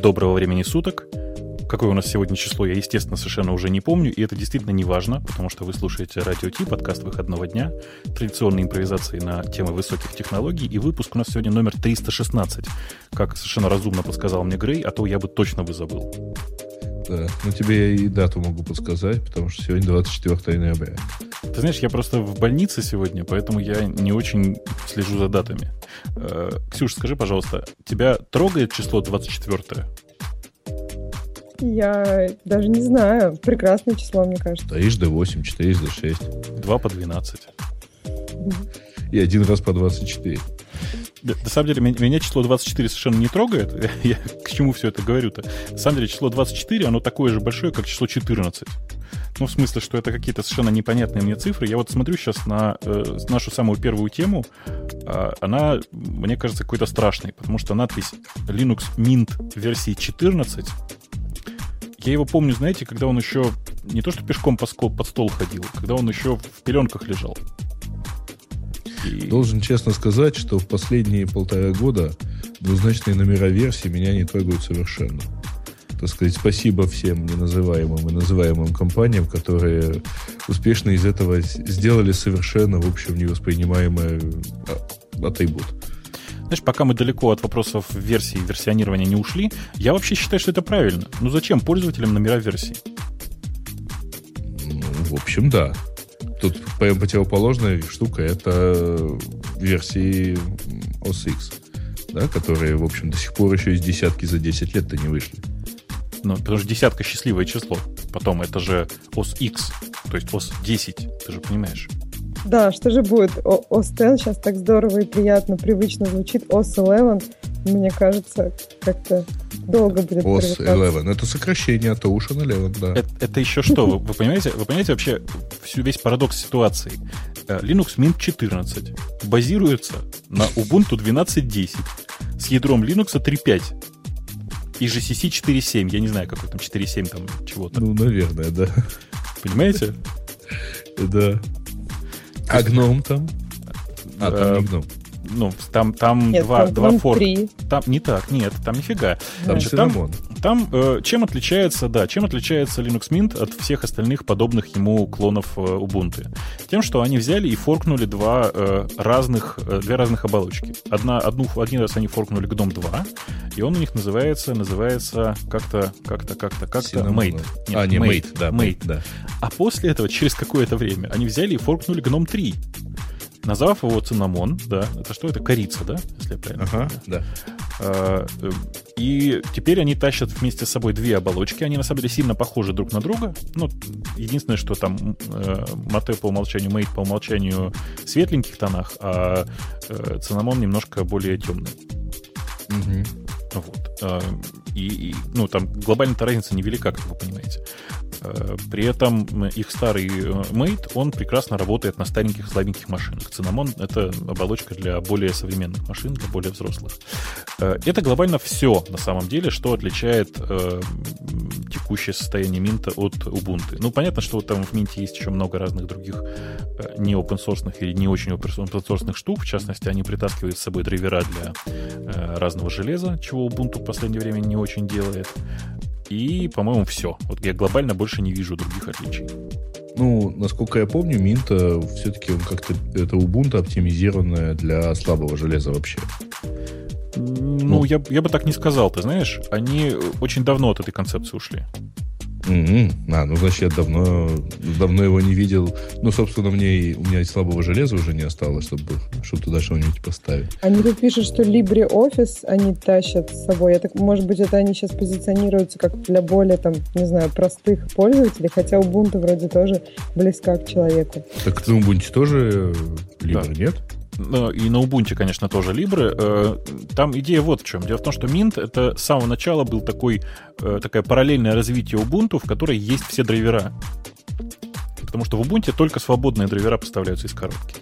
Доброго времени суток. Какое у нас сегодня число, я, естественно, совершенно уже не помню, и это действительно не важно, потому что вы слушаете Радио Ти, подкаст выходного дня, традиционные импровизации на темы высоких технологий, и выпуск у нас сегодня номер 316, как совершенно разумно подсказал мне Грей, а то я бы точно бы забыл. Да, ну тебе и дату могу подсказать, потому что сегодня 24 ноября. Ты знаешь, я просто в больнице сегодня, поэтому я не очень слежу за датами. Э, Ксюш, скажи, пожалуйста, тебя трогает число 24 Я даже не знаю. Прекрасное число, мне кажется. 3 до 8, 4 до 6. 2 по 12. И один раз по 24. На самом деле, меня число 24 совершенно не трогает. Я к чему все это говорю-то? На самом деле, число 24, оно такое же большое, как число 14. Ну, в смысле, что это какие-то совершенно непонятные мне цифры. Я вот смотрю сейчас на э, нашу самую первую тему. Э, она, мне кажется, какой-то страшной, потому что надпись Linux Mint версии 14 я его помню, знаете, когда он еще не то что пешком по стол, под стол ходил, когда он еще в пеленках лежал. И... Должен честно сказать, что в последние полтора года двузначные номера версии меня не трогают совершенно так сказать, спасибо всем неназываемым и называемым компаниям, которые успешно из этого сделали совершенно, в общем, невоспринимаемый атрибут. Знаешь, пока мы далеко от вопросов версии и версионирования не ушли, я вообще считаю, что это правильно. Ну зачем пользователям номера версий? Ну, в общем, да. Тут противоположная штука — это версии OS X, да, которые, в общем, до сих пор еще из десятки за 10 лет-то не вышли. Ну, потому что десятка счастливое число. Потом это же ОС X, то есть ОС 10, ты же понимаешь. Да, что же будет? ОС 10 сейчас так здорово и приятно, привычно звучит. ОС 11, мне кажется, как-то долго будет ОС 11, это сокращение от Ocean 11, да. Это, это еще что? Вы, вы, понимаете, вы понимаете вообще всю, весь парадокс ситуации? Э, Linux Mint 14 базируется на Ubuntu 12.10 с ядром Linux 3.5 и GCC 4.7. Я не знаю, какой там 4.7 там чего-то. Ну, наверное, да. Понимаете? Да. А гном там? А, там не гном ну, там, там нет, два, там, два форка. Там не так, нет, там нифига. Там Значит, там, там э, чем отличается, да, чем отличается Linux Mint от всех остальных подобных ему клонов э, Ubuntu? Тем, что они взяли и форкнули два э, разных, э, две разных оболочки. Одна, одну, один раз они форкнули GNOME 2, и он у них называется, называется как-то, как-то, как-то, как-то Mate. Нет, а, не Mate, Mate да. Mate. да. А после этого, через какое-то время, они взяли и форкнули GNOME 3 назвав его цинамон, да, это что это? Корица, да, если я правильно ага, да. А, э, и теперь они тащат вместе с собой две оболочки, они на самом деле сильно похожи друг на друга, ну, единственное, что там э, мате по умолчанию, мейт по умолчанию в светленьких тонах, а э, цинамон немножко более темный. Угу. Вот. И, и, ну, там глобальная разница невелика, как вы понимаете. Э, при этом их старый э, Mate, он прекрасно работает на стареньких слабеньких машинах. Cinnamon — это оболочка для более современных машин, для более взрослых. Э, это глобально все, на самом деле, что отличает текущее состояние Mint от Ubuntu. Ну, понятно, что там в Mint есть еще много разных других не open source или не очень open source штук. В частности, они притаскивают с собой драйвера для разного железа, чего Ubuntu в последнее время не очень делает. И, по-моему, все. Вот я глобально больше не вижу других отличий. Ну, насколько я помню, Mint все-таки он как-то это Ubuntu оптимизированное для слабого железа вообще. Ну, ну. Я, я бы так не сказал, ты знаешь, они очень давно от этой концепции ушли. Mm-hmm. А, ну, значит, я давно, давно его не видел. Ну, собственно, мне, у меня слабого железа уже не осталось, чтобы, чтобы туда что-нибудь поставить. Они тут пишут, что LibreOffice они тащат с собой. Я так, может быть, это они сейчас позиционируются как для более, там, не знаю, простых пользователей, хотя Ubuntu вроде тоже близка к человеку. Так на Ubuntu тоже Libre, да. нет? Ну, и на Ubuntu, конечно, тоже Libre. Э, там идея вот в чем. Дело в том, что Mint это с самого начала был такой, э, такое параллельное развитие Ubuntu, в которой есть все драйвера. Потому что в Ubuntu только свободные драйвера поставляются из коробки.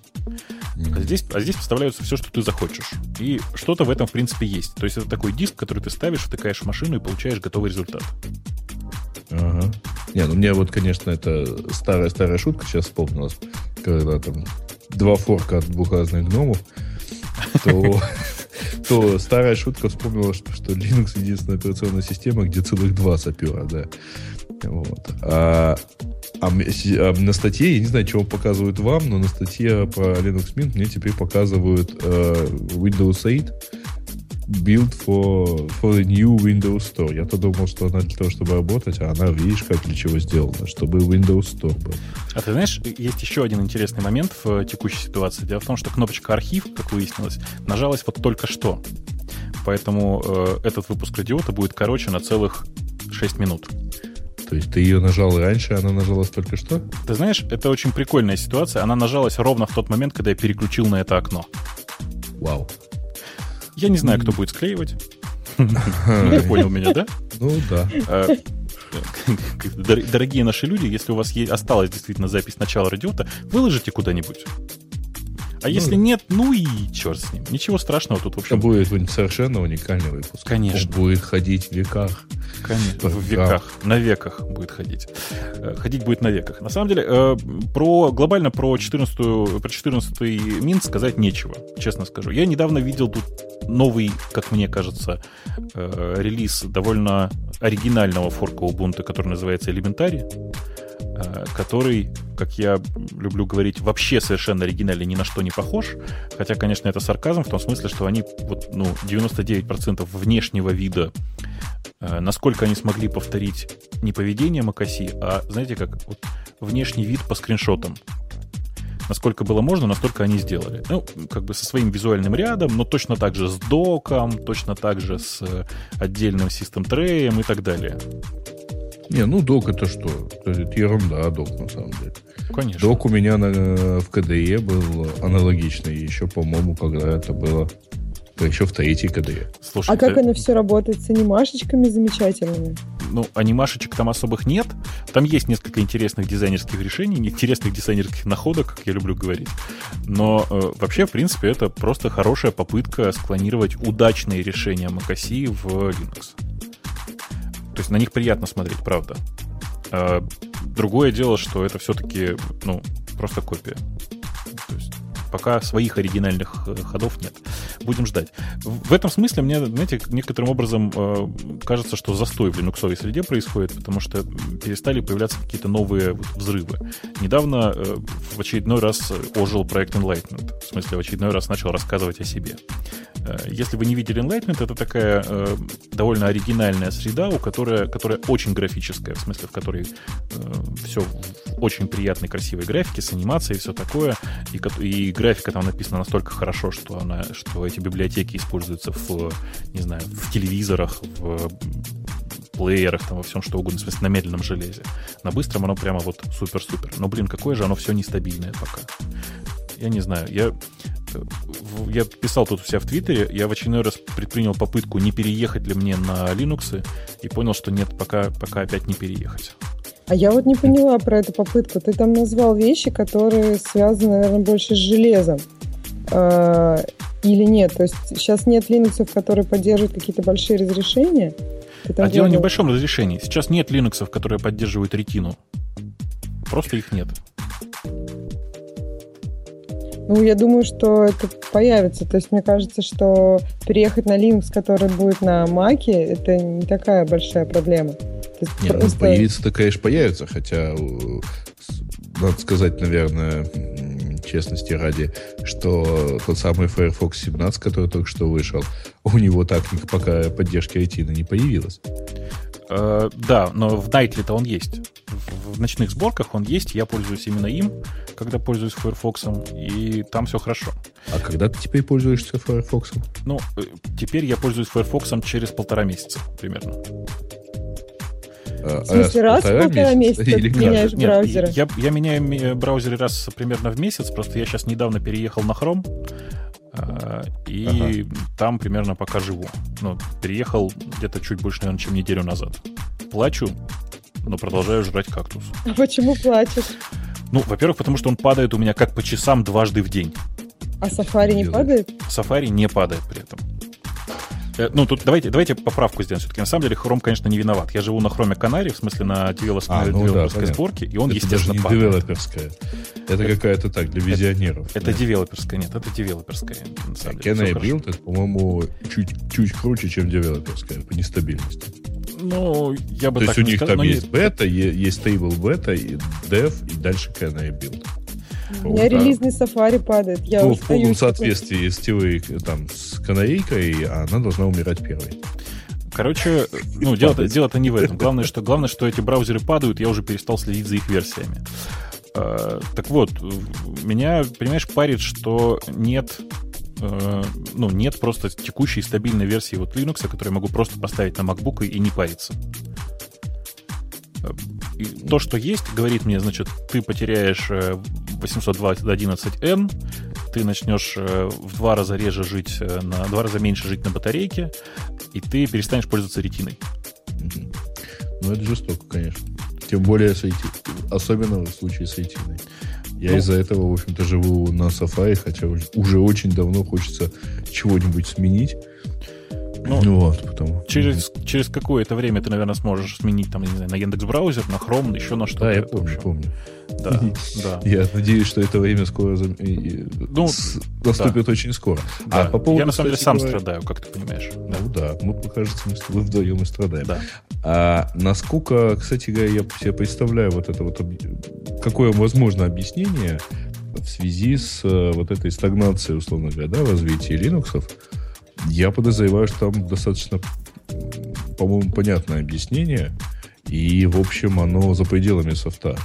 А здесь, а здесь поставляются все, что ты захочешь. И что-то в этом, в принципе, есть. То есть это такой диск, который ты ставишь, втыкаешь в машину и получаешь готовый результат. Ага. Не, ну мне вот, конечно, это старая-старая шутка сейчас вспомнилась, когда там два форка от двух разных гномов, то, то старая шутка вспомнила, что, что Linux единственная операционная система, где целых два сапера, да. Вот. А, а, а на статье, я не знаю, чего показывают вам, но на статье про Linux Mint мне теперь показывают э, Windows 8 build for, for the new Windows Store. Я-то думал, что она для того, чтобы работать, а она, видишь, как для чего сделана, чтобы Windows Store был. А ты знаешь, есть еще один интересный момент в текущей ситуации. Дело в том, что кнопочка архив, как выяснилось, нажалась вот только что. Поэтому э, этот выпуск радиота будет короче на целых 6 минут. То есть ты ее нажал раньше, а она нажалась только что? Ты знаешь, это очень прикольная ситуация. Она нажалась ровно в тот момент, когда я переключил на это окно. Вау. Я не знаю, кто будет склеивать. Ты понял меня, да? Ну да. А, дорогие наши люди, если у вас осталась действительно запись начала радиота, выложите куда-нибудь. А ну, если нет, ну и черт с ним. Ничего страшного тут, в общем... Это будет совершенно уникальный выпуск. Конечно. Он будет ходить в веках. Конечно, в веках. На веках будет ходить. Э, ходить будет на веках. На самом деле, э, про, глобально про 14, про 14 Минск сказать нечего, честно скажу. Я недавно видел тут новый, как мне кажется, э, релиз довольно оригинального форка Ubuntu, который называется Elementary. Э, который, как я люблю говорить, вообще совершенно оригинально ни на что не похож. Хотя, конечно, это сарказм в том смысле, что они вот, ну, 99% внешнего вида, э, насколько они смогли повторить не поведение Макаси, а, знаете, как вот, внешний вид по скриншотам. Насколько было можно, настолько они сделали. Ну, как бы со своим визуальным рядом, но точно так же с доком, точно так же с э, отдельным систем треем и так далее. Не, ну док это что? Это ерунда, док на самом деле. Конечно. Док у меня на, в КДЕ был аналогичный еще, по-моему, когда это было еще в третьей КДЕ. Слушай, а как оно все работает с анимашечками замечательными? Ну, анимашечек там особых нет. Там есть несколько интересных дизайнерских решений, интересных дизайнерских находок, как я люблю говорить. Но э, вообще, в принципе, это просто хорошая попытка склонировать удачные решения macOS в Linux. То есть на них приятно смотреть, правда. А другое дело, что это все-таки, ну, просто копия. То есть пока своих оригинальных э, ходов нет. Будем ждать. В этом смысле мне, знаете, некоторым образом э, кажется, что застой в линуксовой среде происходит, потому что перестали появляться какие-то новые взрывы. Недавно э, в очередной раз ожил проект Enlightenment. В смысле, в очередной раз начал рассказывать о себе. Если вы не видели Enlightenment, это такая довольно оригинальная среда, у которой, которая очень графическая, в смысле, в которой все в очень приятной, красивой графике, с анимацией и все такое. И, и графика там написана настолько хорошо, что, она, что эти библиотеки используются в, не знаю, в телевизорах, в плеерах, там, во всем что угодно, в смысле, на медленном железе. На быстром оно прямо вот супер-супер. Но, блин, какое же оно все нестабильное пока. Я не знаю, я я писал тут у себя в Твиттере, я в очередной раз предпринял попытку, не переехать ли мне на Linux, и понял, что нет, пока, пока опять не переехать. А я вот не поняла про эту попытку. Ты там назвал вещи, которые связаны, наверное, больше с железом. А, или нет? То есть сейчас нет Linux, которые поддерживают какие-то большие разрешения? А дело не в большом разрешении. Сейчас нет Linux, которые поддерживают ретину. Просто их нет. Ну, я думаю, что это появится. То есть мне кажется, что переехать на Linux, который будет на Mac, это не такая большая проблема. Нет, ну, просто... ну, появиться-то, конечно, появится, хотя надо сказать, наверное, честности ради, что тот самый Firefox 17, который только что вышел, у него так пока поддержки IT не появилась. Э, да, но в Nightly-то он есть. В, в ночных сборках он есть, я пользуюсь именно им, когда пользуюсь Firefox, и там все хорошо. А когда ты теперь пользуешься Firefox? Ну, э, теперь я пользуюсь Firefox через полтора месяца примерно. А, в смысле, раз в полтора месяца, месяца ты меняешь Нет, браузеры? Я, я меняю э, браузеры раз примерно в месяц, просто я сейчас недавно переехал на Chrome, и ага. там примерно пока живу. Ну, переехал где-то чуть больше, наверное, чем неделю назад. Плачу, но продолжаю жрать кактус. А почему плачешь? Ну, во-первых, потому что он падает у меня как по часам дважды в день. А Safari не падает? Safari не падает при этом. Э, ну, тут давайте, давайте поправку сделаем. Все-таки на самом деле Chrome, конечно, не виноват. Я живу на Chrome Canary, в смысле на девелоперской а, ну, да, сборке, и он, это естественно, даже не девелоперская. Это, это какая-то так, для визионеров. Это, да. девелоперская, нет, это девелоперская. На самом деле. Canary Build, это, по-моему, чуть, чуть круче, чем девелоперская по нестабильности. Ну, я бы То так есть у них сказал, там есть бета, есть stable бета, и dev, и дальше Canary Build. У меня релизный сафари падает. Я ну, в полном соответствии с TV, там, с канарейкой, она должна умирать первой. Короче, ну, дело-то, дело-то не в этом. Главное что, главное, что эти браузеры падают, я уже перестал следить за их версиями. Uh, так вот, меня, понимаешь, парит, что нет uh, ну, нет просто текущей стабильной версии вот Linux, которую я могу просто поставить на MacBook и, и не париться. И то, что есть, говорит мне, значит, ты потеряешь 802.11n, ты начнешь э, в два раза реже жить, э, на два раза меньше жить на батарейке, и ты перестанешь пользоваться ретиной. Ну, это жестоко, конечно. Тем более, с особенно в случае с ретиной. Я ну, из-за этого, в общем-то, живу на Safari, хотя уже очень давно хочется чего-нибудь сменить. Ну, вот, потому. Через, через какое-то время ты, наверное, сможешь сменить там, не знаю, на Яндекс браузер, на Chrome, еще на что-то. Да, я помню, помню. Да, да. Я надеюсь, что это время скоро зам... ну, наступит да. очень скоро. Да. А по поводу, я на самом деле сам говоря... страдаю, как ты понимаешь. Да. Ну да, мы, кажется, мы вдвоем и страдаем. Да. А насколько, кстати говоря, я себе представляю вот это вот какое возможно объяснение в связи с э, вот этой стагнацией, условно говоря, да, в развитии Linux, я подозреваю, что там достаточно, по-моему, понятное объяснение. И, в общем, оно за пределами софта.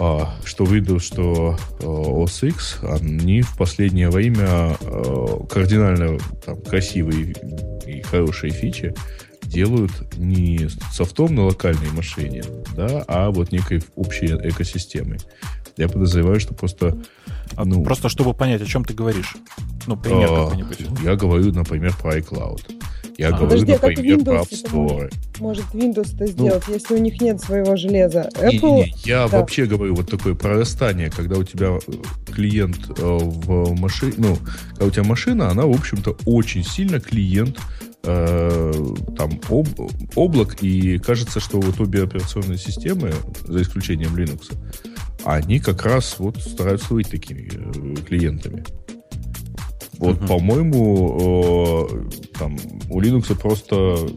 А, что Windows, что э, OS X, они в последнее время э, кардинально там, красивые и хорошие фичи делают не софтом на локальной машине, да, а вот некой общей экосистемой. Я подозреваю, что просто... А ну, просто чтобы понять, о чем ты говоришь. Ну, пример а, какой-нибудь. Я говорю, например, про iCloud. Я а. говорю, Подожди, например, про App Store. Может Windows это сделать, ну, если у них нет своего железа? Apple... Не, не, я да. вообще говорю вот такое прорастание, когда у тебя э, клиент э, в машине, ну, когда у тебя машина, она, в общем-то, очень сильно клиент э, там об, облак, и кажется, что вот обе операционные системы, за исключением Linux, они как раз вот стараются быть такими э, клиентами. Вот, uh-huh. по-моему, э, там у Linux просто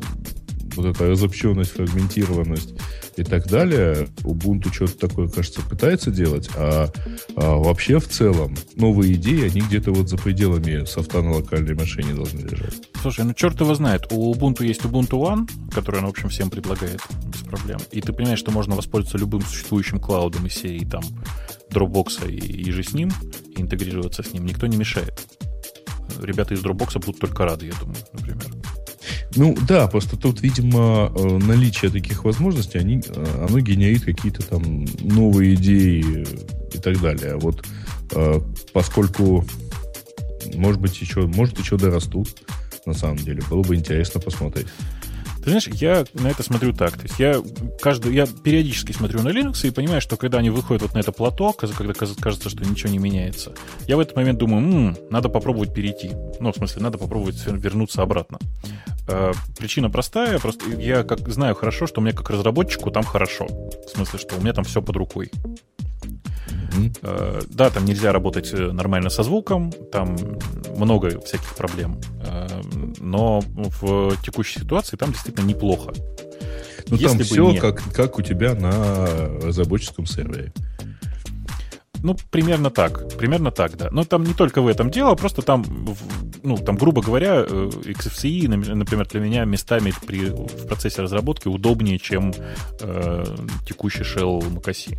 вот эта разобщенность, фрагментированность и так далее. Ubuntu что-то такое, кажется, пытается делать, а, а вообще в целом новые идеи, они где-то вот за пределами софта на локальной машине должны лежать. Слушай, ну черт его знает. У Ubuntu есть Ubuntu One, который он, в общем, всем предлагает без проблем. И ты понимаешь, что можно воспользоваться любым существующим клаудом из серии там Dropbox и, и же с ним, и интегрироваться с ним. Никто не мешает. Ребята из Dropbox будут только рады, я думаю, например. Ну да, просто тут, видимо, э, наличие таких возможностей, они, э, оно генерит какие-то там новые идеи и так далее. Вот э, поскольку, может быть, еще, может, еще дорастут, на самом деле, было бы интересно посмотреть. Ты знаешь, я на это смотрю так. То есть я каждый, я периодически смотрю на Linux и понимаю, что когда они выходят вот на это плато, когда кажется, что ничего не меняется, я в этот момент думаю, м-м, надо попробовать перейти. Ну, в смысле, надо попробовать вернуться обратно. Э, причина простая, просто я как знаю хорошо, что мне как разработчику там хорошо. В смысле, что у меня там все под рукой. Mm-hmm. Да, там нельзя работать э, нормально со звуком, там много всяких проблем. Э, но в текущей ситуации там действительно неплохо. Ну, там все не... как, как у тебя на разработческом сервере. Ну, примерно так. Примерно так, да. Но там не только в этом дело, просто там, ну, там, грубо говоря, э, XFCE, например, для меня местами при, в процессе разработки удобнее, чем э, текущий shell macOS.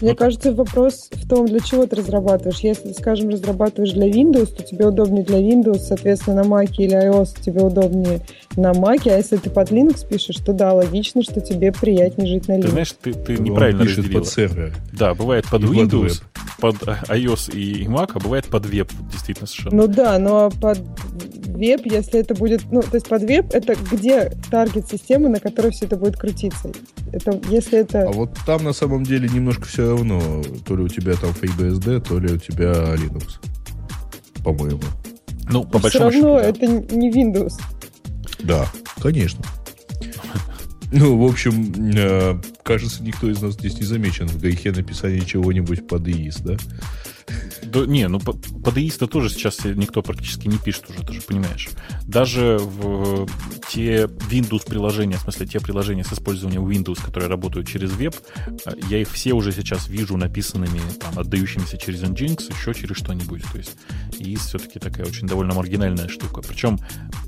Мне вот. кажется, вопрос в том, для чего ты разрабатываешь. Если, скажем, разрабатываешь для Windows, то тебе удобнее для Windows, соответственно, на Mac или iOS тебе удобнее на Mac, а если ты под Linux пишешь, то да, логично, что тебе приятнее жить на Linux. Ты знаешь, ты, ты неправильно пишет разделила. под сервер. Да, бывает под и Windows, под iOS и Mac, а бывает под веб, действительно совершенно. Ну да, но под веб, если это будет, ну, то есть под веб это где таргет системы, на которой все это будет крутиться. Это, если это... А вот там на самом деле немножко все равно, то ли у тебя там FreeBSD, то ли у тебя Linux, по-моему. Ну, по Все большому равно счету, да. это не Windows. Да, конечно. Ну, в общем, э, кажется, никто из нас здесь не замечен в грехе написания чего-нибудь под ИИС, да? Да, не, ну ИИС-то тоже сейчас никто практически не пишет уже, ты же понимаешь. Даже в те Windows-приложения, в смысле те приложения с использованием Windows, которые работают через веб, э, я их все уже сейчас вижу написанными, там, отдающимися через Nginx, еще через что-нибудь. То есть ИИС все-таки такая очень довольно маргинальная штука. Причем,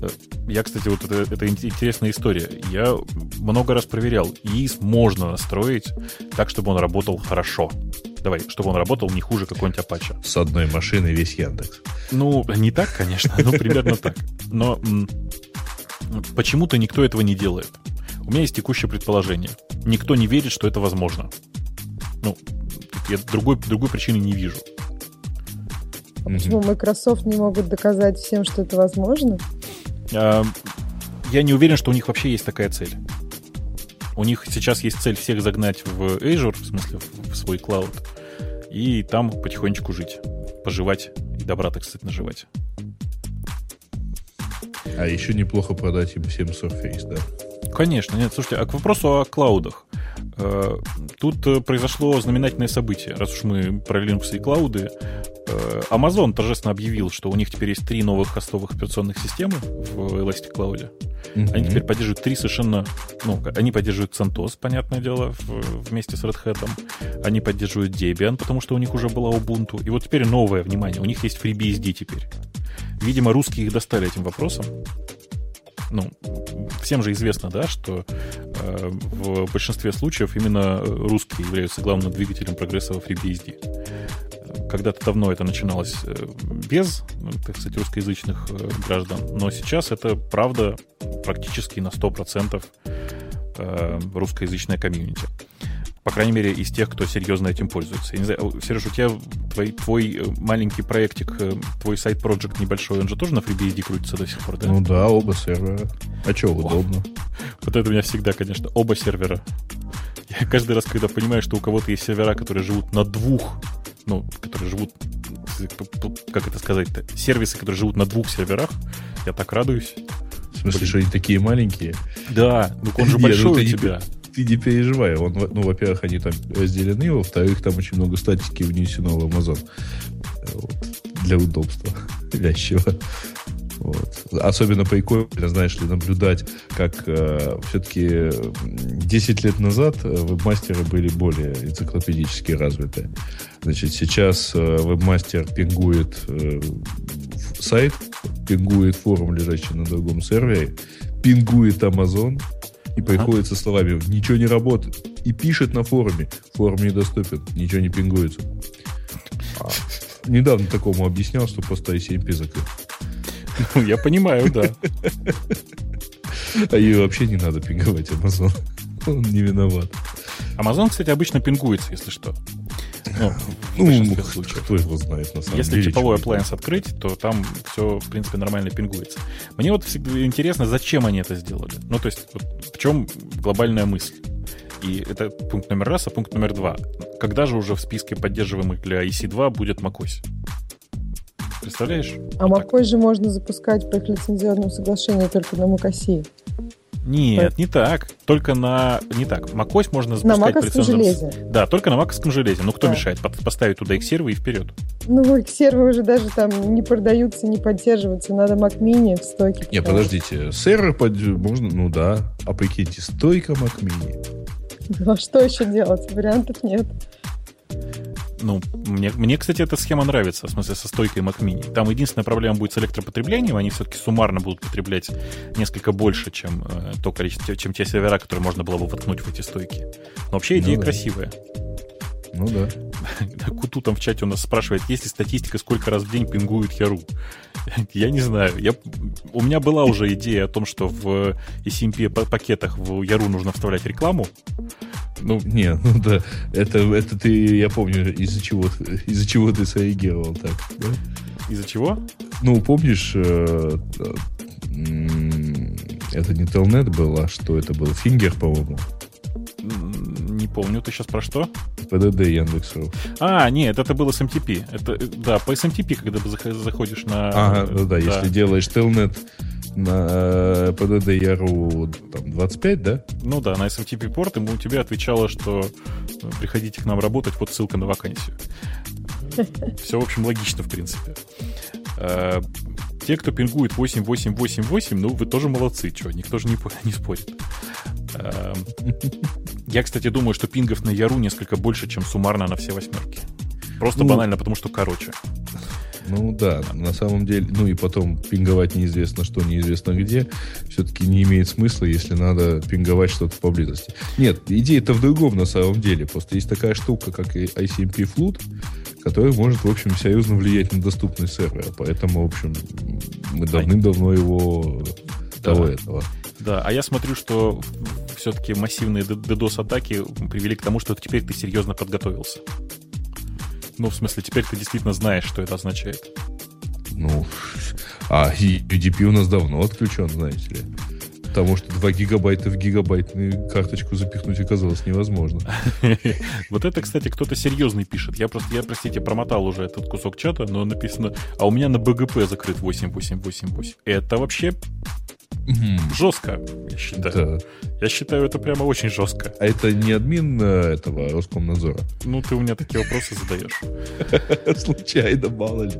э, я, кстати, вот это, это ин- интересная история. Я много раз проверял, ИИС можно настроить так, чтобы он работал хорошо. Давай, чтобы он работал не хуже какой-нибудь Apache. С одной машины весь Яндекс. Ну, не так, конечно, но примерно так. Но почему-то никто этого не делает. У меня есть текущее предположение. Никто не верит, что это возможно. Ну, я другой, другой причины не вижу. Почему Microsoft не могут доказать всем, что это возможно? А, Я не уверен, что у них вообще есть такая цель. У них сейчас есть цель всех загнать в Azure, в смысле в в свой клауд, и там потихонечку жить, поживать и добра, так сказать, наживать. А еще неплохо продать им всем Surface, да? Конечно, нет. Слушайте, а к вопросу о клаудах. Э, Тут э, произошло знаменательное событие. Раз уж мы про Linux и клауды, Amazon торжественно объявил, что у них теперь есть три новых хостовых операционных системы в Elastic Cloud. Они Мгм. теперь поддерживают три совершенно... Ну, они поддерживают CentOS, понятное дело, в- вместе с Red Hat. Они поддерживают Debian, потому что у них уже была Ubuntu. И вот теперь новое, внимание, у них есть FreeBSD теперь. Видимо, русские их достали этим вопросом. Ну, всем же известно, да, что э, в большинстве случаев именно русские являются главным двигателем прогресса во FreeBSD. Когда-то давно это начиналось э, без, ну, так сказать, русскоязычных э, граждан, но сейчас это, правда, практически на 100% э, русскоязычная комьюнити. По крайней мере, из тех, кто серьезно этим пользуется. Я не знаю, Сереж, у тебя твой, твой маленький проектик, твой сайт-проект небольшой, он же тоже на FreeBSD крутится до сих пор, да? Ну да, оба сервера. А что, удобно. Вот это у меня всегда, конечно, оба сервера. Я каждый раз, когда понимаю, что у кого-то есть сервера, которые живут на двух, ну, которые живут, как это сказать-то, сервисы, которые живут на двух серверах, я так радуюсь. В смысле, что они такие маленькие? Да, ну он же большой ну у тебя. Ты не переживай. Он, ну, во-первых, они там разделены, во-вторых, там очень много статики внесено в Amazon. Вот. Для удобства вязчего. Вот. Особенно прикольно, знаешь ли, наблюдать, как э, все-таки 10 лет назад э, вебмастеры были более энциклопедически развиты. Значит, сейчас э, вебмастер пингует э, сайт, пингует форум, лежащий на другом сервере, пингует Amazon, и приходит со словами «Ничего не работает». И пишет на форуме «Форум недоступен, ничего не пингуется». А недавно такому объяснял, что просто ICMP закрыт. Ну, Я понимаю, да. А ей вообще не надо пинговать Amazon. Он не виноват. Amazon, кстати, обычно пингуется, если что. Ну, Ну, кто его знает на самом Если деле. типовой appliance открыть, то там все, в принципе, нормально пингуется. Мне вот всегда интересно, зачем они это сделали. Ну, то есть, вот в чем глобальная мысль? И это пункт номер раз, а пункт номер два. Когда же уже в списке поддерживаемых для EC2 будет macOS? Представляешь? А Вот так. macOS же можно запускать по их лицензионному соглашению только на macOS. Нет, не так. Только на... Не так. macOS можно На запускать по маковском лицензионному- железе. Да, только на маковском железе. Ну, кто Да. мешает? Под- Поставить туда их сервы и вперед. Ну, их серверы уже даже там не продаются, не поддерживаются. Надо Mac Mini в стойке. Не, подождите. Сервер под... можно, ну да. А прикиньте, стойка Mac Mini. Ну, а что еще делать? Вариантов нет. Ну, мне, мне, кстати, эта схема нравится, в смысле, со стойкой Mac Mini. Там единственная проблема будет с электропотреблением, они все-таки суммарно будут потреблять несколько больше, чем э, то количество, чем те сервера, которые можно было бы воткнуть в эти стойки. Но вообще идея Ну да. красивая. Ну да. Куту там в чате у нас спрашивает, есть ли статистика, сколько раз в день пингует Яру. Я не знаю. Я, у меня была уже идея о том, что в ECMP па- пакетах в Яру нужно вставлять рекламу. Ну, Не, ну да. Это, это ты, я помню, из-за чего, из-за чего ты среагировал так. да? из-за чего? Ну, помнишь, э, э, это не Telnet был, а что это был? Фингер, по-моему. Не помню. Ты сейчас про что? PDD Яндекс.ру. А, нет, это было SMTP. Это, да, по SMTP, когда ты заходишь на... Ага, да, да, если делаешь Telnet на э, PDD Яру там, 25, да? Ну да, на SMTP порт, ему тебе отвечало, что э, приходите к нам работать, вот ссылка на вакансию. Все, в общем, логично, в принципе. Э, те, кто пингует 8888, ну, вы тоже молодцы, что, никто же не, не спорит. Эм, я, кстати, думаю, что пингов на Яру несколько больше, чем суммарно на все восьмерки. Просто ну, банально, потому что короче. Ну да, на самом деле, ну и потом пинговать неизвестно что, неизвестно где, все-таки не имеет смысла, если надо пинговать что-то поблизости. Нет, идея-то в другом на самом деле. Просто есть такая штука, как и ICMP Flood, которая может, в общем, серьезно влиять на доступность сервера. Поэтому, в общем, мы давным-давно его да. того этого. Да, а я смотрю, что все-таки массивные DDoS-атаки привели к тому, что теперь ты серьезно подготовился. Ну, в смысле, теперь ты действительно знаешь, что это означает. Ну, а UDP у нас давно отключен, знаете ли. Потому что 2 гигабайта в гигабайтную карточку запихнуть оказалось невозможно. Вот это, кстати, кто-то серьезный пишет. Я просто, я, простите, промотал уже этот кусок чата, но написано, а у меня на БГП закрыт 8888. Это вообще Жестко, я считаю. Да. Я считаю, это прямо очень жестко. А это не админ э, этого Роскомнадзора? Ну, ты у меня такие вопросы задаешь. Случайно, мало ли.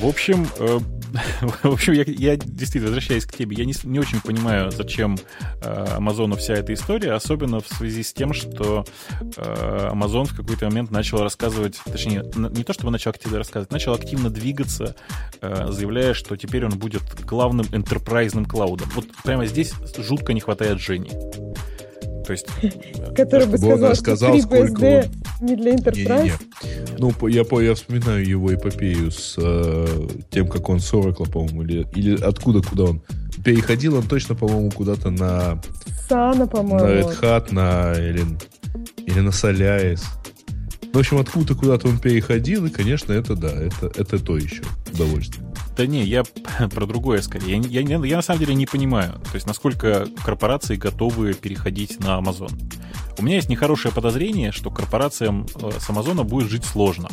В общем, э, в общем, я, я действительно возвращаясь к тебе, я не, не очень понимаю, зачем э, вся эта история, особенно в связи с тем, что э, Amazon в какой-то момент начал рассказывать, точнее, не то чтобы начал активно рассказывать, начал активно двигаться, э, заявляя, что теперь он будет главным enterprise клаудом. Вот прямо здесь жутко не хватает Жени. То есть... Который бы сказал, сказал, что 3 BSD не для Enterprise? Не, не, не. Ну, я, я вспоминаю его эпопею с э, тем, как он с Oracle, по-моему, или, или откуда, куда он переходил, он точно, по-моему, куда-то на... Сана, по-моему. На Red Hat, на, или, или на Solaris. В общем, откуда-то куда-то он переходил, и, конечно, это да, это, это то еще удовольствие. Да не, я про другое скорее. Я, я, я на самом деле не понимаю, то есть насколько корпорации готовы переходить на Amazon. У меня есть нехорошее подозрение, что корпорациям э, с Амазона будет жить сложно.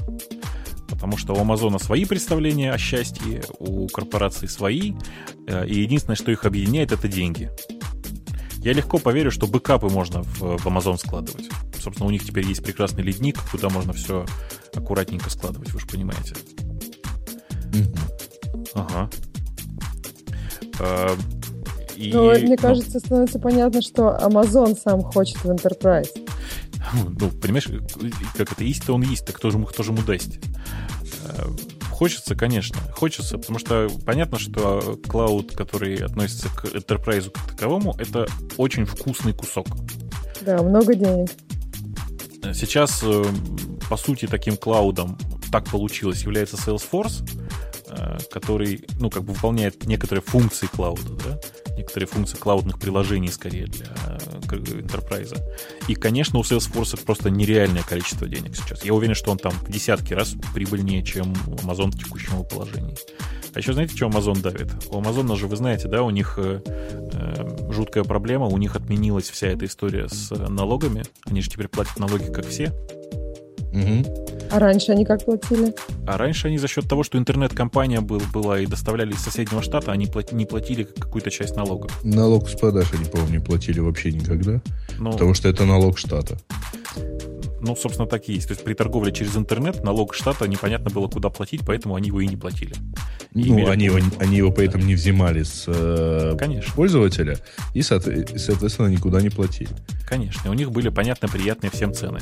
Потому что у Амазона свои представления о счастье, у корпораций свои, э, и единственное, что их объединяет, это деньги. Я легко поверю, что бэкапы можно в, в Amazon складывать. Собственно, у них теперь есть прекрасный ледник, куда можно все аккуратненько складывать, вы же понимаете. Ага. А, и, ну, мне ну, кажется, становится понятно, что Amazon сам хочет в Enterprise. Ну, понимаешь, как это есть-то он есть, так кто же, кто же ему даст? А, хочется, конечно, хочется, потому что понятно, что клауд, который относится к Enterprise как таковому, это очень вкусный кусок. Да, много денег. Сейчас, э, по сути, таким клаудом так получилось является Salesforce, Э, который, ну, как бы выполняет некоторые функции клауда, да, некоторые функции клаудных приложений скорее для э, enterprise. И, конечно, у Salesforce просто нереальное количество денег сейчас. Я уверен, что он там в десятки раз прибыльнее, чем Amazon в текущем положении. А еще знаете, что Amazon давит? У Amazon же, вы знаете, да, у них э, э, жуткая проблема, у них отменилась вся эта история с налогами. Они же теперь платят налоги, как все. Угу. А раньше они как платили? А раньше они за счет того, что интернет-компания был, была и доставляли из соседнего штата, они плати, не платили какую-то часть налогов. Налог с продаж они, по-моему, не платили вообще никогда. Ну, потому что это налог штата. Ну, собственно, так и есть. То есть при торговле через интернет налог штата непонятно было, куда платить, поэтому они его и не платили. И ну, они его, они его поэтому не взимали с э, Конечно. пользователя и, соответственно, никуда не платили. Конечно. У них были, понятно, приятные всем цены.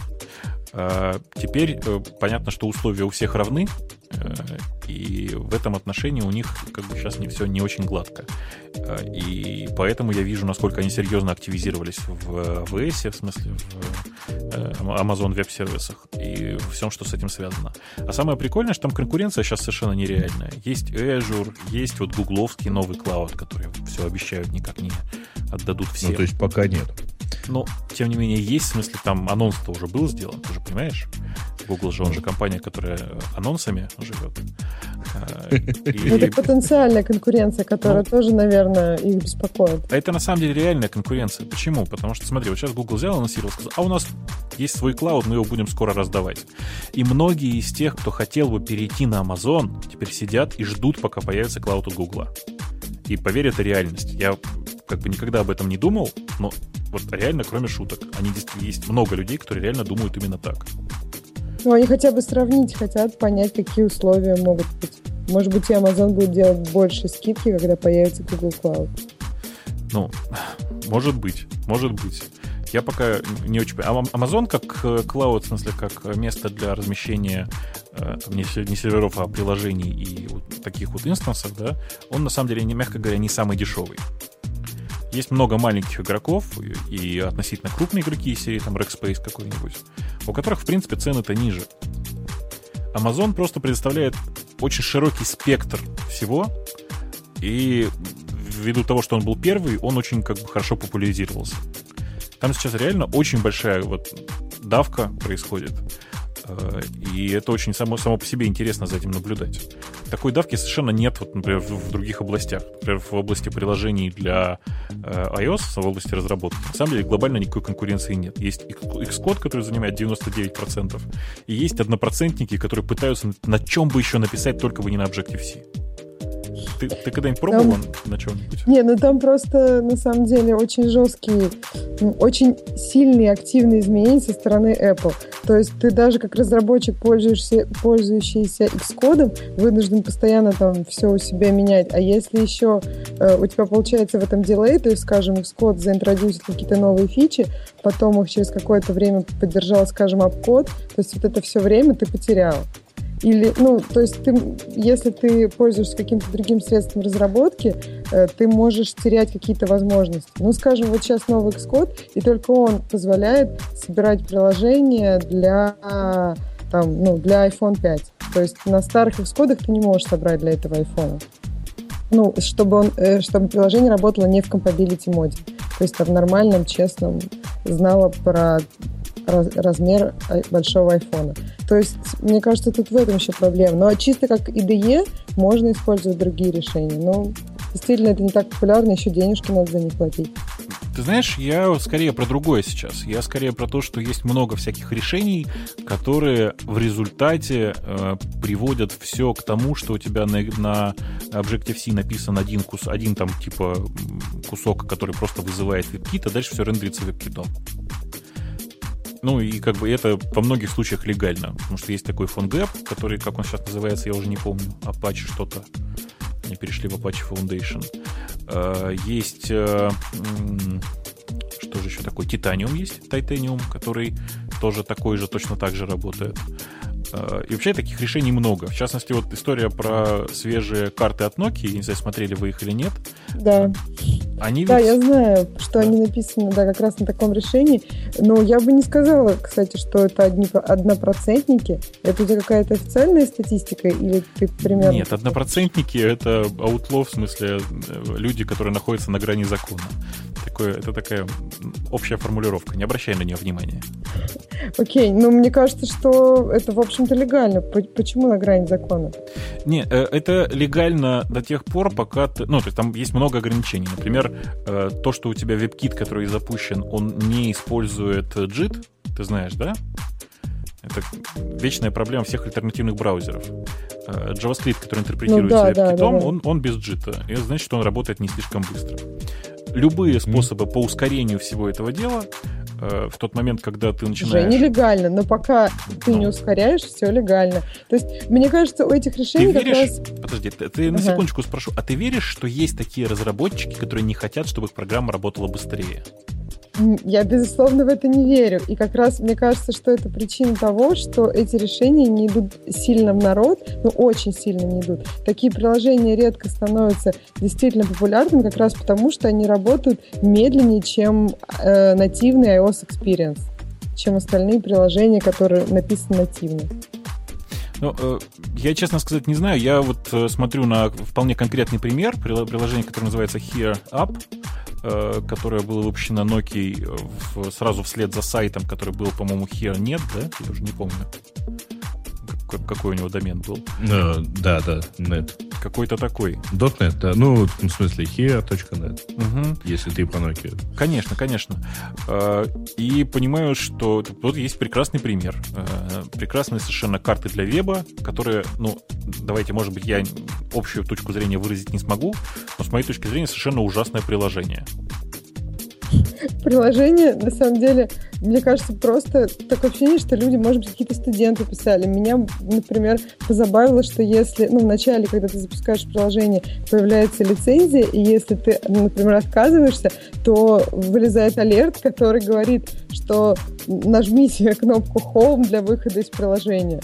А, теперь э, понятно, что условия у всех равны, э, и в этом отношении у них как бы сейчас не все не очень гладко. А, и поэтому я вижу, насколько они серьезно активизировались в AWS, в смысле в э, Amazon Web сервисах и всем, что с этим связано. А самое прикольное, что там конкуренция сейчас совершенно нереальная. Есть Azure, есть вот гугловский новый клауд, который все обещают, никак не отдадут все. Ну, то есть пока нет. Но, тем не менее, есть, в смысле, там анонс-то уже был сделан, ты же понимаешь? Google же, он же компания, которая анонсами живет. А, это потенциальная конкуренция, которая ну. тоже, наверное, их беспокоит. Это на самом деле реальная конкуренция. Почему? Потому что, смотри, вот сейчас Google взял, анонсировал, сказал, а у нас есть свой клауд, мы его будем скоро раздавать. И многие из тех, кто хотел бы перейти на Amazon, теперь сидят и ждут, пока появится клауд у Гугла. И поверь, это реальность. Я как бы никогда об этом не думал, но вот реально, кроме шуток, они есть много людей, которые реально думают именно так. Ну, они хотя бы сравнить хотят, понять, какие условия могут быть. Может быть, и Amazon будет делать больше скидки, когда появится Google Cloud. Ну, может быть, может быть. Я пока не очень понимаю. Amazon как э, клауд, в смысле, как место для размещения э, там, не, не серверов, а приложений и вот таких вот инстансов, да, он на самом деле, мягко говоря, не самый дешевый. Есть много маленьких игроков и относительно крупные игроки из серии, там, Rackspace какой-нибудь, у которых, в принципе, цены-то ниже. Amazon просто предоставляет очень широкий спектр всего, и ввиду того, что он был первый, он очень как бы хорошо популяризировался. Там сейчас реально очень большая вот давка происходит. Э, и это очень само, само по себе интересно за этим наблюдать. Такой давки совершенно нет, вот, например, в, в других областях. Например, в области приложений для э, iOS, в области разработки. На самом деле глобально никакой конкуренции нет. Есть Xcode, который занимает 99%, и есть однопроцентники, которые пытаются на чем бы еще написать, только бы не на Objective-C. Ты, ты когда-нибудь пробовал там... на чем-нибудь? Не, ну там просто на самом деле очень жесткие, очень сильные активные изменения со стороны Apple. То есть ты даже как разработчик, пользуешься, пользующийся Xcode, вынужден постоянно там все у себя менять. А если еще э, у тебя получается в этом дилей, то есть, скажем, Xcode заинтродюсит какие-то новые фичи, потом их через какое-то время поддержал, скажем, апкод, то есть вот это все время ты потерял. Или, ну, то есть ты, если ты пользуешься каким-то другим средством разработки, э, ты можешь терять какие-то возможности. Ну, скажем, вот сейчас новый Xcode, и только он позволяет собирать приложения для, там, ну, для iPhone 5. То есть на старых Xcode ты не можешь собрать для этого iPhone. Ну, чтобы, он, э, чтобы приложение работало не в compatibility моде. То есть в нормальном, честном знало про раз, размер а, большого айфона. То есть, мне кажется, тут в этом еще проблема. Но чисто как IDE можно использовать другие решения. Но действительно это не так популярно, еще денежки надо за них платить. Ты знаешь, я скорее про другое сейчас. Я скорее про то, что есть много всяких решений, которые в результате э, приводят все к тому, что у тебя на, на Objective-C написан один, кус, один там типа кусок, который просто вызывает WebKit, а дальше все рендерится WebKit. Ну и как бы это во многих случаях легально, потому что есть такой PhoneGap, который, как он сейчас называется, я уже не помню, Apache что-то. Они перешли в Apache Foundation. Э, есть э, что же еще такое? Titanium есть, Titanium, который тоже такой же, точно так же работает. Э, и вообще таких решений много. В частности, вот история про свежие карты от Nokia, не знаю, смотрели вы их или нет. Да. Они да, ведь... я знаю, что да. они написаны, да, как раз на таком решении. Но я бы не сказала, кстати, что это одни, однопроцентники. Это у тебя какая-то официальная статистика или ты примерно... Нет, однопроцентники — это аутло, в смысле э, люди, которые находятся на грани закона. Такое, это такая общая формулировка. Не обращай на нее внимания. Окей, но мне кажется, что это, в общем-то, легально. Почему на грани закона? Не, э, это легально до тех пор, пока ты... Ну, то есть там есть много ограничений. Например, э, то, что у тебя WebKit, который запущен, он не использует JIT, ты знаешь, да? Это вечная проблема всех альтернативных браузеров. Э, JavaScript, который интерпретируется ну, да, да, да, да. Он, он без JIT. И это значит, что он работает не слишком быстро любые способы mm. по ускорению всего этого дела в тот момент, когда ты начинаешь... Уже нелегально, но пока ты не ускоряешь, все легально. То есть, мне кажется, у этих решений ты веришь... как раз... Подожди, ты, ты ага. на секундочку спрошу, а ты веришь, что есть такие разработчики, которые не хотят, чтобы их программа работала быстрее? Я, безусловно, в это не верю. И как раз мне кажется, что это причина того, что эти решения не идут сильно в народ, ну, очень сильно не идут. Такие приложения редко становятся действительно популярными, как раз потому, что они работают медленнее, чем э, нативный iOS Experience, чем остальные приложения, которые написаны нативно. Ну, э, я, честно сказать, не знаю. Я вот э, смотрю на вполне конкретный пример приложения, которое называется Here Up. Э, которая была выпущена Nokia в, сразу вслед за сайтом, который был, по-моему, Here нет, да? Я уже не помню. Как, какой у него домен был. Uh, да, да, нет. какой-то такой. .NET, да. Ну, в смысле, here.net, угу. если ты про Nokia. Конечно, конечно. А, и понимаю, что вот есть прекрасный пример. А, прекрасные совершенно карты для веба, которые, ну, давайте, может быть, я общую точку зрения выразить не смогу, но с моей точки зрения совершенно ужасное приложение приложение, на самом деле, мне кажется, просто такое ощущение, что люди, может быть, какие-то студенты писали. Меня, например, позабавило, что если, ну, вначале, когда ты запускаешь приложение, появляется лицензия, и если ты, например, отказываешься, то вылезает алерт, который говорит, что нажмите кнопку Home для выхода из приложения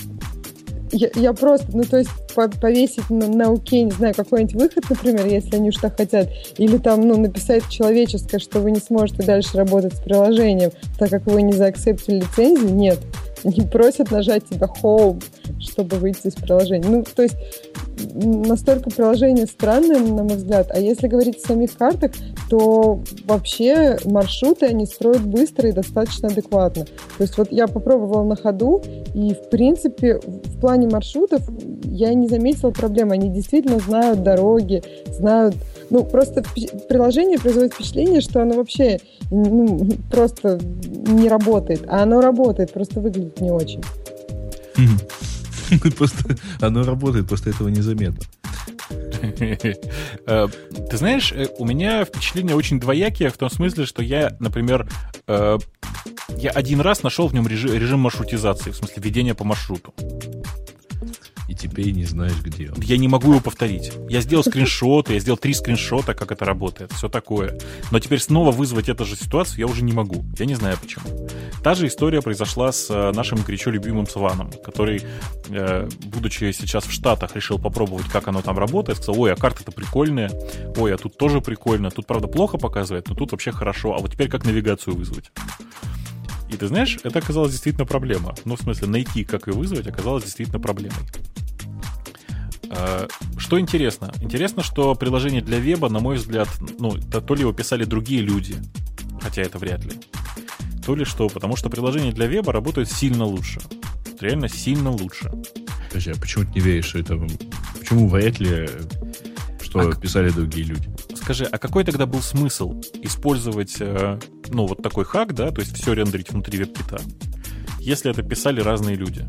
я, я просто, ну, то есть повесить на, на окей, не знаю, какой-нибудь выход, например, если они так хотят, или там, ну, написать человеческое, что вы не сможете дальше работать с приложением, так как вы не заакцептили лицензию, нет. Они просят нажать тебя home, чтобы выйти из приложения. Ну, то есть настолько приложение странное, на мой взгляд. А если говорить о самих картах, то вообще маршруты они строят быстро и достаточно адекватно. То есть вот я попробовала на ходу, и в принципе в плане маршрутов я не заметила проблем. Они действительно знают дороги, знают... Ну, просто приложение производит впечатление, что оно вообще ну, просто не работает. А оно работает, просто выглядит не очень. Просто оно работает, просто этого незаметно. Э, ты знаешь, э, у меня впечатление очень двоякие в том смысле, что я, например, э, я один раз нашел в нем режим маршрутизации, в смысле ведения по маршруту теперь не знаешь, где он. Я не могу его повторить. Я сделал скриншоты, я сделал три скриншота, как это работает, все такое. Но теперь снова вызвать эту же ситуацию я уже не могу. Я не знаю почему. Та же история произошла с э, нашим горячо любимым Сваном, который, э, будучи сейчас в Штатах, решил попробовать, как оно там работает. Сказал, ой, а карта-то прикольная. Ой, а тут тоже прикольно. Тут, правда, плохо показывает, но тут вообще хорошо. А вот теперь как навигацию вызвать? И ты знаешь, это оказалось действительно проблема. Ну, в смысле, найти, как ее вызвать, оказалось действительно проблемой. А, что интересно? Интересно, что приложение для веба, на мой взгляд, ну, то, ли его писали другие люди, хотя это вряд ли, то ли что, потому что приложение для веба работает сильно лучше. Реально сильно лучше. Подожди, а почему ты не веришь, что это... Почему вряд ли, что а писали другие люди? Скажи, а какой тогда был смысл использовать, э, ну, вот такой хак, да, то есть все рендерить внутри веб-кита, если это писали разные люди?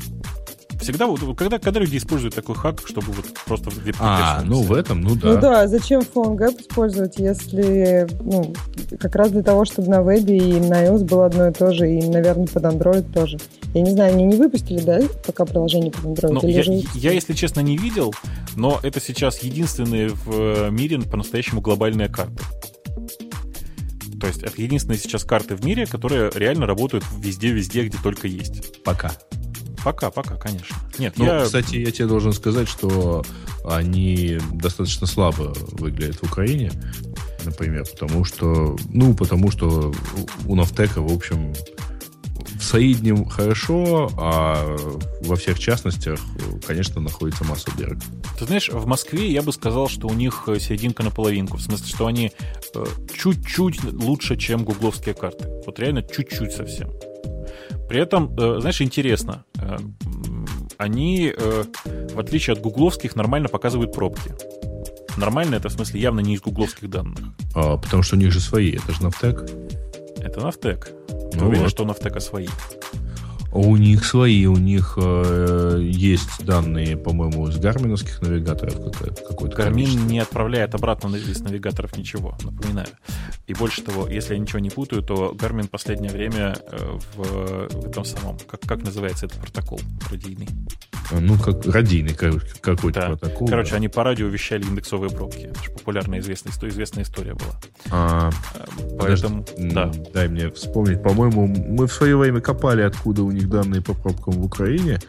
Всегда вот, когда, когда люди используют такой хак, чтобы вот просто веб А, ну в этом, ну да. Ну да, зачем PhoneGap использовать, если, ну, как раз для того, чтобы на вебе и на iOS было одно и то же, и, наверное, под Android тоже. Я не знаю, они не выпустили, да, пока приложение под Android? Ну, я, же... я, если честно, не видел, но это сейчас единственные в мире по-настоящему глобальная карта. То есть это единственные сейчас карты в мире, которые реально работают везде-везде, где только есть. Пока. Пока, пока, конечно. Нет, ну, я... кстати, я тебе должен сказать, что они достаточно слабо выглядят в Украине, например, потому что, ну, потому что у Нафтека, в общем, в среднем хорошо, а во всех частностях, конечно, находится масса дырок. Ты знаешь, в Москве я бы сказал, что у них серединка на половинку. В смысле, что они э, чуть-чуть лучше, чем гугловские карты. Вот реально чуть-чуть совсем. При этом, э, знаешь, интересно, э, они, э, в отличие от гугловских, нормально показывают пробки. Нормально это в смысле явно не из гугловских данных. А, потому что у них же свои, это же Navteq. Это Navteq. Ты ну уверен, вот. что Navteq а свои? У них свои, у них э, есть данные, по-моему, с гарминовских навигаторов какой-то. Garmin не отправляет обратно из навигаторов ничего, напоминаю. И больше того, если я ничего не путаю, то Garmin последнее время э, в, в этом самом, как, как называется этот протокол радийный? А, ну, как радийный какой-то да. протокол. Короче, да. они по радио вещали индексовые пробки. Это же популярная известная, известная история была. А, Поэтому, подожди, да. Дай мне вспомнить. По-моему, мы в свое время копали, откуда у них данные по пробкам в Украине.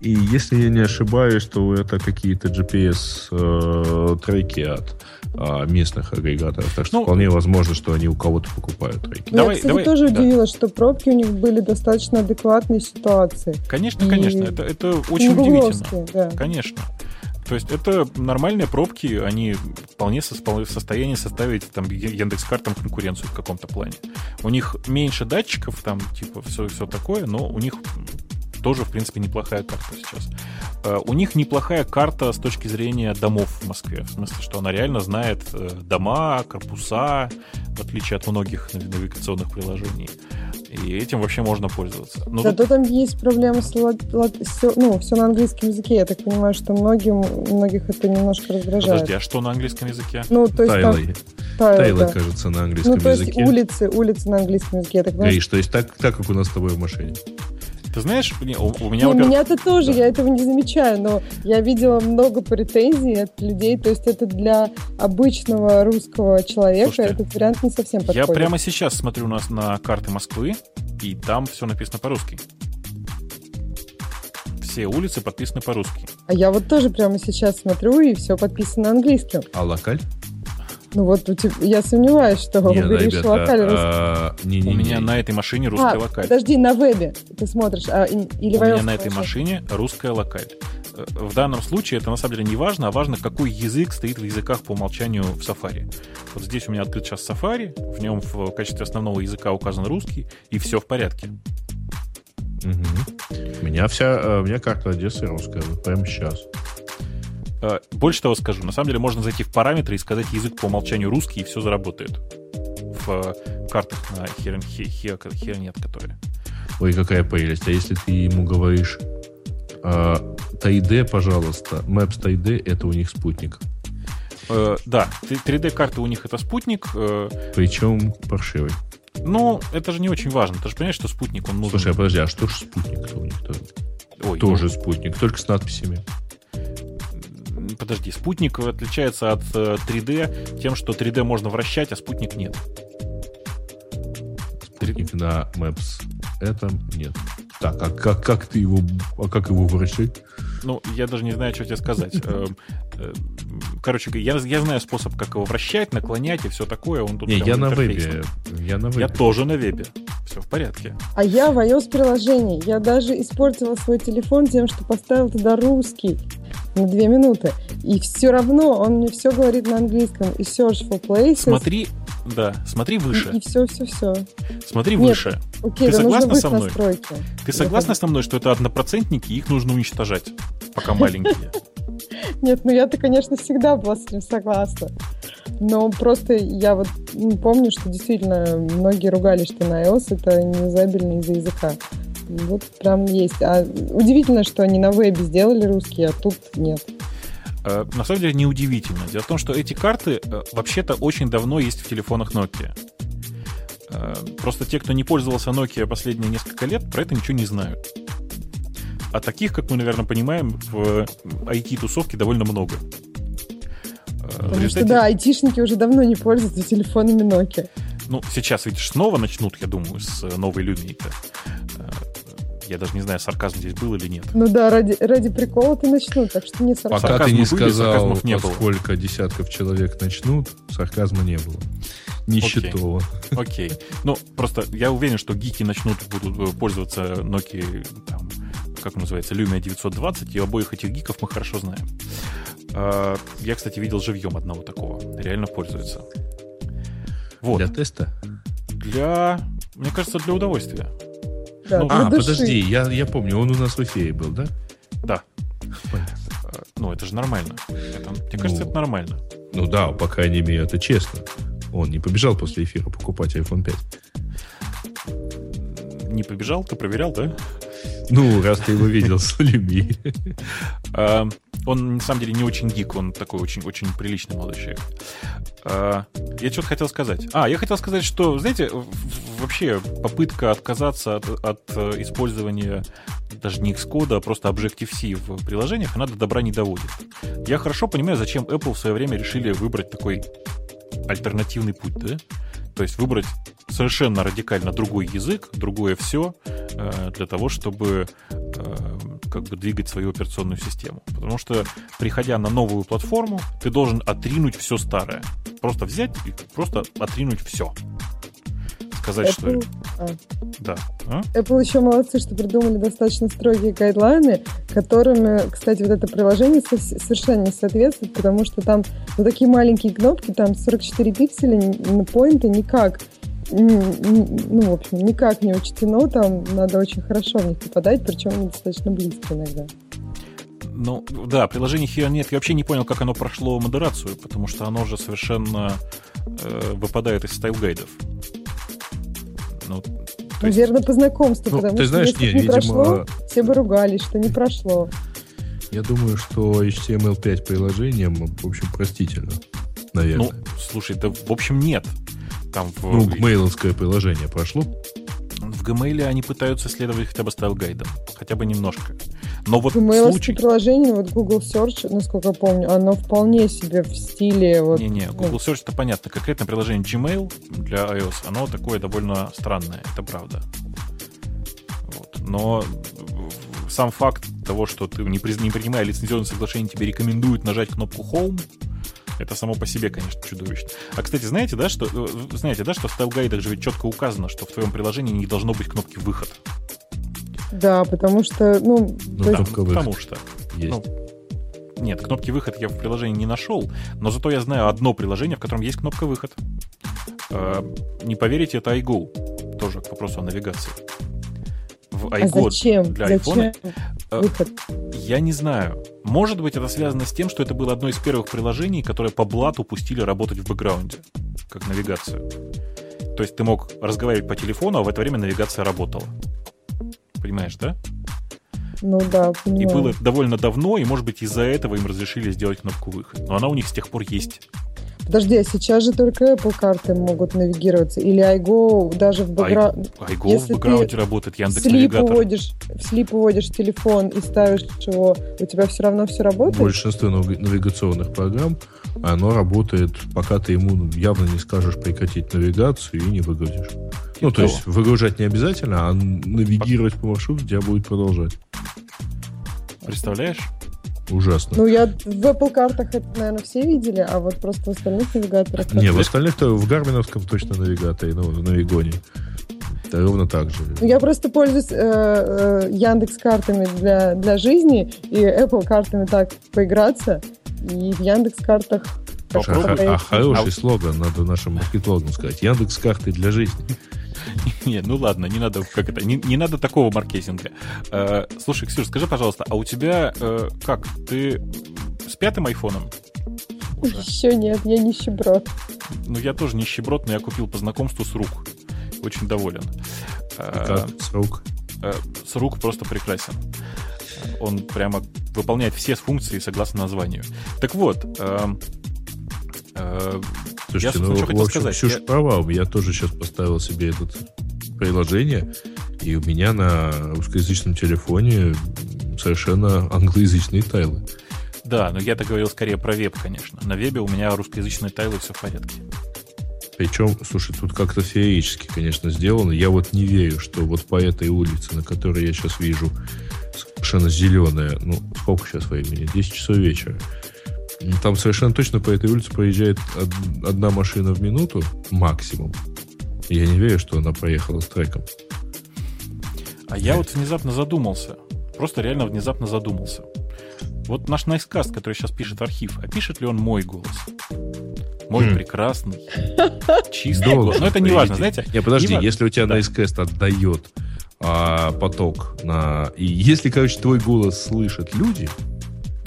И если я не ошибаюсь, то это какие-то GPS-треки э, от а, местных агрегаторов. Так что ну, вполне возможно, что они у кого-то покупают треки. Давай, я, кстати, давай, тоже да. удивилась, что пробки у них были достаточно адекватной ситуации. Конечно, и... конечно. Это, это очень удивительно. Да. Конечно. То есть это нормальные пробки, они вполне в состоянии составить там Яндекс.Картам конкуренцию в каком-то плане. У них меньше датчиков, там типа все, все такое, но у них тоже, в принципе, неплохая карта сейчас. Э, у них неплохая карта с точки зрения домов в Москве. В смысле, что она реально знает э, дома, корпуса, в отличие от многих навигационных приложений. И этим вообще можно пользоваться. Но Зато тут... там есть проблема с, лат... все, ну, все на английском языке. Я так понимаю, что многим, многих это немножко раздражает. Подожди, а что на английском языке? Ну, то есть Тайлы. Там... Тайлы, Тайлы да. кажется, на английском языке. Ну, то есть улицы, улицы на английском языке. Я так понимаю, Гриш, то есть так, так, как у нас с тобой в машине. Ты знаешь, у, у меня... У меня-то тоже, да. я этого не замечаю, но я видела много претензий от людей, то есть это для обычного русского человека Слушайте, этот вариант не совсем подходит. Я прямо сейчас смотрю у нас на карты Москвы, и там все написано по-русски. Все улицы подписаны по-русски. А я вот тоже прямо сейчас смотрю, и все подписано английским. А локаль? Ну вот у тебя, я сомневаюсь, что не, выберешь ребята, локаль а, не, не, У меня на этой машине русская а, локаль. Подожди, на вебе ты смотришь, а, или У меня на этой машине русская локаль. Э, в данном случае это на самом деле не важно, а важно, какой язык стоит в языках по умолчанию в Safari. Вот здесь у меня открыт сейчас Safari, в нем в качестве основного языка указан русский, и все в порядке. Угу. У меня вся, э, у меня карта Одессы русская, вот прямо сейчас. Э, больше того скажу, на самом деле можно зайти в параметры и сказать язык по умолчанию русский, и все заработает. В э, картах на хер, хер, хер, хернет, которые. Ой, какая прелесть. А если ты ему говоришь э, Тайде, пожалуйста, Maps Тайде, это у них спутник. Э, да, 3D-карты у них это спутник. Э, Причем паршивый. Ну, это же не очень важно. Ты же понимаешь, что спутник, он нужен. Слушай, а подожди, а что же спутник-то у них-то? Ой, Тоже ну... спутник, только с надписями подожди, спутник отличается от 3D э, тем, что 3D можно вращать, а спутник нет. Спутник на Maps это нет. Так, а как, как ты его, а как его вращать? Ну, я даже не знаю, что тебе сказать. Э, э, короче, я, я знаю способ, как его вращать, наклонять и все такое. Он тут не, я на вебе. Я на вебе. Я тоже на вебе. Все в порядке. А я в iOS приложении. Я даже испортила свой телефон тем, что поставил туда русский на две минуты. И все равно он мне все говорит на английском. И search for places. Смотри, да, смотри выше. И, и все, все, все. Смотри Нет, выше. Окей, Ты согласна со мной? Настройки. Ты согласна со мной, что это однопроцентники, их нужно уничтожать, пока маленькие? Нет, ну я-то, конечно, всегда была с этим согласна. Но просто я вот помню, что действительно многие ругались, что на iOS это неюзабельно из-за языка. Вот прям есть. А удивительно, что они на вебе сделали русский, а тут нет. Э, на самом деле неудивительно. Дело в том, что эти карты э, вообще-то очень давно есть в телефонах Nokia. Э, просто те, кто не пользовался Nokia последние несколько лет, про это ничего не знают. А таких, как мы, наверное, понимаем, в IT-тусовке довольно много. Потому результате... что, да, айтишники уже давно не пользуются телефонами Nokia. Ну, сейчас, видишь, снова начнут, я думаю, с новой Lumia. Я даже не знаю, сарказм здесь был или нет. Ну да, ради, ради прикола-то начнут, так что не сарказм. Пока ты не сказал, не было. сколько десятков человек начнут, сарказма не было. Нищетого. Окей. Окей. Ну, просто я уверен, что гики начнут будут пользоваться Nokia, там, как называется, Lumia 920, и обоих этих гиков мы хорошо знаем. А, я, кстати, видел живьем одного такого. Реально пользуется. Вот. Для теста? Для, мне кажется, для удовольствия. Да, ну, а, подожди, я, я помню, он у нас в эфире был, да? Да. Понятно. Ну, это же нормально. Это, мне кажется, ну, это нормально. Ну да, по крайней мере, это честно. Он не побежал после эфира покупать iPhone 5. Не побежал? Ты проверял, да? Ну, раз ты его видел с Люби. А, он, на самом деле, не очень гик, он такой очень, очень приличный молодой человек. А, я что-то хотел сказать. А, я хотел сказать, что, знаете, вообще попытка отказаться от, от э, использования даже не Xcode, а просто Objective-C в приложениях, она до добра не доводит. Я хорошо понимаю, зачем Apple в свое время решили выбрать такой альтернативный путь, да? То есть выбрать совершенно радикально другой язык, другое все э, для того, чтобы э, как бы двигать свою операционную систему. Потому что, приходя на новую платформу, ты должен отринуть все старое. Просто взять и просто отринуть все. Сказать, Apple... что... А. Да. А? Apple еще молодцы, что придумали достаточно строгие гайдлайны, которыми, кстати, вот это приложение совершенно не соответствует, потому что там вот такие маленькие кнопки, там 44 пикселя, на поинты никак ну, в общем, никак не учтено, там надо очень хорошо в них попадать, причем они достаточно близко иногда. Ну, да, приложение Here нет. Я вообще не понял, как оно прошло модерацию, потому что оно же совершенно э, выпадает из стайл-гайдов. Ну, Наверное, есть... по знакомству, ну, потому ты что знаешь, если не, не видимо... прошло, все бы ругались, что не прошло. Я думаю, что HTML5 приложением, в общем, простительно, наверное. Ну, слушай, да в общем нет. Там в... Ну, гмейловское приложение прошло. В Gmail они пытаются следовать хотя бы стайл-гайдам. Хотя бы немножко. Но вот Gmail случай... приложение, вот Google Search, насколько я помню, оно вполне себе в стиле... Вот, Не-не, ну. Google Search это понятно. Конкретно приложение Gmail для iOS, оно такое довольно странное, это правда. Вот. Но сам факт того, что ты не, при... не принимая лицензионное соглашение, тебе рекомендуют нажать кнопку Home, это само по себе, конечно, чудовищно. А, кстати, знаете, да, что, э, знаете, да, что в стайл-гайдах же ведь четко указано, что в твоем приложении не должно быть кнопки «Выход». Да, потому что, ну... ну то есть... Потому что. Есть. Ну, нет, кнопки выход я в приложении не нашел, но зато я знаю одно приложение, в котором есть кнопка выход. Э, не поверите, это iGo. Тоже к вопросу о навигации. В iGo а зачем? для iPhone. Э, выход? Я не знаю. Может быть, это связано с тем, что это было одно из первых приложений, которые по блату пустили работать в бэкграунде, как навигацию. То есть ты мог разговаривать по телефону, а в это время навигация работала. Понимаешь, да? Ну да, понимаю. И было довольно давно, и, может быть, из-за этого им разрешили сделать кнопку выход. Но она у них с тех пор есть. Подожди, а сейчас же только Apple карты могут навигироваться? Или iGo даже в бэкграунде? iGo в бэкграунде работает, Яндекс слип уводишь, в слип уводишь телефон и ставишь его, у тебя все равно все работает? Большинство навигационных программ, оно работает, пока ты ему явно не скажешь прекратить навигацию и не выгрузишь. Ну, то есть выгружать не обязательно, а навигировать по маршруту тебя будет продолжать. Представляешь? Ужасно. Ну, я в Apple картах это, наверное, все видели, а вот просто в остальных навигаторах... Не, в остальных-то в Гарминовском точно навигаторе, ну, в Навигоне. Это ровно так же. Ну, я просто пользуюсь э, э, Яндекс картами для, для жизни и Apple картами так поиграться. И в Яндекс картах а, а, а хороший слоган, надо нашим маркетологам сказать. Яндекс карты для жизни. Не, ну ладно, не надо, как это, не, не надо такого маркетинга. Э, слушай, Ксюш, скажи, пожалуйста, а у тебя э, как, ты с пятым айфоном? Уже? Еще нет, я нищеброд. Ну, я тоже нищеброд, но я купил по знакомству с рук. Очень доволен. Как с рук? Э, с рук просто прекрасен. Он прямо выполняет все функции согласно названию. Так вот, э, Слушайте, я, ну, что хотел сказать. Ксюша я... права, я тоже сейчас поставил себе это приложение, и у меня на русскоязычном телефоне совершенно англоязычные тайлы. Да, но я-то говорил скорее про веб, конечно. На вебе у меня русскоязычные тайлы, все в порядке. Причем, слушай, тут как-то феерически, конечно, сделано. Я вот не верю, что вот по этой улице, на которой я сейчас вижу, совершенно зеленая, ну, сколько сейчас времени? 10 часов вечера. Там совершенно точно по этой улице проезжает одна машина в минуту максимум. Я не верю, что она проехала с треком. А я вот внезапно задумался. Просто реально внезапно задумался. Вот наш Найскаст, который сейчас пишет архив, а пишет ли он мой голос? Мой хм. прекрасный, чистый голос. Но это не важно, знаете? Не, подожди, если у тебя да. Найскаст отдает а, поток на... И если, короче, твой голос слышат люди...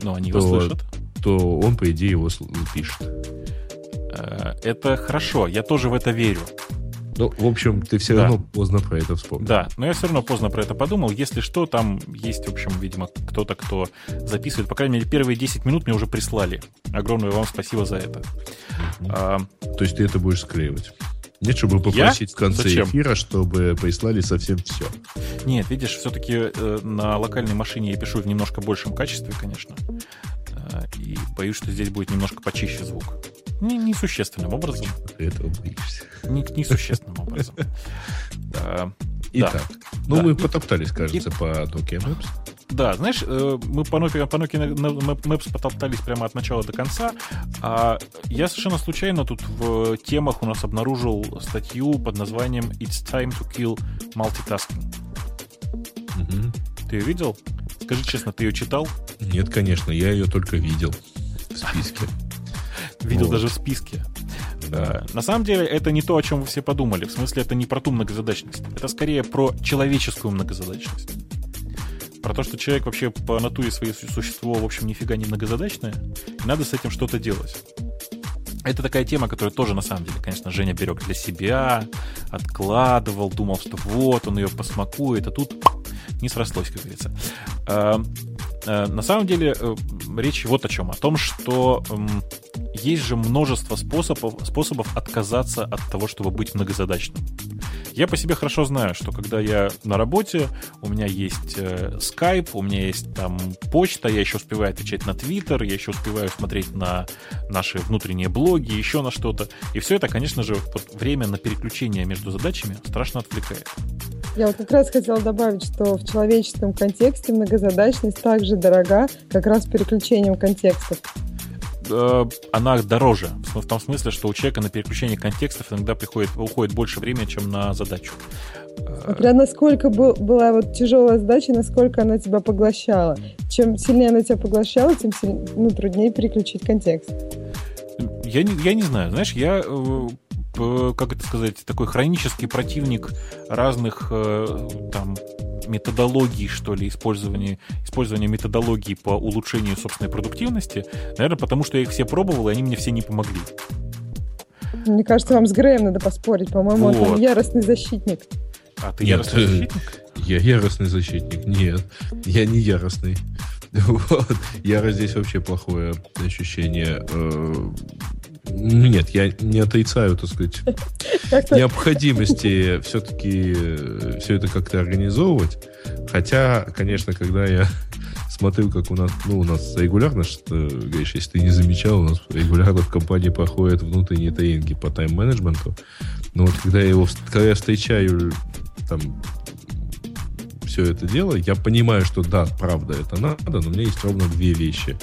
Ну, они его слышат то он, по идее, его пишет. Э, это хорошо, я тоже в это верю. Ну, в общем, ты все да. равно поздно про это вспомнил. Да, но я все равно поздно про это подумал. Если что, там есть, в общем, видимо, кто-то, кто записывает. По крайней мере, первые 10 минут мне уже прислали. Огромное вам спасибо за это. Mm-hmm. А, То есть ты это будешь склеивать? Нет, чтобы попросить я? в конце Зачем? эфира, чтобы прислали совсем все. Нет, видишь, все-таки э, на локальной машине я пишу в немножко большем качестве, конечно. Э, и боюсь, что здесь будет немножко почище звук. Не, несущественным образом. Ты этого боишься. Не, несущественным образом. Итак, ну мы потоптались, кажется, по Nokia Maps. Да, знаешь, э, мы по Nokia, по Nokia Maps потоптались прямо от начала до конца, а я совершенно случайно тут в темах у нас обнаружил статью под названием «It's time to kill multitasking». Ты ее видел? Скажи честно, ты ее читал? Нет, конечно, я ее только видел в списке. Видел даже в списке. Да. На самом деле, это не то, о чем вы все подумали. В смысле, это не про ту многозадачность. Это скорее про человеческую многозадачность. про то, что человек вообще по натуре своей существо, в общем, нифига не многозадачное, и надо с этим что-то делать. Это такая тема, которую тоже, на самом деле, конечно, Женя берег для себя, откладывал, думал, что вот, он ее посмакует, а тут не срослось, как говорится. А, а, на самом деле, э, речь вот о чем. О том, что есть же множество способов, способов отказаться от того, чтобы быть многозадачным. Я по себе хорошо знаю, что когда я на работе, у меня есть э, Skype, у меня есть там почта, я еще успеваю отвечать на Twitter, я еще успеваю смотреть на наши внутренние блоги, еще на что-то. И все это, конечно же, вот время на переключение между задачами страшно отвлекает. Я вот как раз хотела добавить, что в человеческом контексте многозадачность также дорога как раз переключением контекстов. Э, она дороже. В том смысле, что у человека на переключение контекстов иногда приходит, уходит больше времени, чем на задачу. Смотря насколько был, была вот тяжелая задача, насколько она тебя поглощала. Чем сильнее она тебя поглощала, тем сильнее, ну, труднее переключить контекст. Я не, я не знаю. Знаешь, я э, как это сказать, такой хронический противник разных э, там методологии, что ли, использования, использования методологии по улучшению собственной продуктивности, наверное, потому что я их все пробовал, и они мне все не помогли. Мне кажется, вам с Греем надо поспорить. По-моему, вот. он яростный защитник. А ты Нет, яростный защитник? Я яростный защитник. Нет, я не яростный. Вот. Ярость здесь вообще плохое ощущение. Ну, нет, я не отрицаю, так сказать, необходимости все-таки э, все это как-то организовывать. Хотя, конечно, когда я смотрю, как у нас, ну, у нас регулярно, что, говоришь, если ты не замечал, у нас регулярно в компании проходят внутренние тренинги по тайм-менеджменту. Но вот когда я его, когда я встречаю там все это дело. Я понимаю, что да, правда, это надо, но у меня есть ровно две вещи,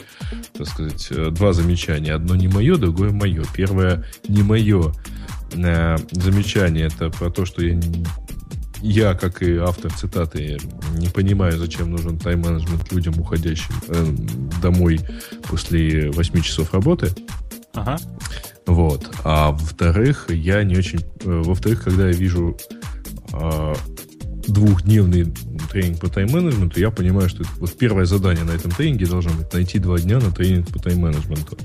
так сказать, э, два замечания. Одно не мое, другое мое. Первое не мое э, замечание, это про то, что я я, как и автор цитаты, не понимаю, зачем нужен тайм-менеджмент людям, уходящим э, домой после 8 часов работы. Ага. Вот. А во-вторых, я не очень... Э, во-вторых, когда я вижу э, двухдневный тренинг по тайм-менеджменту, я понимаю, что вот первое задание на этом тренинге должно быть найти два дня на тренинг по тайм-менеджменту.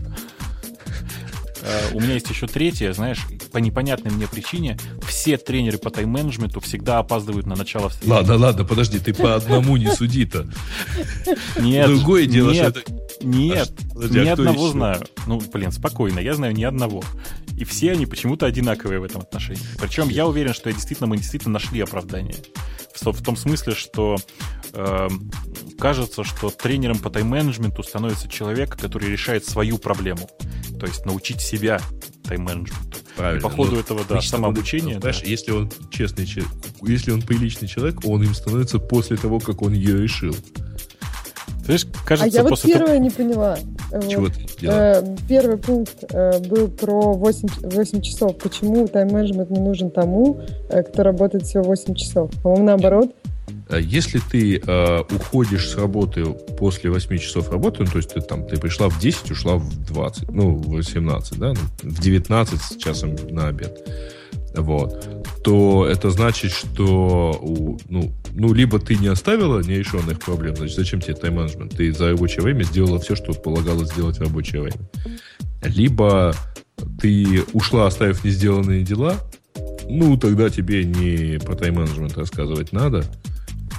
Э, у меня есть еще третье, знаешь, по непонятной мне причине все тренеры по тайм-менеджменту всегда опаздывают на начало встречи. Ладно, ладно, подожди, ты по одному не суди-то. Нет, Другое дело, нет, что это... Нет, ни а одного еще? знаю. Ну, блин, спокойно, я знаю ни одного. И все они почему-то одинаковые в этом отношении. Причем я уверен, что действительно мы действительно нашли оправдание. В, в том смысле, что э, кажется, что тренером по тайм-менеджменту становится человек, который решает свою проблему. То есть научить себя тайм-менеджменту. Правильно. И по ходу этого, да, самообучения. Знаешь, да. если он честный человек, если он приличный человек, он им становится после того, как он ее решил. Знаешь, кажется, а я вот первое не поняла. Чего ты э, Первый пункт э, был про 8, 8 часов. Почему тайм-менеджмент не нужен тому, э, кто работает всего 8 часов? По-моему, наоборот. Э, если ты э, уходишь с работы после 8 часов работы, ну, то есть ты там ты пришла в 10, ушла в 20, ну, в 18, да, ну, в 19 с часом на обед, вот, то это значит, что ну, ну, либо ты не оставила нерешенных проблем, значит, зачем тебе тайм-менеджмент? Ты за рабочее время сделала все, что полагалось сделать в рабочее время. Либо ты ушла, оставив не сделанные дела, ну, тогда тебе не про тайм-менеджмент рассказывать надо,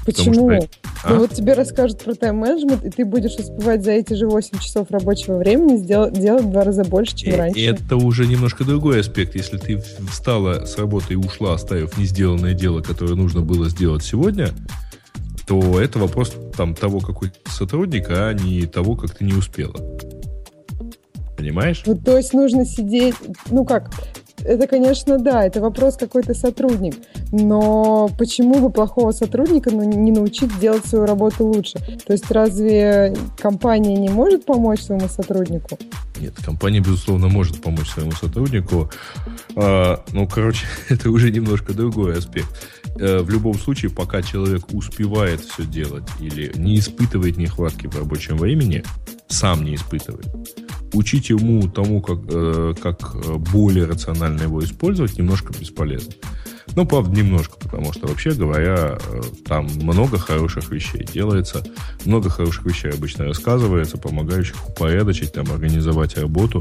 Почему? Что, ну вот тебе расскажут про тайм-менеджмент, и ты будешь успевать за эти же 8 часов рабочего времени сделать, делать в два раза больше, чем и, раньше. Это уже немножко другой аспект. Если ты встала с работы и ушла, оставив не сделанное дело, которое нужно было сделать сегодня, то это вопрос там, того, какой ты сотрудник, а не того, как ты не успела. Понимаешь? Ну, то есть нужно сидеть, ну как, это, конечно, да, это вопрос какой-то сотрудник. Но почему бы плохого сотрудника ну, не научить делать свою работу лучше? То есть разве компания не может помочь своему сотруднику? Нет, компания, безусловно, может помочь своему сотруднику. А, ну, короче, это уже немножко другой аспект. А, в любом случае, пока человек успевает все делать или не испытывает нехватки в рабочем времени, сам не испытывает, учить ему тому, как, э, как более рационально его использовать, немножко бесполезно. Ну, правда, немножко, потому что, вообще говоря, э, там много хороших вещей делается, много хороших вещей обычно рассказывается, помогающих упорядочить, там, организовать работу.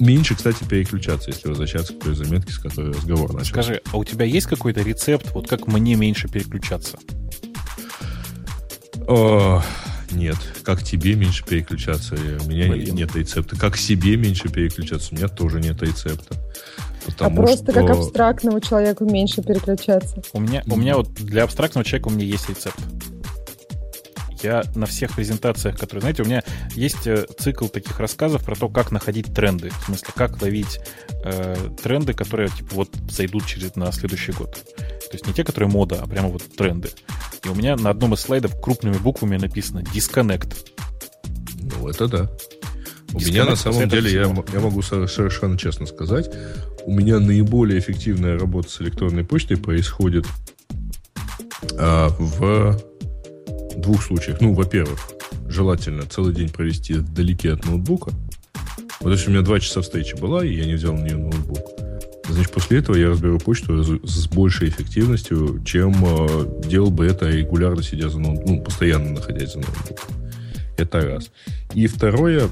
Меньше, кстати, переключаться, если возвращаться к той заметке, с которой разговор начал. Скажи, а у тебя есть какой-то рецепт, вот как мне меньше переключаться? Нет. Как тебе меньше переключаться? У меня Блин. нет рецепта. Как себе меньше переключаться? У меня тоже нет рецепта. Потому а просто что... как абстрактному человеку меньше переключаться. У меня, у меня вот для абстрактного человека у меня есть рецепт. Я на всех презентациях, которые, знаете, у меня есть э, цикл таких рассказов про то, как находить тренды. В смысле, как ловить э, тренды, которые типа вот зайдут через на следующий год. То есть не те, которые мода, а прямо вот тренды. И у меня на одном из слайдов крупными буквами написано disconnect. Ну, это да. У меня на самом деле, я, я могу совершенно честно сказать, у меня наиболее эффективная работа с электронной почтой происходит а, в двух случаях. Ну, во-первых, желательно целый день провести вдалеке от ноутбука. Вот если у меня два часа встречи была, и я не взял на нее ноутбук, значит, после этого я разберу почту с большей эффективностью, чем э, делал бы это регулярно сидя за ноутбуком, ну, постоянно находясь за ноутбуком. Это раз. И второе,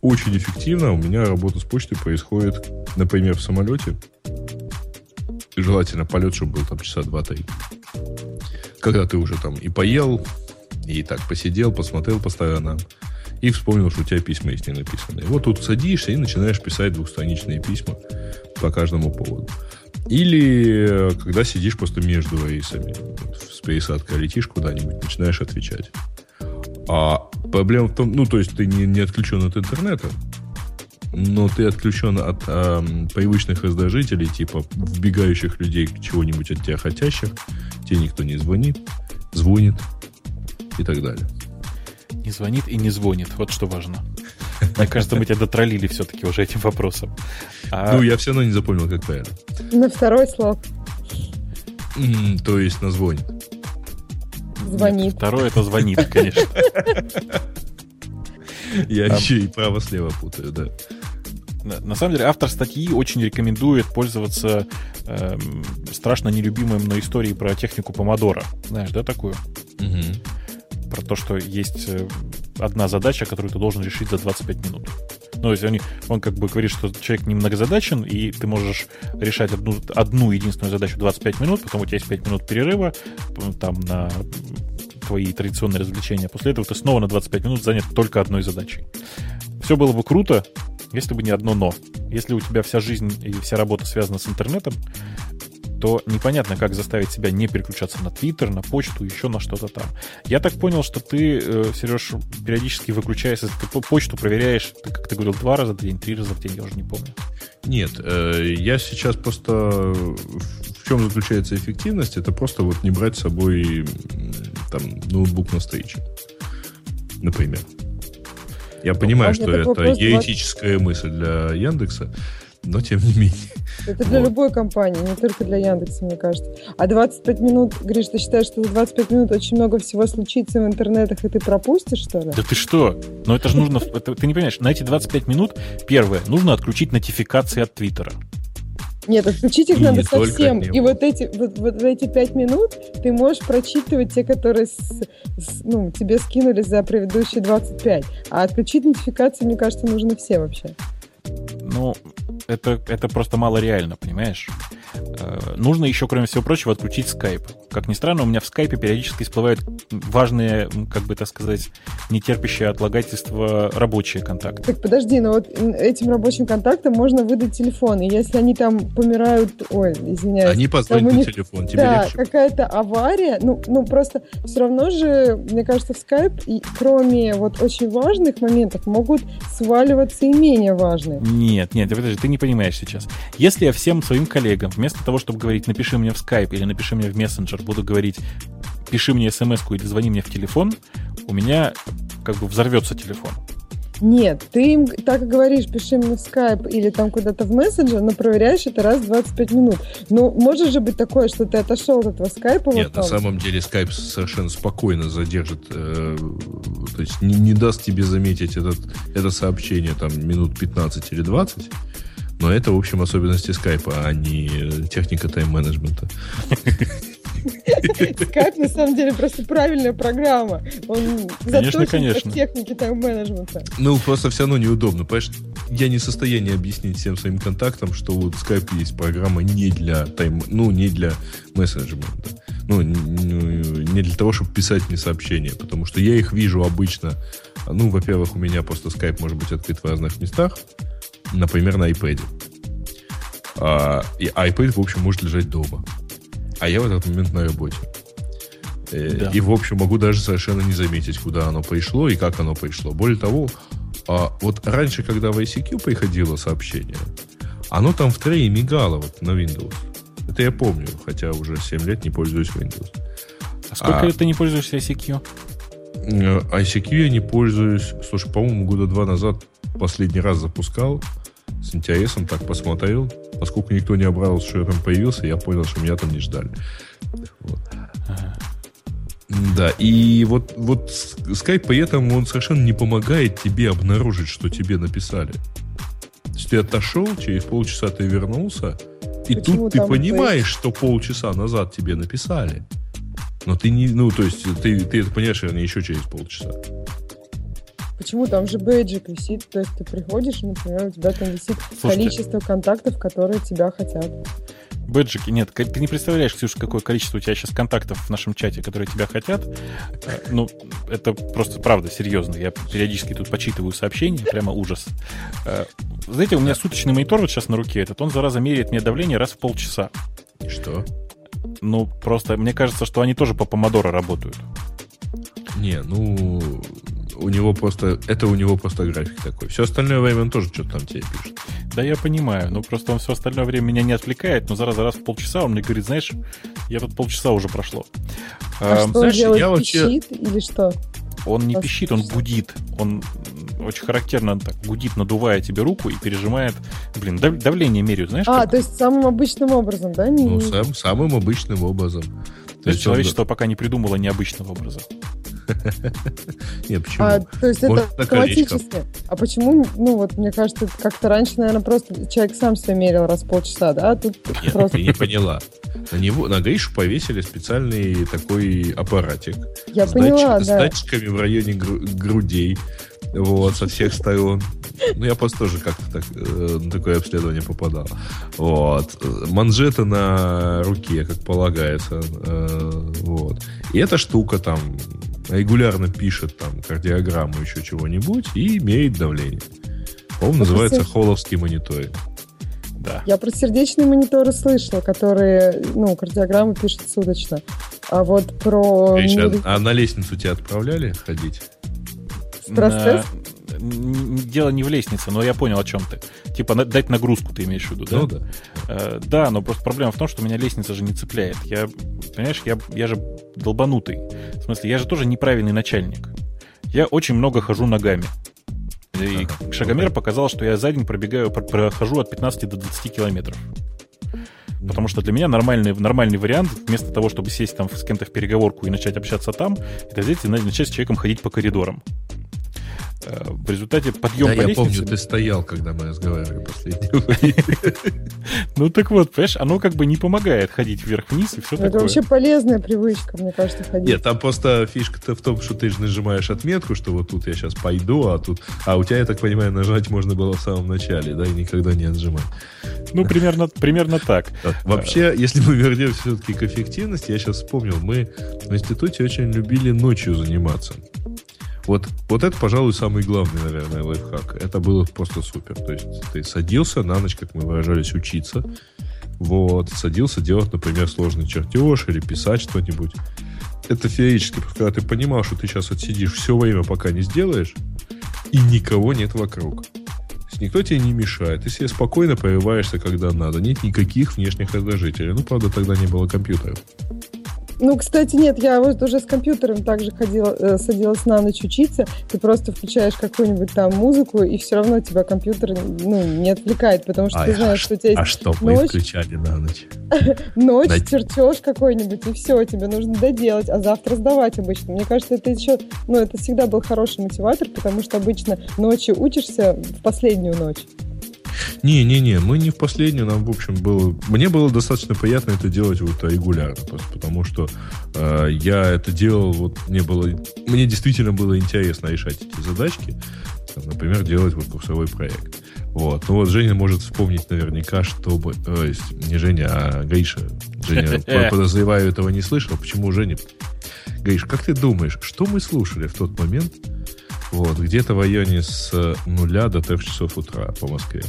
очень эффективно у меня работа с почтой происходит, например, в самолете. Желательно полет, чтобы был там часа два-три. Когда ты уже там и поел, и так посидел, посмотрел по сторонам, и вспомнил, что у тебя письма есть не написаны. И вот тут садишься и начинаешь писать двухстраничные письма по каждому поводу. Или когда сидишь просто между рейсами, с пересадкой летишь куда-нибудь, начинаешь отвечать. А проблема в том, ну, то есть ты не, не отключен от интернета, но ты отключен от а, привычных раздражителей, типа вбегающих людей чего-нибудь от тебя хотящих, тебе никто не звонит, звонит и так далее. Не звонит и не звонит, вот что важно. Мне кажется, мы тебя дотроллили все-таки уже этим вопросом. А... Ну, я все равно не запомнил, как правильно. На второй слог. Mm, то есть на звонит. Звонит. Нет, второе это звонит, конечно. Я еще и право-слева путаю, да. На самом деле автор статьи очень рекомендует пользоваться э, страшно нелюбимым на истории про технику помодора. Знаешь, да, такую? Угу. Про то, что есть э, одна задача, которую ты должен решить за 25 минут. Ну, то есть он, он как бы говорит, что человек не многозадачен, и ты можешь решать одну, одну единственную задачу 25 минут, потом у тебя есть 5 минут перерыва там на твои традиционные развлечения. После этого ты снова на 25 минут занят только одной задачей. Все было бы круто, если бы не одно «но». Если у тебя вся жизнь и вся работа связана с интернетом, то непонятно, как заставить себя не переключаться на Твиттер, на почту, еще на что-то там. Я так понял, что ты, э, Сереж, периодически выключаешься, ты почту проверяешь, как ты говорил, два раза в день, три раза в день, я уже не помню. Нет, э, я сейчас просто... В чем заключается эффективность? Это просто вот не брать с собой там ноутбук на встрече. Например. Я ну, понимаю, что это еретическая мысль для Яндекса, но тем не менее. Это для вот. любой компании, не только для Яндекса, мне кажется. А 25 минут, Гриш, ты считаешь, что за 25 минут очень много всего случится в интернетах, и ты пропустишь, что ли? Да ты что? Ну это же нужно... Это, ты не понимаешь, на эти 25 минут, первое, нужно отключить нотификации от Твиттера. Нет, отключить их и надо совсем. И вот эти, вот, вот эти пять минут ты можешь прочитывать те, которые с, с, ну, тебе скинули за предыдущие 25. А отключить нотификации, мне кажется, нужно все вообще. Ну, это, это просто мало реально, понимаешь? Э, нужно еще, кроме всего прочего, отключить скайп. Как ни странно, у меня в скайпе периодически всплывают важные, как бы так сказать, нетерпящие отлагательства рабочие контакты. Так подожди, но вот этим рабочим контактам можно выдать телефон, и если они там помирают, ой, извиняюсь. Они позвонят на телефон, тебе Да, какая-то авария, ну, ну просто все равно же, мне кажется, в скайп, и кроме вот очень важных моментов, могут сваливаться и менее важные. Нет, нет, подожди, ты не понимаешь сейчас. Если я всем своим коллегам вместо того, чтобы говорить «напиши мне в Skype» или «напиши мне в мессенджер», буду говорить «пиши мне смс или звони мне в телефон», у меня как бы взорвется телефон. Нет, ты им так и говоришь, пиши мне в скайп или там куда-то в мессенджер, но проверяешь это раз в 25 минут. Ну, может же быть такое, что ты отошел от этого скайпа. Нет, вот на самом деле скайп совершенно спокойно задержит, э, то есть не, не даст тебе заметить этот, это сообщение там минут 15 или 20, Но это, в общем, особенности скайпа, а не техника тайм-менеджмента. Скайп, на самом деле, просто правильная программа. Он конечно, конечно. техники тайм-менеджмента. Ну, просто все равно неудобно. Понимаешь, я не в состоянии объяснить всем своим контактам, что вот Skype есть программа не для тайм, ну, не для мессенджмента. Ну, не для того, чтобы писать мне сообщения, потому что я их вижу обычно. Ну, во-первых, у меня просто Skype может быть открыт в разных местах, например, на iPad. А, и iPad, в общем, может лежать дома а я в этот момент на работе. Э, да. И, в общем, могу даже совершенно не заметить, куда оно пришло и как оно пришло. Более того, а вот раньше, когда в ICQ приходило сообщение, оно там в трее мигало вот на Windows. Это я помню, хотя уже 7 лет не пользуюсь Windows. А сколько лет ты не пользуешься ICQ? Э, ICQ я не пользуюсь. Слушай, по-моему, года два назад последний раз запускал. С интересом так посмотрел. Поскольку никто не обрадовался, что я там появился, я понял, что меня там не ждали. Вот. Да, и вот, вот Skype поэтому он совершенно не помогает тебе обнаружить, что тебе написали. То есть ты отошел, через полчаса ты вернулся, и Почему тут ты понимаешь, есть? что полчаса назад тебе написали. Но ты не, ну, то есть ты, ты это понимаешь, наверное, еще через полчаса. Почему? Там же бейджик висит. То есть ты приходишь, например, у тебя там висит Слушайте, количество контактов, которые тебя хотят. Бэджики, нет, ты не представляешь, Ксюша, какое количество у тебя сейчас контактов в нашем чате, которые тебя хотят. Э, ну, это просто правда, серьезно. Я периодически тут почитываю сообщения, прямо ужас. Э, знаете, у меня суточный монитор вот сейчас на руке этот, он, зараза, меряет мне давление раз в полчаса. И что? Ну, просто мне кажется, что они тоже по помодоро работают. Не, ну, у него просто, это у него просто график такой. Все остальное время он тоже что-то там тебе пишет. Да, я понимаю. Ну, просто он все остальное время меня не отвлекает, но зараза раз в полчаса он мне говорит, знаешь, я тут полчаса уже прошло. А, а что знаешь, он делает, я вообще... пищит или что? Он не пищит, он гудит. Он очень характерно так гудит, надувая тебе руку и пережимает. Блин, давление меряют, знаешь? А, как? то есть самым обычным образом, да? Не... Ну, сам, самым обычным образом. То, то есть человечество он... пока не придумало необычного образа. Не, почему? А, то есть это автоматически. А почему, ну вот, мне кажется, как-то раньше, наверное, просто человек сам себе мерил раз в полчаса, да? А тут Нет, просто... ты не поняла. На него, на Гришу повесили специальный такой аппаратик. Я с поняла, датчик, да. С датчиками в районе грудей. Вот, со всех сторон. Ну, я просто тоже как-то так, э, на такое обследование попадал. Вот. Манжеты на руке, как полагается. Э, вот. И эта штука там регулярно пишет там кардиограмму, еще чего-нибудь и меряет давление. По-моему, называется холовский мониторинг. Да. Я про сердечные мониторы слышала, которые, ну, кардиограммы пишут суточно. А вот про... Конечно, а на лестницу тебя отправляли ходить? Стресс-тест? Дело не в лестнице, но я понял, о чем ты. Типа дать нагрузку ты имеешь в виду, да? Ну да. Э, да, но просто проблема в том, что меня лестница же не цепляет. Я, понимаешь, я, я же долбанутый. В смысле, я же тоже неправильный начальник. Я очень много хожу ногами. И ага, шагомер okay. показал, что я за день пробегаю, прохожу от 15 до 20 километров. Потому что для меня нормальный, нормальный вариант, вместо того, чтобы сесть там с кем-то в переговорку и начать общаться там, это взять и начать с человеком ходить по коридорам. Э, в результате подъем да, по я лестнице... помню, ты стоял, когда мы разговаривали последний Ну так вот, понимаешь, оно как бы не помогает ходить вверх-вниз и все такое. Это вообще полезная привычка, мне кажется, ходить. Нет, там просто фишка-то в том, что ты же нажимаешь отметку, что вот тут я сейчас пойду, а тут... А у тебя, я так понимаю, нажать можно было в самом начале, да, и никогда не отжимать. Ну, примерно, примерно так. Вообще, если мы вернемся все-таки к эффективности, я сейчас вспомнил, мы в институте очень любили ночью заниматься. Вот, вот это, пожалуй, самый главный, наверное, лайфхак. Это было просто супер. То есть ты садился на ночь, как мы выражались, учиться. Вот, садился делать, например, сложный чертеж или писать что-нибудь. Это феерически, когда ты понимал, что ты сейчас отсидишь все время, пока не сделаешь, и никого нет вокруг. Никто тебе не мешает. Ты себе спокойно появаешься, когда надо. Нет никаких внешних раздражителей. Ну, правда, тогда не было компьютеров. Ну, кстати, нет, я вот уже с компьютером также ходила, э, садилась на ночь учиться. Ты просто включаешь какую-нибудь там музыку, и все равно тебя компьютер ну, не отвлекает, потому что а, ты знаешь, а что у тебя есть А что ночь, мы включали на ночь? Ночь, на... чертеж какой-нибудь, и все, тебе нужно доделать, а завтра сдавать обычно. Мне кажется, это еще, ну, это всегда был хороший мотиватор, потому что обычно ночью учишься в последнюю ночь. Не-не-не, мы не в последнюю, нам, в общем, было... Мне было достаточно приятно это делать вот регулярно, просто потому что э, я это делал, вот мне было... Мне действительно было интересно решать эти задачки, там, например, делать вот курсовой проект. Вот. Ну вот Женя может вспомнить наверняка, чтобы... Э, не Женя, а Гриша. Женя, подозреваю, этого не слышал. Почему Женя? Гриш, как ты думаешь, что мы слушали в тот момент, вот, где-то в районе с нуля до трех часов утра по Москве?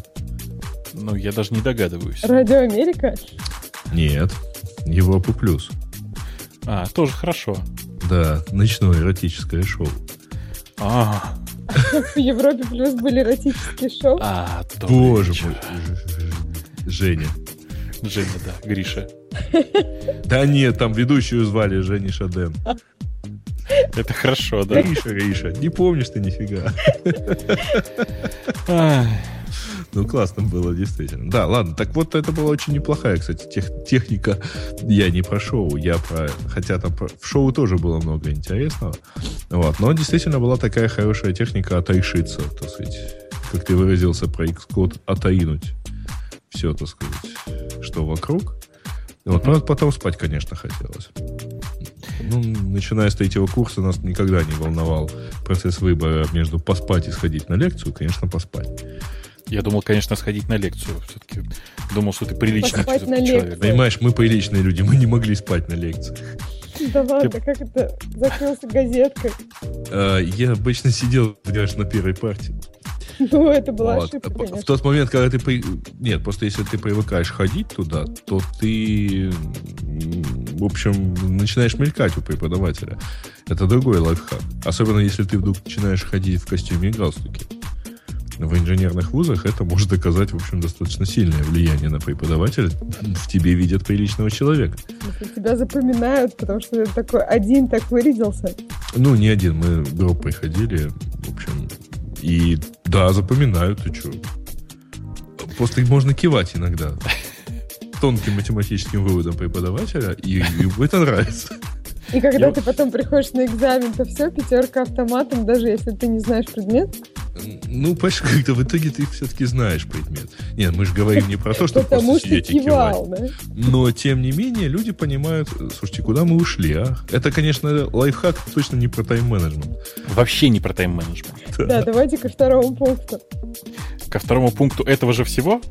Ну, я даже не догадываюсь. Радио Америка? Нет, Европа Плюс. А, тоже хорошо. Да, ночное эротическое шоу. А, В Европе Плюс были эротические шоу? а, Боже мой. Женя. Женя, да, Гриша. Да нет, там ведущую звали Женя Шаден. Это хорошо, да? Гриша, Гриша, не помнишь ты нифига. Ну, классно было, действительно. Да, ладно, так вот это была очень неплохая, кстати, тех- техника. Я не про шоу, я про... Хотя там про- в шоу тоже было много интересного. Вот, но действительно была такая хорошая техника отрешиться, так сказать. Как ты выразился про Xcode, отаинуть все, так сказать, что вокруг. Вот, но потом спать, конечно, хотелось. Ну, начиная с третьего курса нас никогда не волновал процесс выбора между поспать и сходить на лекцию, конечно, поспать. Я думал, конечно, сходить на лекцию. Все-таки думал, что ты приличный Поспать на человек. лекцию. Понимаешь, мы приличные люди, мы не могли спать на лекциях. Да ладно, как это? Закрылся газеткой. Э, Я обычно сидел, понимаешь, на первой партии. Ну, это была Вот. ошибка, В конечно. тот момент, когда ты... при- Нет, просто если ты привыкаешь ходить туда, то ты, в общем, начинаешь мелькать у преподавателя. Это другой лайфхак. Особенно, если ты вдруг начинаешь ходить в костюме и галстуке. В инженерных вузах это может оказать, в общем, достаточно сильное влияние на преподавателя. В тебе видят приличного человека. Тебя запоминают, потому что ты такой один так вырядился. Ну, не один, мы группой ходили, в общем, и да, запоминаю, ты что. Просто можно кивать иногда тонким математическим выводом преподавателя, и, и это нравится. И когда Я- ты потом приходишь на экзамен, то все, пятерка автоматом, даже если ты не знаешь предмет. Ну, понимаешь, как-то в итоге ты все-таки знаешь предмет. Нет, мы же говорим не про то, что Потому просто сидеть и кивать. да? Но, тем не менее, люди понимают, слушайте, куда мы ушли, а? Это, конечно, лайфхак точно не про тайм-менеджмент. Вообще не про тайм-менеджмент. Да, давайте ко второму пункту. Ко второму пункту этого же всего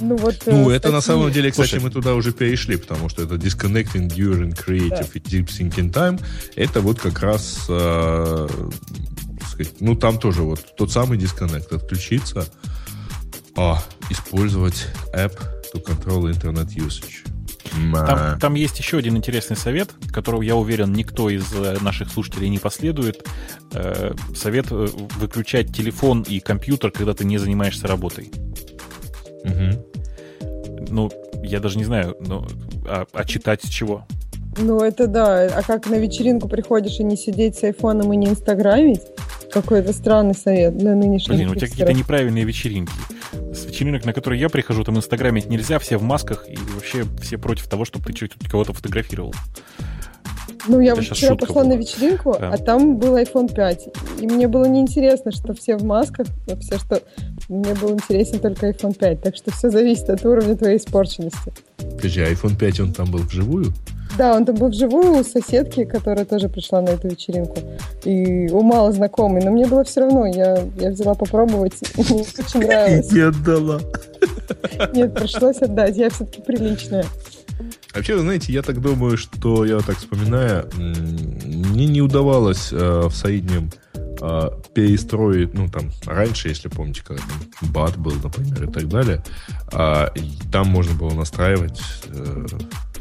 Ну, вот, Ну, э, это на статьи. самом деле, кстати, Слушай. мы туда уже перешли, потому что это disconnecting during creative и deep thinking time. Это вот как раз, э, сказать, ну, там тоже вот тот самый disconnect. Отключиться, а, использовать app to control internet usage. Там, там есть еще один интересный совет, которого, я уверен, никто из э, наших слушателей не последует. Э, Совет выключать телефон и компьютер, когда ты не занимаешься работой. Мгм. Ну, я даже не знаю, ну, а, а читать с чего? Ну, это да. А как на вечеринку приходишь и не сидеть с айфоном и не инстаграмить? Какой-то странный совет для нынешних Блин, у тебя какие-то неправильные вечеринки. С вечеринок, на которые я прихожу, там инстаграмить нельзя, все в масках, и вообще все против того, чтобы ты кого-то фотографировал. Ну, я Это вот вчера пошла была. на вечеринку, Да. а там был iPhone 5. И мне было неинтересно, что все в масках, а все, что... Мне был интересен только iPhone 5. Так что все зависит от уровня твоей испорченности. Подожди, а iPhone 5, он там был вживую? Да, он там был вживую у соседки, которая тоже пришла на эту вечеринку. И у мало знакомый, но мне было все равно. Я, я взяла попробовать, мне очень нравилось. Не отдала. Нет, пришлось отдать. Я все-таки приличная. Вообще, вы знаете, я так думаю, что я так вспоминаю, мне не удавалось э, в среднем э, перестроить, ну там раньше, если помните, когда там бат был, например, и так далее, а, и там можно было настраивать, э,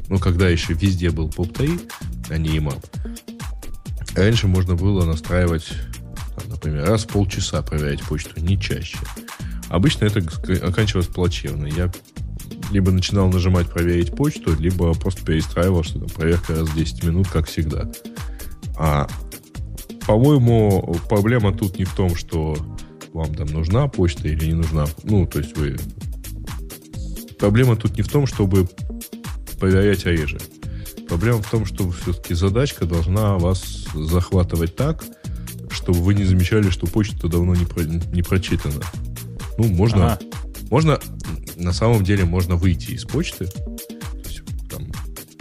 ну когда еще везде был POP3, а не IMAP. Раньше можно было настраивать, там, например, раз в полчаса проверять почту, не чаще. Обычно это оканчивалось плачевно. Я либо начинал нажимать проверить почту, либо просто перестраивал, что там проверка раз в 10 минут, как всегда. А, по-моему, проблема тут не в том, что вам там нужна почта или не нужна. Ну, то есть вы... Проблема тут не в том, чтобы проверять реже. Проблема в том, что все-таки задачка должна вас захватывать так, чтобы вы не замечали, что почта давно не, про- не прочитана. Ну, можно Ага. Можно, на самом деле, можно выйти из почты, там,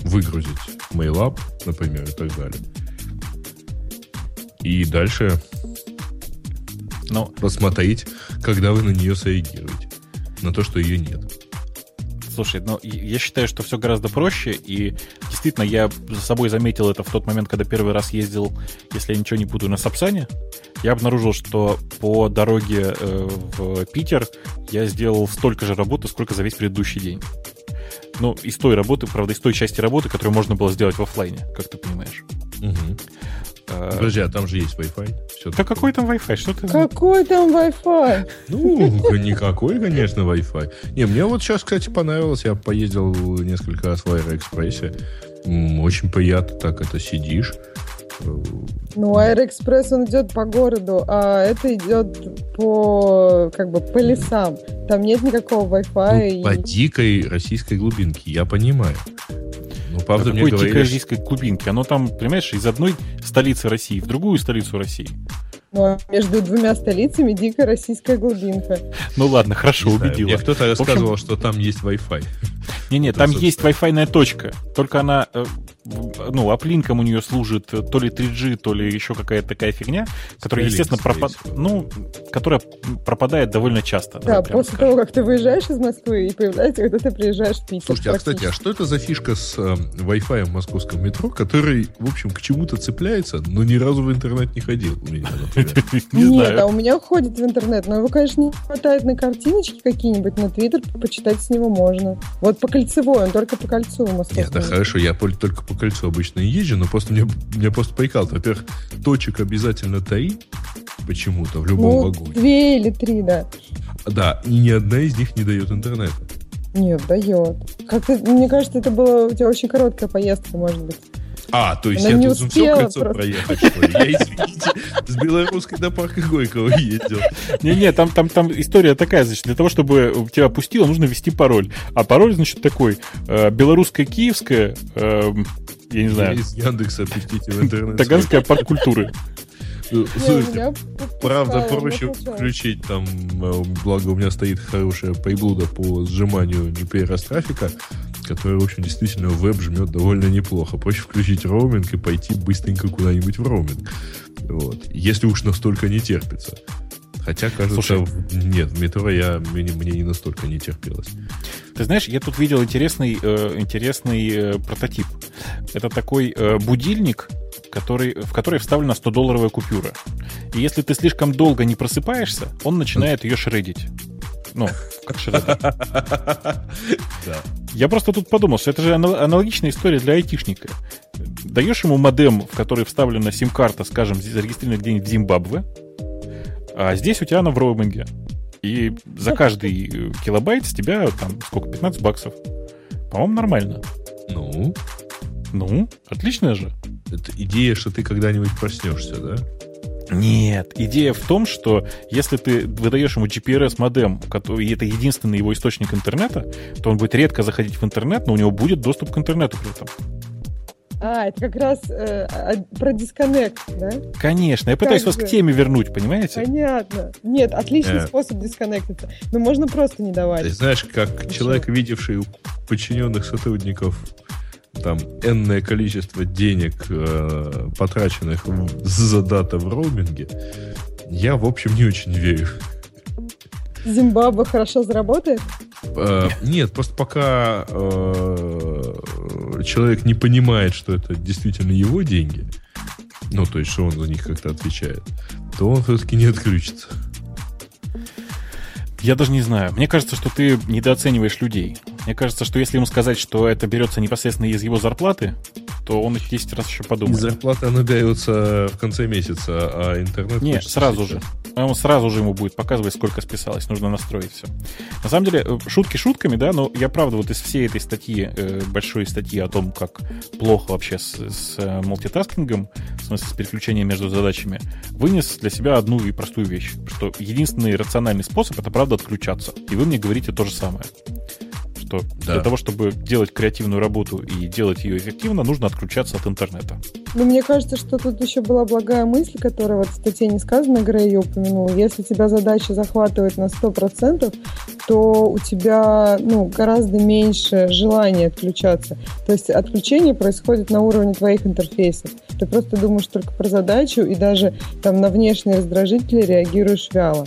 выгрузить MailUp, например, и так далее. И дальше Но... посмотреть, когда вы на нее среагируете. На то, что ее нет. Слушай, ну, я считаю, что все гораздо проще, и действительно, я за собой заметил это в тот момент, когда первый раз ездил, если я ничего не путаю, на Сапсане. Я обнаружил, что по дороге э, в Питер я сделал столько же работы, сколько за весь предыдущий день. Ну, из той работы, правда, из той части работы, которую можно было сделать в офлайне, как ты понимаешь. Угу. А... Подожди, а там же есть Wi-Fi? Все да какой там Wi-Fi? Что ты... Какой там Wi-Fi? Ну, никакой, конечно, Wi-Fi. Не, мне вот сейчас, кстати, понравилось. Я поездил несколько раз в Аэроэкспрессе. Очень приятно так это сидишь. Ну, Аэроэкспресс, он идет по городу, а это идет по, как бы, по лесам. Там нет никакого Wi-Fi. Ну, и... По дикой российской глубинке, я понимаю. Ну, правда, а мне какой говоришь... дикой глубинки? Оно там, понимаешь, из одной столицы России в другую столицу России. Ну, а между двумя столицами дикая российская глубинка. Ну ладно, хорошо, Не убедила. Мне кто-то рассказывал, общем... что там есть Wi-Fi. Не-не, там есть Wi-Fi точка. Только она э, ну, аплинком у нее служит то ли 3G, то ли еще какая-то такая фигня, которая, естественно, пропад... ну, которая пропадает довольно часто. Да, после скажем. того, как ты выезжаешь из Москвы и появляется, когда ты приезжаешь в Питер. Слушайте, а, кстати, а что это за фишка с э, Wi-Fi в московском метро, который, в общем, к чему-то цепляется, но ни разу в интернет не ходил у меня, Нет, а у меня ходит в интернет, но его, конечно, не хватает на картиночки какие-нибудь, на Твиттер почитать с него можно. Вот по кольцевой, он только по кольцу в Москве. Нет, да хорошо, я только по кольцу обычно езжу, но просто мне, мне просто прикал. Во-первых, точек обязательно три почему-то в любом ну, вагоне. Две или три, да. Да, и ни одна из них не дает интернета. Нет, дает. Как мне кажется, это была у тебя очень короткая поездка, может быть. А, то есть Она я должен все кольцо просто. проехать, что ли? Я, извините, с белорусской до парка Горького ездил. Не-не, там, там, там история такая, значит, для того, чтобы тебя пустило, нужно ввести пароль. А пароль, значит, такой, э, белорусская, киевская, э, я не знаю. Из Яндекса пустите в интернет. Таганская парк культуры. Слушайте, правда, проще включить там, э, благо у меня стоит хорошая приблуда по сжиманию GPRS трафика, который, в общем, действительно веб жмет довольно неплохо. Проще включить роуминг и пойти быстренько куда-нибудь в роуминг. Вот. Если уж настолько не терпится. Хотя, кажется, Слушай, нет, в метро я, мне, мне не настолько не терпелось. Ты знаешь, я тут видел интересный, э, интересный э, прототип. Это такой э, будильник, который, в который вставлена 100-долларовая купюра. И если ты слишком долго не просыпаешься, он начинает ее шредить. Ну, как. Да. Я просто тут подумал, что это же аналогичная история для айтишника. Даешь ему модем, в который вставлена сим-карта, скажем, зарегистрированная где-нибудь в Зимбабве, а здесь у тебя она в роуминге. И за каждый килобайт с тебя там сколько, 15 баксов. По-моему, нормально. Ну? Ну, отлично же. Это идея, что ты когда-нибудь проснешься, да? Нет, идея в том, что если ты выдаешь ему GPRS-модем, и это единственный его источник интернета, то он будет редко заходить в интернет, но у него будет доступ к интернету при этом. А, это как раз э, про дисконнект, да? Конечно. Я пытаюсь как вас же? к теме вернуть, понимаете? Понятно. Нет, отличный э. способ дисконнектиться. Но можно просто не давать. Ты знаешь, как Хорошо. человек, видевший у подчиненных сотрудников там энное количество денег, э, потраченных за дата в роуминге, я, в общем, не очень верю. Зимбабве хорошо заработает? Э, нет, просто пока э, человек не понимает, что это действительно его деньги, ну, то есть, что он за них как-то отвечает, то он все-таки не отключится. Я даже не знаю. Мне кажется, что ты недооцениваешь людей. Мне кажется, что если ему сказать, что это берется непосредственно из его зарплаты, то он их 10 раз еще подумает. Зарплата она дается в конце месяца, а интернет... Нет, сразу сейчас. же. Он сразу же ему будет показывать, сколько списалось. Нужно настроить все. На самом деле, э, шутки шутками, да, но я правда вот из всей этой статьи, э, большой статьи о том, как плохо вообще с, с э, мультитаскингом, в смысле с переключением между задачами, вынес для себя одну и простую вещь, что единственный рациональный способ это правда отключаться. И вы мне говорите то же самое что да. для того, чтобы делать креативную работу и делать ее эффективно, нужно отключаться от интернета. Ну, мне кажется, что тут еще была благая мысль, которая вот в статье не сказана, Грей ее упомянул. Если тебя задача захватывает на 100%, то у тебя ну, гораздо меньше желания отключаться. То есть отключение происходит на уровне твоих интерфейсов. Ты просто думаешь только про задачу и даже там на внешние раздражители реагируешь вяло.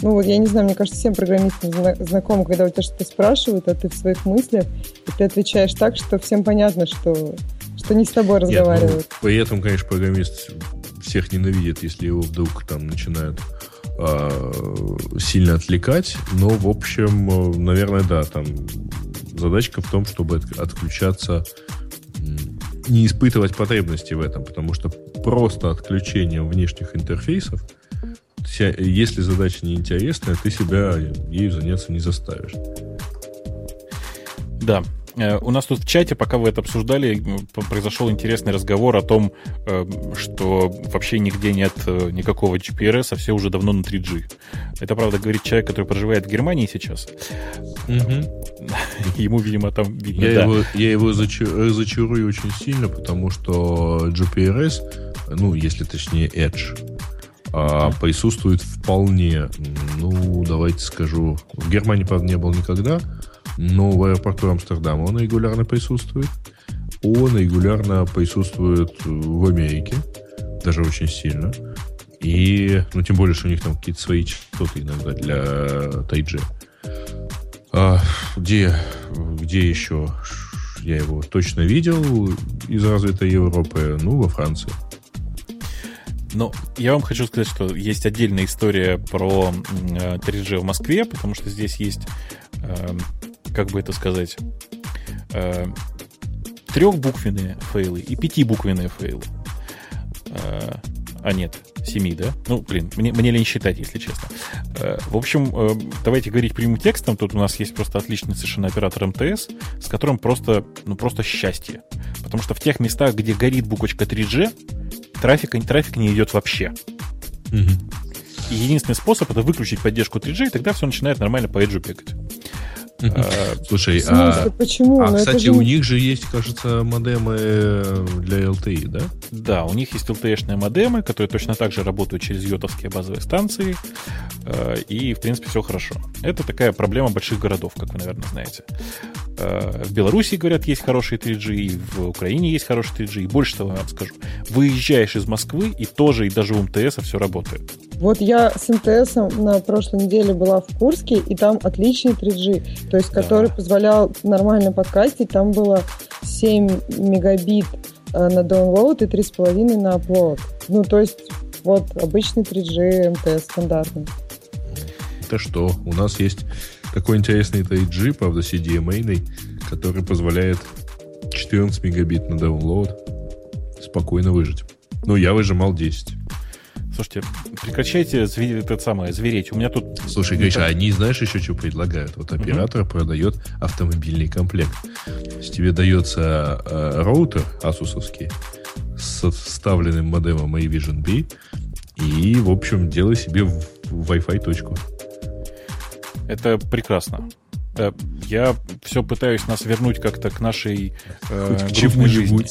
Ну вот, я не знаю, мне кажется, всем программистам знакомо, когда у тебя что-то спрашивают, а ты в своих мыслях, и ты отвечаешь так, что всем понятно, что, что не с тобой разговаривают. Нет, ну, при этом, конечно, программист всех ненавидит, если его вдруг там начинают э, сильно отвлекать. Но, в общем, наверное, да, там задачка в том, чтобы отключаться, не испытывать потребности в этом, потому что просто отключением внешних интерфейсов – если задача неинтересная, ты себя ею заняться не заставишь. Да, э, у нас тут в чате, пока вы это обсуждали, произошел интересный разговор о том, э, что вообще нигде нет э, никакого GPRS, а все уже давно на 3G. Это, правда, говорит человек, который проживает в Германии сейчас. Угу. Ему, видимо, там видно, я, да. его, я его разочарую очень сильно, потому что GPRS, ну, если точнее Edge, а, присутствует вполне, ну, давайте скажу, в Германии, правда, не был никогда, но в аэропорту Амстердама он регулярно присутствует. Он регулярно присутствует в Америке, даже очень сильно. И, ну, тем более, что у них там какие-то свои частоты иногда для тайджи. А, где, где еще я его точно видел из развитой Европы? Ну, во Франции. Но я вам хочу сказать, что есть отдельная история про 3G в Москве, потому что здесь есть, эм, как бы это сказать, э, трехбуквенные фейлы и пятибуквенные фейлы. Э, а нет, семи, да? Ну, блин, мне, мне лень считать, если честно. Э, в общем, давайте говорить прямым текстом. Тут у нас есть просто отличный совершенно оператор МТС, с которым просто, ну, просто счастье. Потому что в тех местах, где горит буквочка 3G, трафика, трафика не идет вообще. Угу. И единственный способ это выключить поддержку 3G, и тогда все начинает нормально по эджу бегать. А, Слушай, а, почему? а кстати, же... у них же есть, кажется, модемы для LTE, да? Да, у них есть LTE-шные модемы, которые точно так же работают через йотовские базовые станции, э, и, в принципе, все хорошо. Это такая проблема больших городов, как вы, наверное, знаете. Э, в Беларуси, говорят, есть хороший 3G, и в Украине есть хороший 3G, и больше того, я вам скажу, выезжаешь из Москвы, и тоже, и даже у МТС все работает. Вот я с МТС на прошлой неделе была в Курске, и там отличный 3G, то есть да. который позволял нормально подкастить. Там было 7 мегабит э, на download и 3,5 на upload. Ну, то есть вот обычный 3G МТС стандартный. Это что? У нас есть такой интересный 3G, правда, CDMA, который позволяет 14 мегабит на download спокойно выжить. Ну, я выжимал 10. Слушайте, прекращайте звери, это самое, звереть. У меня тут... Слушай, Гриша, так... они знаешь еще что предлагают? Вот оператор угу. продает автомобильный комплект. То есть тебе дается э, роутер асусовский с вставленным модемом Avision B и, в общем, делай себе Wi-Fi точку. Это прекрасно. Э, я все пытаюсь нас вернуть как-то к нашей э, к грустной жизни.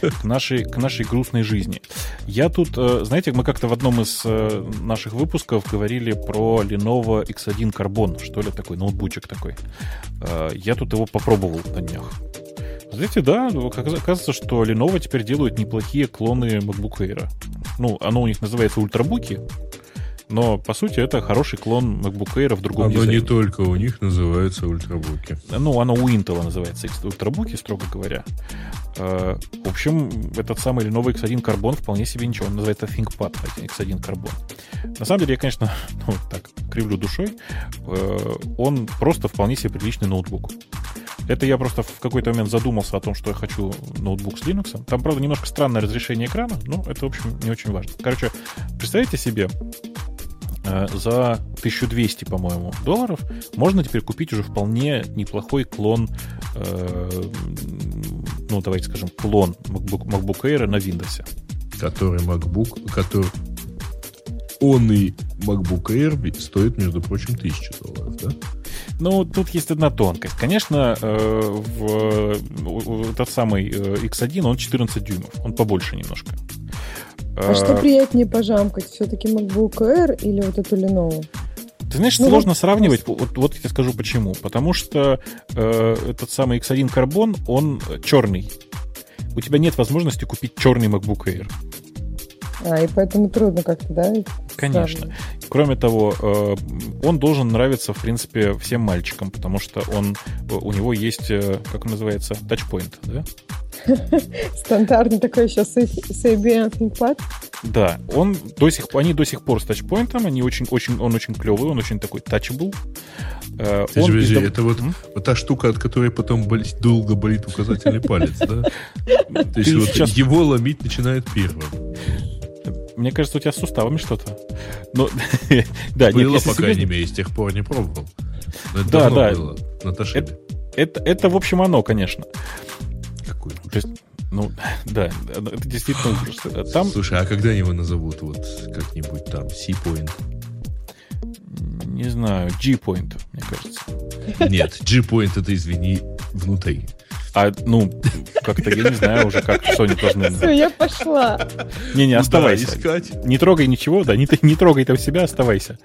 К нашей, к нашей грустной жизни. Я тут, э, знаете, мы как-то в одном из э, наших выпусков говорили про Lenovo X1 Carbon, что ли, такой ноутбучек такой. Э, я тут его попробовал на днях. Знаете, да, оказывается, что Lenovo теперь делают неплохие клоны MacBook Air. Ну, оно у них называется ультрабуки, но, по сути, это хороший клон MacBook Air в другом Оно дизайне. не только у них называется ультрабуки. Ну, оно у Intel называется ультрабуки, строго говоря. Э, в общем, этот самый новый X1 Carbon вполне себе ничего. Он называется ThinkPad X1 Carbon. На самом деле, я, конечно, ну, так, кривлю душой. Э, он просто вполне себе приличный ноутбук. Это я просто в какой-то момент задумался о том, что я хочу ноутбук с Linux. Там, правда, немножко странное разрешение экрана, но это, в общем, не очень важно. Короче, представьте себе, за 1200, по-моему, долларов можно теперь купить уже вполне неплохой клон, э, ну, давайте скажем, клон MacBook, MacBook Air на Windows. Который MacBook, который он и MacBook Air стоит, между прочим, 1000 долларов, да? Ну, тут есть одна тонкость. Конечно, э, в, тот самый X1, он 14 дюймов, он побольше немножко. А, что приятнее пожамкать? Все-таки MacBook Air или вот эту Lenovo? Ты знаешь, ну, сложно вот, сравнивать. Вот, вот я тебе скажу почему. Потому что э, этот самый X1 Carbon, он черный. У тебя нет возможности купить черный MacBook Air. А, и поэтому трудно как-то, да? Конечно. Сравнивать. Кроме того, э, он должен нравиться, в принципе, всем мальчикам, потому что он, у него есть, э, как он называется, тачпоинт, да? Стандартный такой еще с IBM ThinkPad. Да, он до сих, они до сих пор с тачпоинтом, они очень, очень, он очень клевый, он очень такой touchable. Э, он подожди, издав... это вот, вот та штука, от которой потом болит, долго болит указательный палец, да? То есть вот его ломить начинает первым. Мне кажется, у тебя с суставами что-то. Но, да, было, по крайней мере, с тех пор не пробовал. Да, да. Было, это, это, в общем, оно, конечно. Какой ужас. Ну, да, это действительно ужас. Там... Слушай, а когда его назовут вот как-нибудь там C-Point? Не знаю, G-Point, мне кажется. Нет, G-Point это, извини, внутри. А, ну, как-то, я не знаю уже, как Sony должны... Все, я пошла. Не-не, оставайся. Да, искать. Не трогай ничего, да, не, не трогай там себя, оставайся.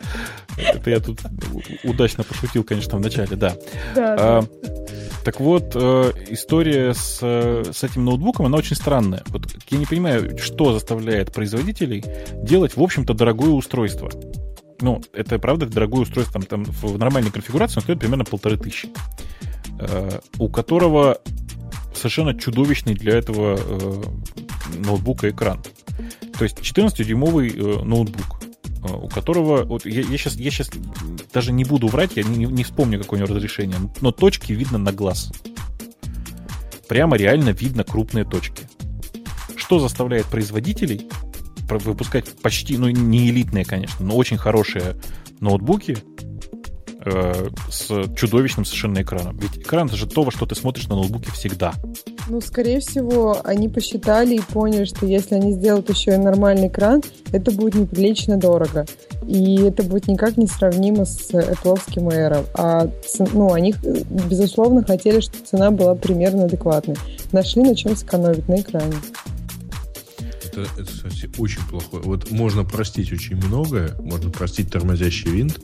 Это я тут удачно пошутил, конечно, в начале, да. Да, а. Так вот, э, история с, с этим ноутбуком, она очень странная. Вот я не понимаю, что заставляет производителей делать, в общем-то, дорогое устройство. Ну, это правда дорогое устройство, там, там в нормальной конфигурации он стоит примерно полторы тысячи. Э, у которого совершенно чудовищный для этого э, ноутбука экран. То есть 14-дюймовый э, ноутбук, у которого... Вот я, я, сейчас, я сейчас даже не буду врать, я не, не вспомню, какое у него разрешение, но точки видно на глаз. Прямо реально видно крупные точки. Что заставляет производителей выпускать почти, ну не элитные, конечно, но очень хорошие ноутбуки, э, с чудовищным совершенно экраном. Ведь экран это же то, во что ты смотришь на ноутбуке всегда. Ну, скорее всего, они посчитали и поняли, что если они сделают еще и нормальный экран, это будет неприлично дорого. И это будет никак не сравнимо с Apple Air. А ну, они, безусловно, хотели, чтобы цена была примерно адекватной. Нашли на чем сэкономить на экране. Это, это, кстати, очень плохое. Вот можно простить очень многое. Можно простить тормозящий винт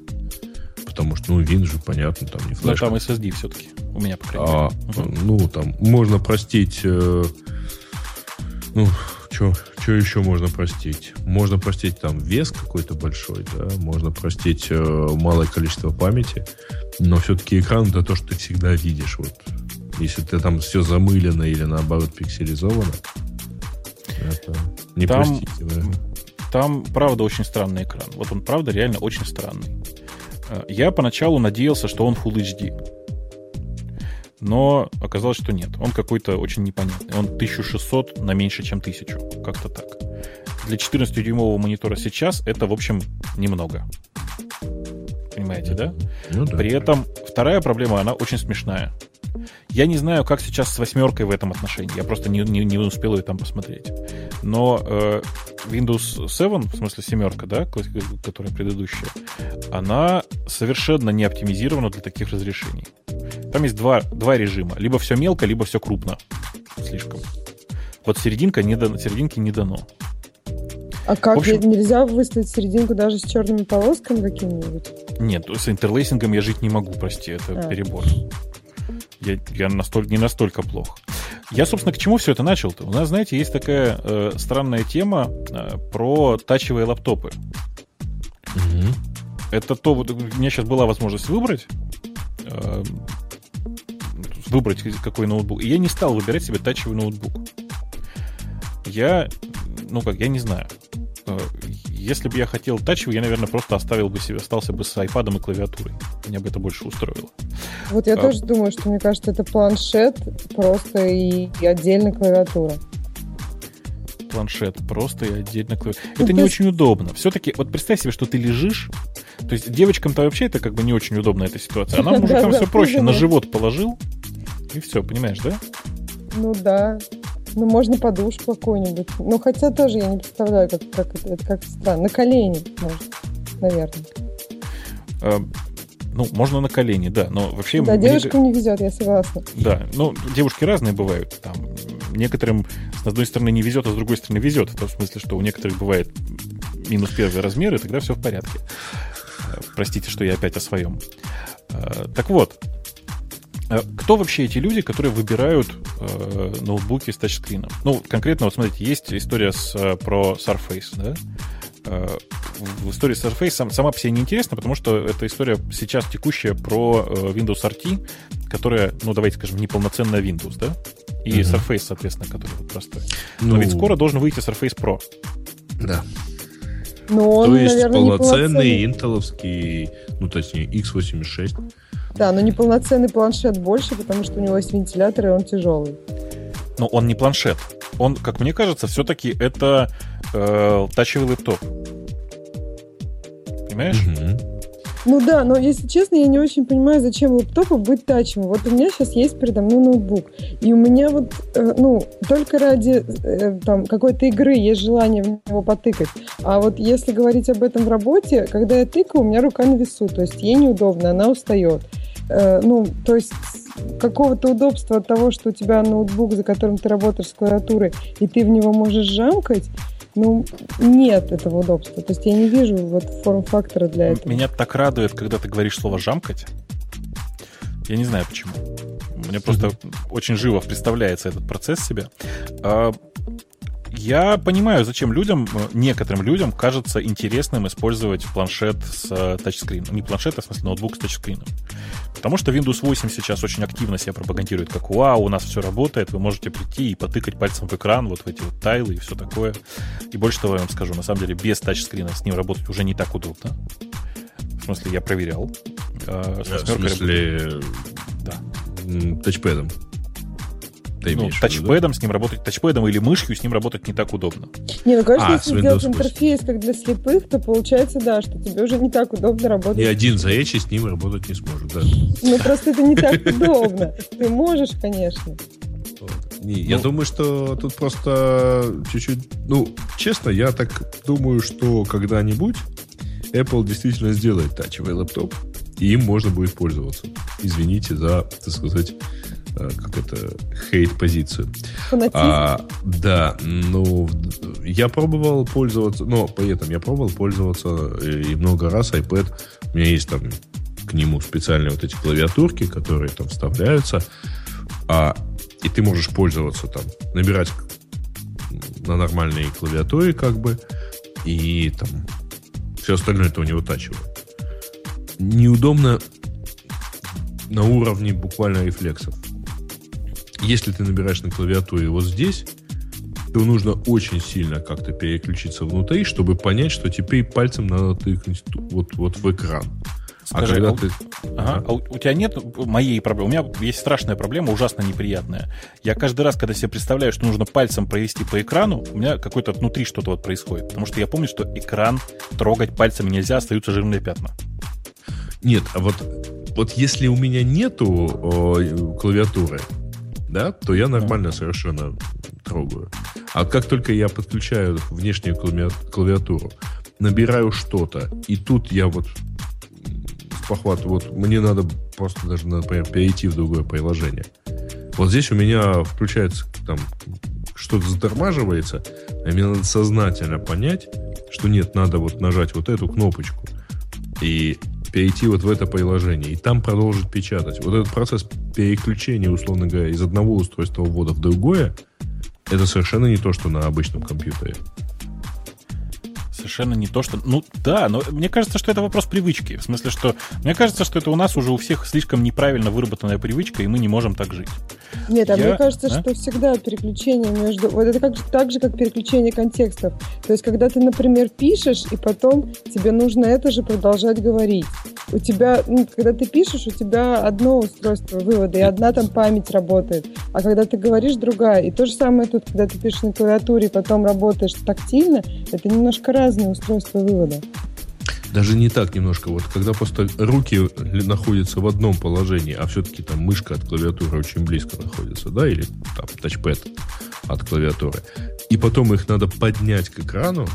потому что, ну, вин же, понятно, там не флешка. Но там SSD все-таки, у меня, по крайней а, мере. Ну, там, можно простить... Э, ну, что еще можно простить? Можно простить там вес какой-то большой, да, можно простить э, малое количество памяти, но все-таки экран это то, что ты всегда видишь. Вот. Если ты там все замылено или наоборот пикселизовано, это не там, простите. Там, правда, очень странный экран. Вот он, правда, реально очень странный. Э, я поначалу надеялся, что он Full HD. Но оказалось, что нет. Он какой-то очень непонятный. Он 1600 на меньше, чем 1000. Как-то так. Для 14-дюймового монитора сейчас это, в общем, немного. Понимаете, да? Ну, да? При этом вторая проблема, она очень смешная. Я не знаю, как сейчас с восьмеркой в этом отношении. Я просто не, не, не успел ее там посмотреть. Но э, Windows 7, в смысле семерка, да, которая предыдущая, она совершенно не оптимизирована для таких разрешений. Там есть два, два режима. Либо все мелко, либо все крупно. Слишком. Вот серединка не дано, серединки не дано. А как? общем, Нельзя выставить серединку даже с черными полосками какими-нибудь? Нет, с интерлейсингом я жить не могу, прости, это а. перебор. Я, я настолько, не настолько плохо. Я, собственно, к чему все это начал-то? У нас, знаете, есть такая э, странная тема э, про тачевые лаптопы. Угу. Это то, вот у меня сейчас была возможность выбрать, э, выбрать какой ноутбук. И я не стал выбирать себе тачевый ноутбук. Я, ну как, я не знаю. Если бы я хотел тачевый, я, наверное, просто оставил бы себе, остался бы с iPad и клавиатурой. Меня бы это больше устроило. Вот я а... тоже думаю, что мне кажется, это планшет просто и, и отдельно клавиатура планшет просто и отдельно клавиатура. Ну, это не есть... очень удобно. Все-таки, вот представь себе, что ты лежишь, то есть девочкам-то вообще это как бы не очень удобно эта ситуация. А нам мужикам все проще. На живот положил, и все, понимаешь, да? Ну да. Ну, можно подушку какую-нибудь. Ну, хотя тоже я не представляю, как, как это, это как странно. На колени, может, наверное. А, ну, можно на колени, да, но вообще... Да, мне... девушкам не везет, я согласна. Да, ну, девушки разные бывают. Там, некоторым, с одной стороны, не везет, а с другой стороны, везет. В смысле, что у некоторых бывает минус первый размер, и тогда все в порядке. Простите, что я опять о своем. Так вот, кто вообще эти люди, которые выбирают э, ноутбуки с тачскрином? Ну, конкретно, вот смотрите, есть история с, про Surface, да? Э, в истории Surface сам, сама по себе неинтересна, потому что это история сейчас текущая про э, Windows RT, которая, ну, давайте скажем, неполноценная Windows, да? И mm-hmm. Surface, соответственно, который вот простой. Ну... Но ведь скоро должен выйти Surface Pro. Да. Но он, То есть наверное, полноценный интеловский, ну, точнее, x86. Да, но неполноценный планшет больше, потому что у него есть вентилятор, и он тяжелый. Но он не планшет. Он, как мне кажется, все-таки это э, тачевый лэптоп. Понимаешь? Угу. Ну да, но если честно, я не очень понимаю, зачем лэптопу быть тачем. Вот у меня сейчас есть передо мной ноутбук, и у меня вот, э, ну, только ради э, там какой-то игры есть желание в него потыкать. А вот если говорить об этом в работе, когда я тыкаю, у меня рука на весу, то есть ей неудобно, она устает. Э, ну, то есть какого-то удобства от того, что у тебя ноутбук, за которым ты работаешь с клавиатурой, и ты в него можешь жамкать, ну, нет этого удобства. То есть я не вижу вот форм-фактора для этого. Меня так радует, когда ты говоришь слово «жамкать». Я не знаю почему. Мне просто очень живо представляется этот процесс себе. А, я понимаю, зачем людям, некоторым людям кажется интересным использовать планшет с э, тачскрином. Не планшет, а в смысле ноутбук с тачскрином. Потому что Windows 8 сейчас очень активно себя пропагандирует, как «Вау, у нас все работает, вы можете прийти и потыкать пальцем в экран, вот в эти вот тайлы и все такое». И больше того я вам скажу, на самом деле без тачскрина с ним работать уже не так удобно. В смысле, я проверял. Э, с в смысле, да. тачпэдом? Ты ну, тачпэдом да? с ним работать, тачпэдом или мышью с ним работать не так удобно. Не, ну, конечно, а, если сделать интерфейс как для слепых, то получается, да, что тебе уже не так удобно работать. Ни один заячий с ним работать не сможет, да. Ну, просто это не так удобно. Ты можешь, конечно. Не, я ну. думаю, что тут просто чуть-чуть... Ну, честно, я так думаю, что когда-нибудь Apple действительно сделает тачевый лэптоп, и им можно будет пользоваться. Извините за, так сказать, Э, как это, хейт-позицию. А, да, ну, я пробовал пользоваться, но при этом я пробовал пользоваться э, и много раз iPad, у меня есть там к нему специальные вот эти клавиатурки, которые там вставляются, а, и ты можешь пользоваться там, набирать на нормальной клавиатуре как бы, и там все остальное это у него тачево. Неудобно на уровне буквально рефлексов если ты набираешь на клавиатуре вот здесь, то нужно очень сильно как-то переключиться внутри, чтобы понять, что теперь пальцем надо тыкнуть вот, вот в экран. А Скажи, а когда а, ты... Ага. А у, у тебя нет моей проблемы? У меня есть страшная проблема, ужасно неприятная. Я каждый раз, когда себе представляю, что нужно пальцем провести по экрану, у меня какое-то внутри что-то вот происходит. Потому что я помню, что экран трогать пальцами нельзя, остаются жирные пятна. Нет, а вот, вот если у меня нету о, клавиатуры, да, то я нормально совершенно трогаю. А как только я подключаю внешнюю клавиатуру, набираю что-то, и тут я вот похват, вот мне надо просто даже, например, перейти в другое приложение. Вот здесь у меня включается там что-то затормаживается, а мне надо сознательно понять, что нет, надо вот нажать вот эту кнопочку. И перейти вот в это приложение и там продолжить печатать. Вот этот процесс переключения, условно говоря, из одного устройства ввода в другое, это совершенно не то, что на обычном компьютере совершенно не то, что... Ну, да, но мне кажется, что это вопрос привычки. В смысле, что... Мне кажется, что это у нас уже у всех слишком неправильно выработанная привычка, и мы не можем так жить. Нет, а Я... мне кажется, а? что всегда переключение между... Вот это как, так же, как переключение контекстов. То есть, когда ты, например, пишешь, и потом тебе нужно это же продолжать говорить. У тебя, ну, когда ты пишешь, у тебя одно устройство вывода, и одна там память работает. А когда ты говоришь, другая. И то же самое тут, когда ты пишешь на клавиатуре, и потом работаешь тактильно, это немножко разное разные устройства вывода. Даже не так немножко. Вот когда просто руки находятся в одном положении, а все-таки там мышка от клавиатуры очень близко находится, да, или там тачпэд от клавиатуры, и потом их надо поднять к экрану,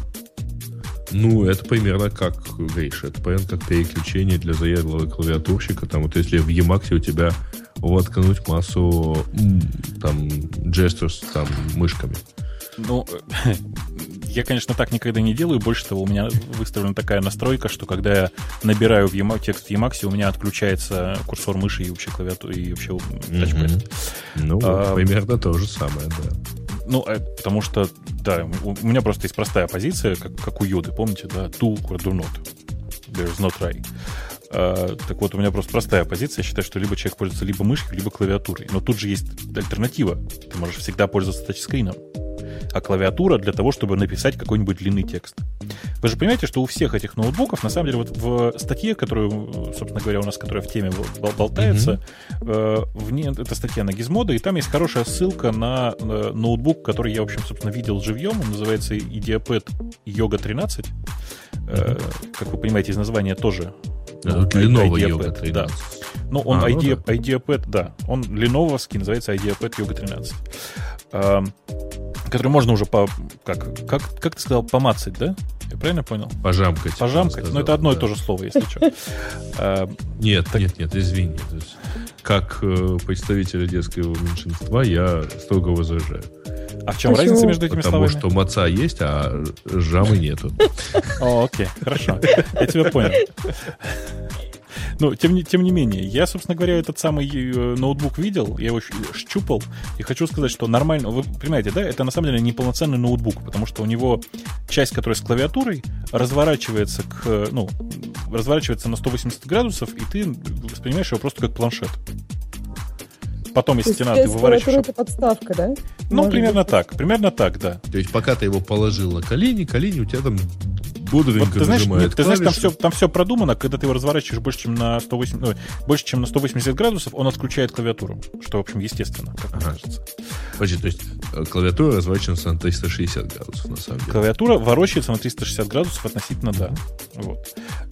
ну, это примерно как, Гриш, это примерно как переключение для заядлого клавиатурщика. Там вот если в Emacs у тебя воткнуть массу там gestures там мышками. Ну, я, конечно, так никогда не делаю. Больше того, у меня выставлена такая настройка, что когда я набираю в Emacs, текст в Emacs, у меня отключается курсор мыши и вообще клавиатура, и вообще тачпэд. Ну, а, примерно то же самое, да. Ну, э, потому что, да, у меня просто есть простая позиция, как, как у Йоды, помните, да, to or do not. There's no try. А, так вот, у меня просто простая позиция. Я считаю, что либо человек пользуется либо мышкой, либо клавиатурой. Но тут же есть альтернатива. Ты можешь всегда пользоваться тачскрином. А клавиатура для того, чтобы написать какой-нибудь длинный текст. Вы же понимаете, что у всех этих ноутбуков, на самом деле, вот в статье, которую, собственно говоря, у нас, которая в теме болтается, mm-hmm. в ней, это статья на Gizmodo, и там есть хорошая ссылка на ноутбук, который я, в общем, собственно, видел живьем. Он называется Ideapad Yoga 13. Mm-hmm. Как вы понимаете, из названия тоже ну, Lenovo Yoga 13. Да. Ну, он а, Idea, ну да. IdeaPad, да. Он ленововский, называется IdeaPad Yoga 13. Который можно уже по... Как, как, как ты сказал? Помацать, да? Я правильно понял? Пожамкать. Пожамкать. Но ну, это одно да. и то же слово, если что. А, нет, нет, нет, извини. Как э, представитель детского меньшинства я строго возражаю. А в чем Почему? разница между этими Потому словами? Потому что маца есть, а жамы нету. О, окей, хорошо. Я тебя понял. Ну, тем, тем не менее, я, собственно говоря, этот самый э, ноутбук видел, я его щупал, и хочу сказать, что нормально, вы понимаете, да, это на самом деле неполноценный ноутбук, потому что у него часть, которая с клавиатурой, разворачивается к, ну, разворачивается на 180 градусов, и ты воспринимаешь его просто как планшет. Потом, если тебе надо, ты выворачиваешь... это подставка, да? Ну, Может примерно быть. так, примерно так, да. То есть, пока ты его положил на колени, колени у тебя там бодренько вот, ты знаешь, нет, ты знаешь, там все, там все продумано, когда ты его разворачиваешь больше, чем на 180, ну, больше, чем на 180 градусов, он отключает клавиатуру, что, в общем, естественно, как ага. кажется. Подожди, то есть э, клавиатура разворачивается на 360 градусов, на самом деле? Клавиатура ворочается на 360 градусов относительно, да. Вот.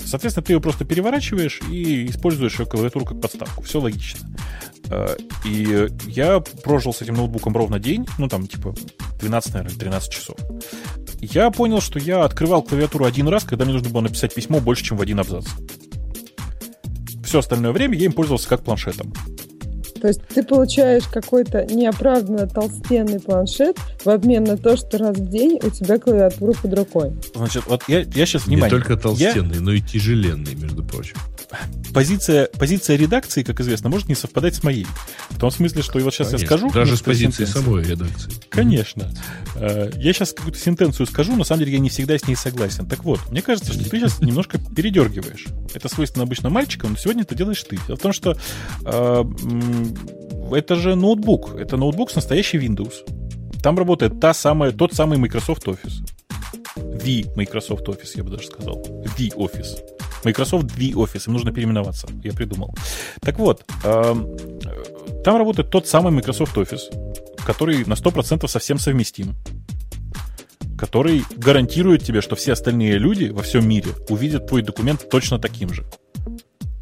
Соответственно, ты ее просто переворачиваешь и используешь ее клавиатуру как подставку. Все логично. Э, и я прожил с этим ноутбуком ровно день, ну, там, типа, 12, наверное, 13 часов. Я понял, что я открывал клавиатуру один раз, когда мне нужно было написать письмо больше, чем в один абзац. Все остальное время я им пользовался как планшетом. То есть ты получаешь какой-то неоправданно толстенный планшет в обмен на то, что раз в день у тебя клавиатура под рукой. Значит, вот я, я сейчас внимание. Не только толстенный, я... но и тяжеленный, между прочим позиция, позиция редакции, как известно, может не совпадать с моей. В том смысле, что вот сейчас Конечно. я скажу... Даже с позиции самой редакции. Конечно. Mm-hmm. Я сейчас какую-то сентенцию скажу, на самом деле я не всегда с ней согласен. Так вот, мне кажется, что ты сейчас немножко передергиваешь. Это свойственно обычно мальчикам, но сегодня это делаешь ты. Дело в том, что э, это же ноутбук. Это ноутбук с настоящей Windows. Там работает та самая, тот самый Microsoft Office. The Microsoft Office, я бы даже сказал. The Office. Microsoft V Office, им нужно переименоваться, я придумал. Так вот, эм, там работает тот самый Microsoft Office, который на 100% совсем совместим который гарантирует тебе, что все остальные люди во всем мире увидят твой документ точно таким же.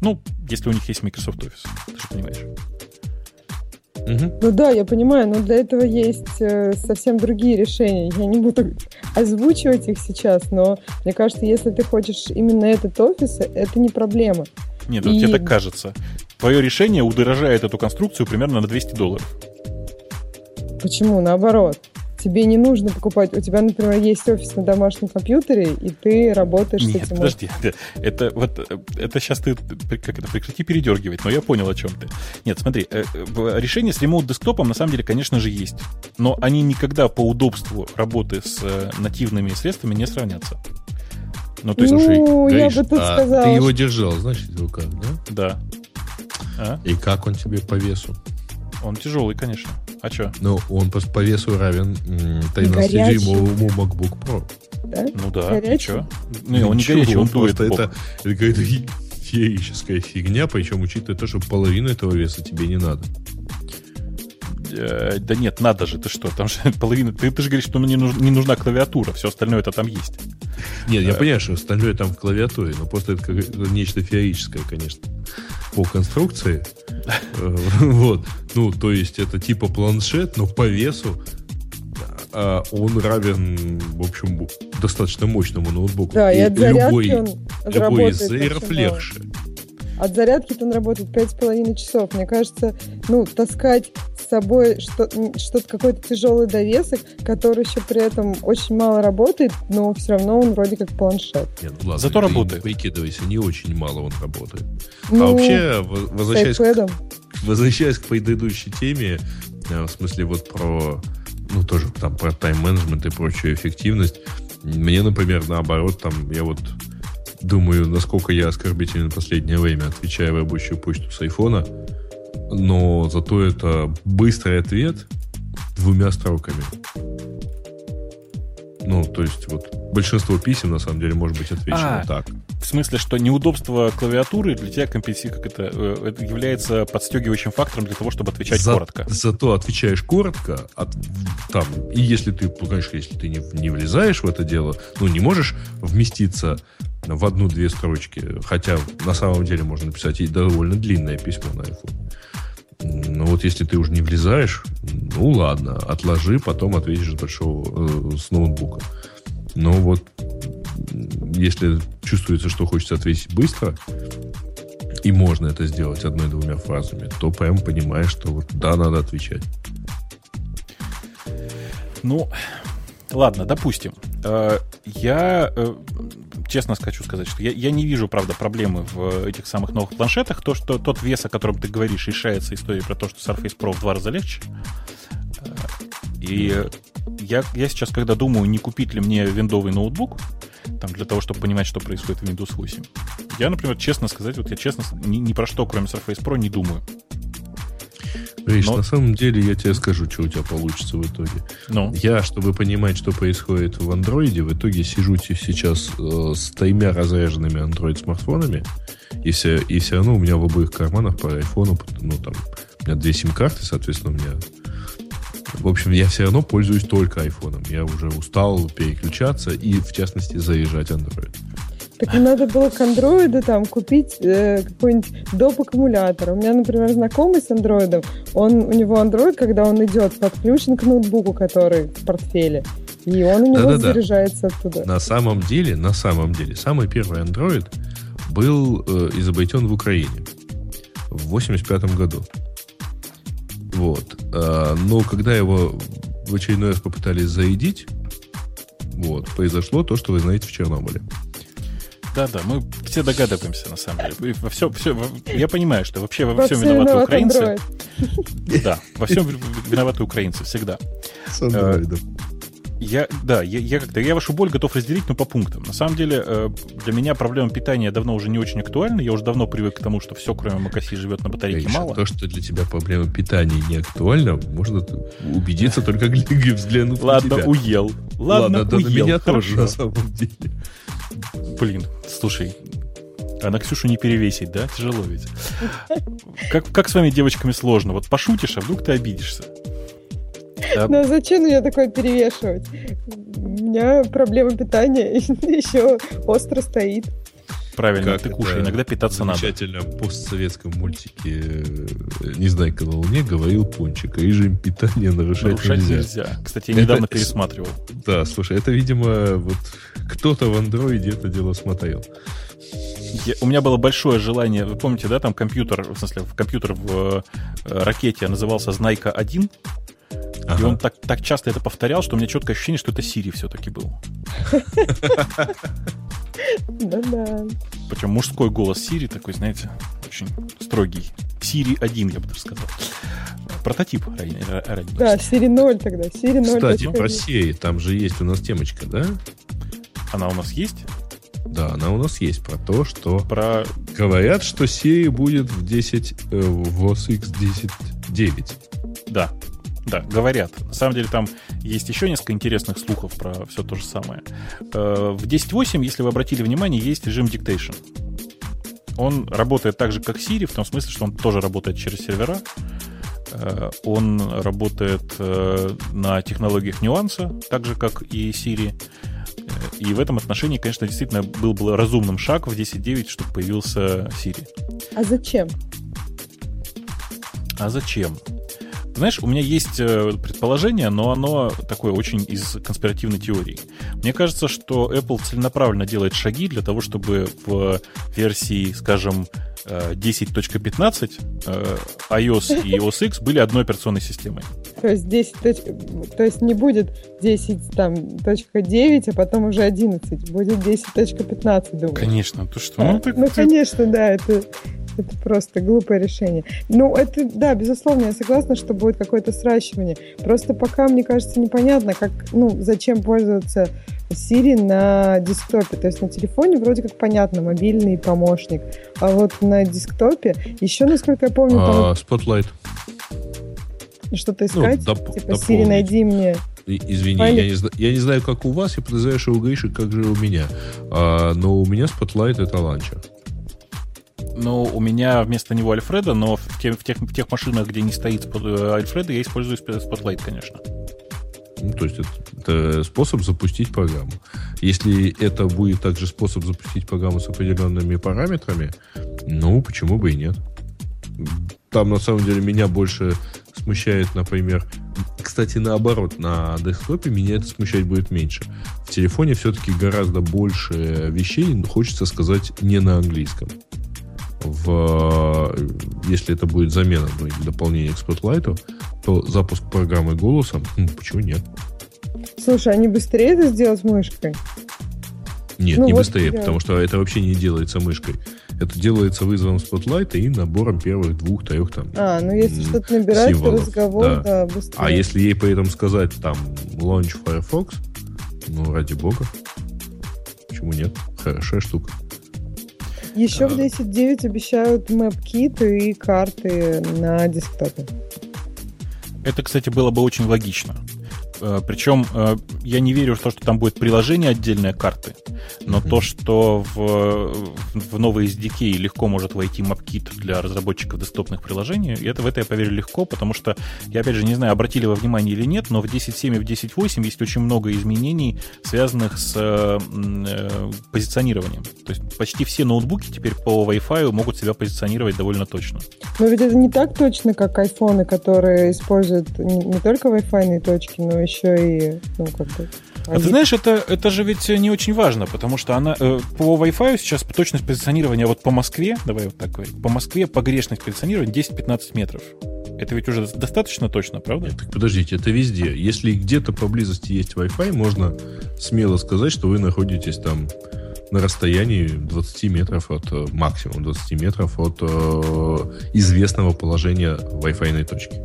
Ну, если у них есть Microsoft Office, ты же понимаешь. Угу. Ну да, я понимаю, но для этого есть э, совсем другие решения. Я не буду озвучивать их сейчас, но мне кажется, если ты хочешь именно этот офис, это не проблема. Нет, И... тебе так кажется. Твое решение удорожает эту конструкцию примерно на 200 долларов. Почему? Наоборот тебе не нужно покупать. У тебя, например, есть офис на домашнем компьютере, и ты работаешь Нет, с этим. Подожди, это вот это сейчас ты как это прекрати передергивать, но я понял, о чем ты. Нет, смотри, э, решение с ремоут десктопом на самом деле, конечно же, есть. Но они никогда по удобству работы с э, нативными средствами не сравнятся. Ну, то есть, ну, слушай, я бы тут а сказала, ты его держал, значит, в руках, да? Да. А? И как он тебе по весу? Он тяжелый, конечно. А что? Ну, он по, по весу равен 13-дюймовому MacBook Pro. Да? Ну да, горячий? и что? Ну, он не горячий, он дует. Это, это какая-то феерическая фигня, причем учитывая то, что половину этого веса тебе не надо. Э, да нет, надо же, ты что, там же половина... Ты, ты же говоришь, что мне не нужна клавиатура, все остальное это там есть. Нет, я понимаю, что остальное там в клавиатуре, но просто это нечто феерическое, конечно, по конструкции. Э, вот. Ну, то есть это типа планшет, но по весу а, он равен, в общем, достаточно мощному ноутбуку. Да, и, и от зарядки любой, он любой из зейров легче. От зарядки он работает 5,5 часов. Мне кажется, ну, таскать с собой что-то, что какой-то тяжелый довесок, который еще при этом очень мало работает, но все равно он вроде как планшет. Нет, ну ладно, Зато работает. Прикидывайся, не очень мало он работает. Ну, а вообще, возвращаясь к, возвращаясь к предыдущей теме, э, в смысле вот про ну, тоже там про тайм-менеджмент и прочую эффективность, мне, например, наоборот, там, я вот думаю, насколько я оскорбителен в последнее время, отвечая в рабочую почту с айфона, но зато это быстрый ответ двумя строками. Ну, то есть, вот большинство писем, на самом деле, может быть отвечено а, так. В смысле, что неудобство клавиатуры для тебя компенсирует, как это, э, это является подстегивающим фактором для того, чтобы отвечать За, коротко. Зато отвечаешь коротко, от, там, и если ты, ну, конечно, если ты не, не влезаешь в это дело, ну, не можешь вместиться в одну-две строчки, хотя на самом деле можно написать и довольно длинное письмо на iPhone. Ну вот если ты уже не влезаешь, ну ладно, отложи, потом ответишь с большого э, с ноутбука. Но вот если чувствуется, что хочется ответить быстро, и можно это сделать одной-двумя фразами, то прям понимаешь, что вот да, надо отвечать. Ну, ладно, допустим. Э, я э, честно хочу сказать, что я, я не вижу, правда, проблемы в этих самых новых планшетах. То, что тот вес, о котором ты говоришь, решается история про то, что Surface Pro в два раза легче. Э, и я, я сейчас, когда думаю, не купить ли мне виндовый ноутбук, там, для того, чтобы понимать, что происходит в Windows 8, я, например, честно сказать, вот я честно ни, ни про что, кроме Surface Pro, не думаю. Видишь, Но... на самом деле я тебе скажу, что у тебя получится в итоге. Ну? Я, чтобы понимать, что происходит в андроиде, в итоге сижу сейчас э, с тремя разряженными андроид-смартфонами, и все, и все равно у меня в обоих карманах по айфону, ну там, у меня две сим-карты, соответственно, у меня в общем, я все равно пользуюсь только айфоном. Я уже устал переключаться и, в частности, заезжать Android. Так надо было к андроиду там купить э, какой-нибудь доп. аккумулятор. У меня, например, знакомый с андроидом, он, у него андроид, когда он идет, подключен к ноутбуку, который в портфеле. И он у него Да-да-да. заряжается оттуда. На самом деле, на самом деле, самый первый Android был э, изобретен в Украине в 85 году. Вот. А, но когда его в очередной раз попытались заедить, вот, произошло то, что вы знаете в Чернобыле. Да-да, мы все догадываемся, на самом деле. Во все, все, я понимаю, что вообще во, во всем виноваты украинцы. Android. Да, во всем виноваты украинцы всегда. С андроидом. Я, да, я, я как-то, я вашу боль готов разделить, но по пунктам. На самом деле, э, для меня проблема питания давно уже не очень актуальна. Я уже давно привык к тому, что все, кроме макаси, живет на батарейке Конечно, мало. То, что для тебя проблема питания не актуальна, можно убедиться только взглянув Ладно, на тебя. уел. Ладно, Ладно уел. Да, меня тоже, на самом деле. Блин, слушай, а на Ксюшу не перевесить, да? Тяжело ведь. Как, как с вами девочками сложно? Вот пошутишь, а вдруг ты обидишься. Да. Но зачем мне такое перевешивать? У меня проблема питания еще остро стоит. Правильно, как ты кушай, иногда питаться надо. Замечательно в постсоветском мультике э, «Не знаю, когда Луне» говорил Пончик, режим питания нарушать, нарушать нельзя. нельзя. Кстати, я недавно это, пересматривал. Да, слушай, это, видимо, вот кто-то в андроиде это дело смотрел. Я, у меня было большое желание, вы помните, да, там компьютер, в смысле, компьютер в э, ракете назывался Знайка 1, Ага. И он так, так часто это повторял, что у меня четкое ощущение, что это Сири все-таки был. Да-да. Причем мужской голос Сири такой, знаете, очень строгий. Сири 1, я бы даже сказал. Прототип ранее. Да, Сири 0 тогда. Сири 0. Кстати, про Сири, там же есть у нас темочка, да? Она у нас есть? Да, она у нас есть про то, что про... говорят, что Siri будет в 10 э, в OS X 10.9. Да, да, говорят. На самом деле там есть еще несколько интересных слухов про все то же самое. Э, в 10.8, если вы обратили внимание, есть режим Dictation. Он работает так же, как Siri, в том смысле, что он тоже работает через сервера. Э, он работает э, на технологиях нюанса, так же, как и Siri. И в этом отношении, конечно, действительно был бы разумным шаг в 10.9, чтобы появился Siri. А зачем? А зачем? Знаешь, у меня есть э, предположение, но оно такое очень из конспиративной теории. Мне кажется, что Apple целенаправленно делает шаги для того, чтобы в версии, скажем, 10.15 э, iOS и OS X были одной операционной системой. То есть 10, то есть не будет 10 там точка 9, а потом уже 11, будет 10.15, думаю. Конечно, ты что? Ну, ты, ну ты... конечно, да, это это просто глупое решение. Ну, это, да, безусловно, я согласна, что будет какое-то сращивание. Просто пока, мне кажется, непонятно, как, ну, зачем пользоваться Siri на десктопе. То есть на телефоне вроде как понятно, мобильный помощник. А вот на десктопе еще, насколько я помню... А, там... Spotlight. Что-то ну, искать? Ну, доп- типа, дополнить. Siri, найди мне Извини, я не, я не знаю, как у вас, я подозреваю, что у Гриши как же у меня. А, но у меня Spotlight это ланчер. Ну, у меня вместо него Альфреда, но в тех, в тех, в тех машинах, где не стоит э, Альфреда, я использую Spotlight, конечно. Ну, то есть это, это способ запустить программу. Если это будет также способ запустить программу с определенными параметрами, ну, почему бы и нет. Там, на самом деле, меня больше смущает, например, кстати, наоборот, на десктопе меня это смущать будет меньше. В телефоне все-таки гораздо больше вещей, хочется сказать, не на английском в, если это будет замена ну, дополнение к Spotlight, то запуск программы голосом, ну, почему нет? Слушай, а не быстрее это сделать мышкой? Нет, ну, не вот быстрее, я... потому что это вообще не делается мышкой. Это делается вызовом Spotlight и набором первых двух-трех там. А, ну если что-то набирать, символов. разговор, да. да, быстрее. А если ей при этом сказать там launch Firefox, ну ради бога, почему нет? Хорошая штука. Еще в 10.9 обещают MapKit и карты на десктопе. Это, кстати, было бы очень логично. Э, Причем э, я не верю в то, что там будет приложение отдельной карты, но mm-hmm. то, что в, в новый SDK легко может войти MapKit для разработчиков десктопных приложений, это, в это я поверю легко, потому что я, опять же, не знаю, обратили вы внимание или нет, но в 10.7 и в 10.8 есть очень много изменений, связанных с э, позиционированием. То есть почти все ноутбуки теперь по Wi-Fi могут себя позиционировать довольно точно. Но ведь это не так точно, как айфоны, которые используют не, не только Wi-Fi точки, но еще и, ну, как бы... А ты знаешь, это, это же ведь не очень важно, потому что она э, по Wi-Fi сейчас точность позиционирования вот по Москве, давай вот так говорить, по Москве погрешность позиционирования 10-15 метров. Это ведь уже достаточно точно, правда? Нет, так подождите, это везде. Если где-то поблизости есть Wi-Fi, можно смело сказать, что вы находитесь там на расстоянии 20 метров от, э, максимум 20 метров от э, известного положения Wi-Fi точки.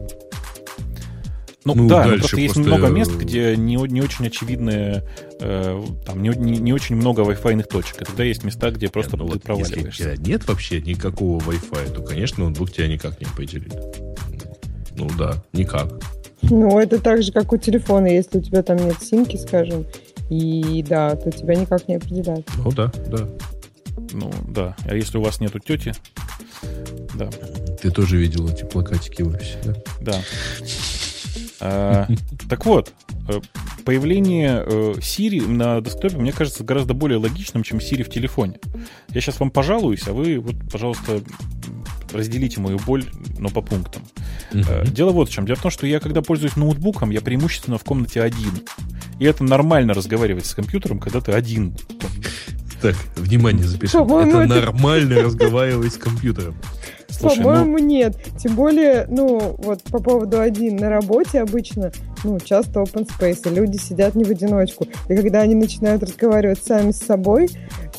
Ну, ну да, просто, просто есть много мест, где не, не очень очевидные, э, там не, не, не очень много Wi-Fi точек. И тогда есть места, где просто нет, ну, вот проваливаешься. Если у тебя нет вообще никакого Wi-Fi, то, конечно, ноутбук тебя никак не определит. Ну да, никак. Ну, это так же, как у телефона. Если у тебя там нет симки, скажем, и да, то тебя никак не определяют. Ну да, да. Ну да. А если у вас нету тети, да. Ты тоже видел эти плакатики в офисе, да? Да. А, так вот, э, появление э, Siri на десктопе, мне кажется, гораздо более логичным, чем Siri в телефоне. Я сейчас вам пожалуюсь, а вы, вот, пожалуйста, разделите мою боль, но по пунктам. Uh-huh. Дело вот в чем. Дело в том, что я, когда пользуюсь ноутбуком, я преимущественно в комнате один. И это нормально разговаривать с компьютером, когда ты один. Так, внимание, запишем. Это нормально разговаривать с компьютером. По-моему, ну... нет. Тем более, ну, вот по поводу один на работе обычно, ну, часто open space, и люди сидят не в одиночку. И когда они начинают разговаривать сами с собой,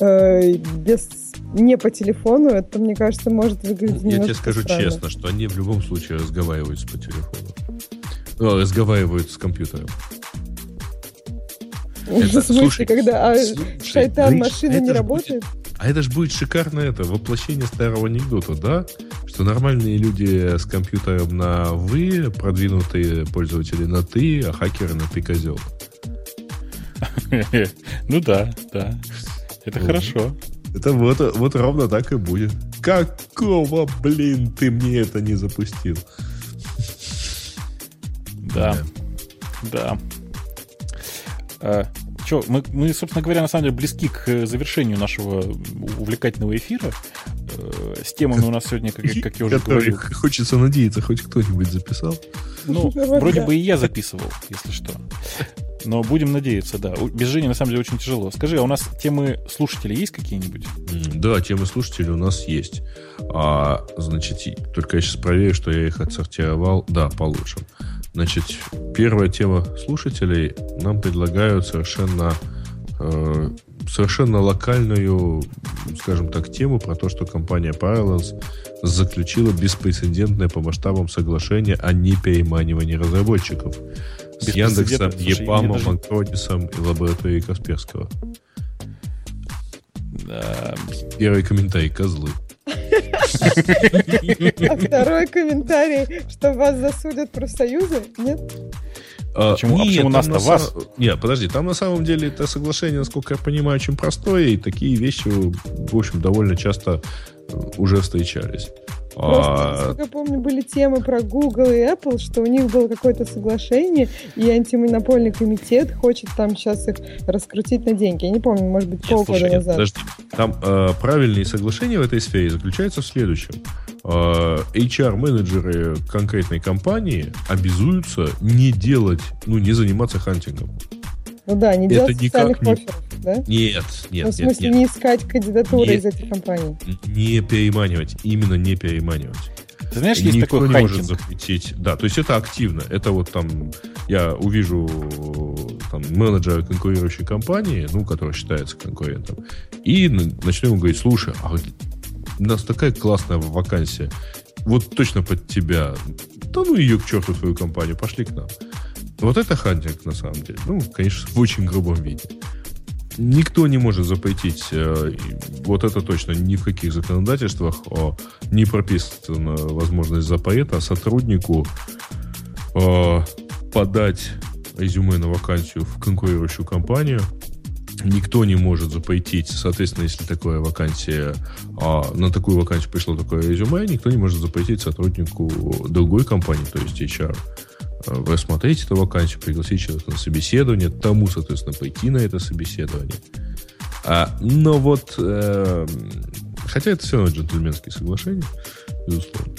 э, без не по телефону, это, мне кажется, может выглядеть Я тебе скажу странно. честно, что они в любом случае разговаривают по телефону. Ну, разговаривают с компьютером. Это, в смысле, слушай, когда а, слушай, шайтан машины не работает? Будет, а это же будет шикарно это, воплощение старого анекдота, да? Что нормальные люди с компьютером на «вы», продвинутые пользователи на «ты», а хакеры на «ты козел». Ну да, да. Это хорошо. Это вот, вот ровно так и будет. Какого, блин, ты мне это не запустил? Да. Да. Что, мы, мы, собственно говоря, на самом деле близки к завершению нашего увлекательного эфира. Э, с темами у нас сегодня, как, как я уже говорил... Хочется надеяться, хоть кто-нибудь записал. Ну, вроде бы и я записывал, если что. Но будем надеяться, да. Без Жени, на самом деле, очень тяжело. Скажи, а у нас темы слушателей есть какие-нибудь? Да, темы слушателей у нас есть. А, значит, только я сейчас проверю, что я их отсортировал. Да, получим. Значит, первая тема слушателей нам предлагают совершенно э, совершенно локальную, скажем так, тему про то, что компания Parallels заключила беспрецедентное по масштабам соглашение о непереманивании разработчиков с Яндексом, Епамом, даже... Антонисом и лабораторией Касперского. Да. Первый комментарий – козлы. А второй комментарий, что вас засудят профсоюзы? Нет? А, почему, нет, а почему нас-то вас? Нет, подожди, там на самом деле это соглашение, насколько я понимаю, очень простое, и такие вещи, в общем, довольно часто уже встречались. Просто, а... насколько я помню, были темы про Google и Apple, что у них было какое-то соглашение, и антимонопольный комитет хочет там сейчас их раскрутить на деньги. Я не помню, может быть, полгода назад. Подожди. Там э, правильные соглашения в этой сфере заключаются в следующем. Э, HR-менеджеры конкретной компании обязуются не делать, ну, не заниматься хантингом. Ну да, не делать это социальных не... офферов, да? Нет, нет, ну, в смысле, нет, не искать кандидатуры не, из этих компаний. Не переманивать, именно не переманивать. Ты знаешь, есть Никто такой не хантинг. может запретить. Да, то есть это активно. Это вот там я увижу там, менеджера конкурирующей компании, ну, который считается конкурентом, и начну ему говорить, слушай, а у нас такая классная вакансия, вот точно под тебя. Да ну ее к черту твою компанию, пошли к нам. Вот это хантинг, на самом деле. Ну, конечно, в очень грубом виде. Никто не может запретить, э, вот это точно, ни в каких законодательствах о, не прописана возможность запрета сотруднику э, подать резюме на вакансию в конкурирующую компанию. Никто не может запретить, соответственно, если такая вакансия, на такую вакансию пришло такое резюме, никто не может запретить сотруднику другой компании, то есть HR, вы смотрите эту вакансию, пригласить человека на собеседование, тому, соответственно, пойти на это собеседование. А, но вот, э, хотя это все равно джентльменские соглашения, безусловно.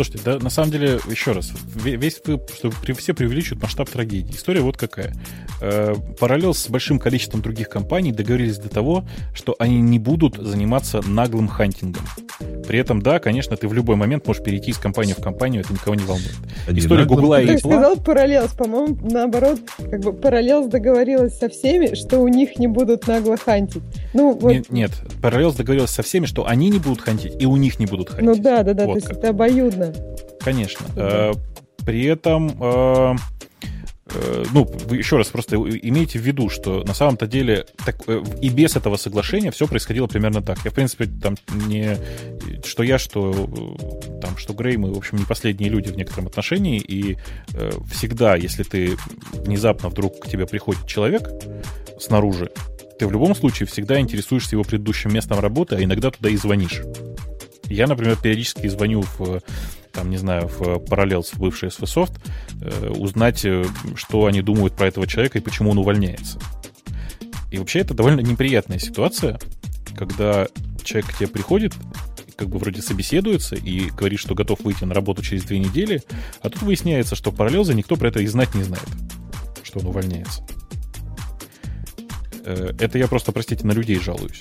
Слушайте, да, на самом деле, еще раз, весь вы, что все преувеличивают масштаб трагедии. История вот какая. Э, параллел с большим количеством других компаний договорились до того, что они не будут заниматься наглым хантингом. При этом, да, конечно, ты в любой момент можешь перейти из компании в компанию, это никого не волнует. Они История Гугла и Ты сказал Parallels, по-моему, наоборот, как бы Parallels договорилась со всеми, что у них не будут нагло хантить. Ну, вот... Нет, нет, Parallels договорилась со всеми, что они не будут хантить, и у них не будут хантить. Ну да, да, да, вот то есть это обоюдно. Конечно. Э, при этом э, э, ну, еще раз просто имейте в виду, что на самом-то деле так, и без этого соглашения все происходило примерно так. Я, в принципе, там не... Что я, что там, что Грей, мы, в общем, не последние люди в некотором отношении, и э, всегда, если ты внезапно вдруг к тебе приходит человек снаружи, ты в любом случае всегда интересуешься его предыдущим местом работы, а иногда туда и звонишь. Я, например, периодически звоню в там, не знаю, в параллел с бывшей SV Soft, э, узнать, э, что они думают про этого человека и почему он увольняется. И вообще это довольно неприятная ситуация, когда человек к тебе приходит, как бы вроде собеседуется и говорит, что готов выйти на работу через две недели, а тут выясняется, что параллелза никто про это и знать не знает, что он увольняется. Э, это я просто, простите, на людей жалуюсь.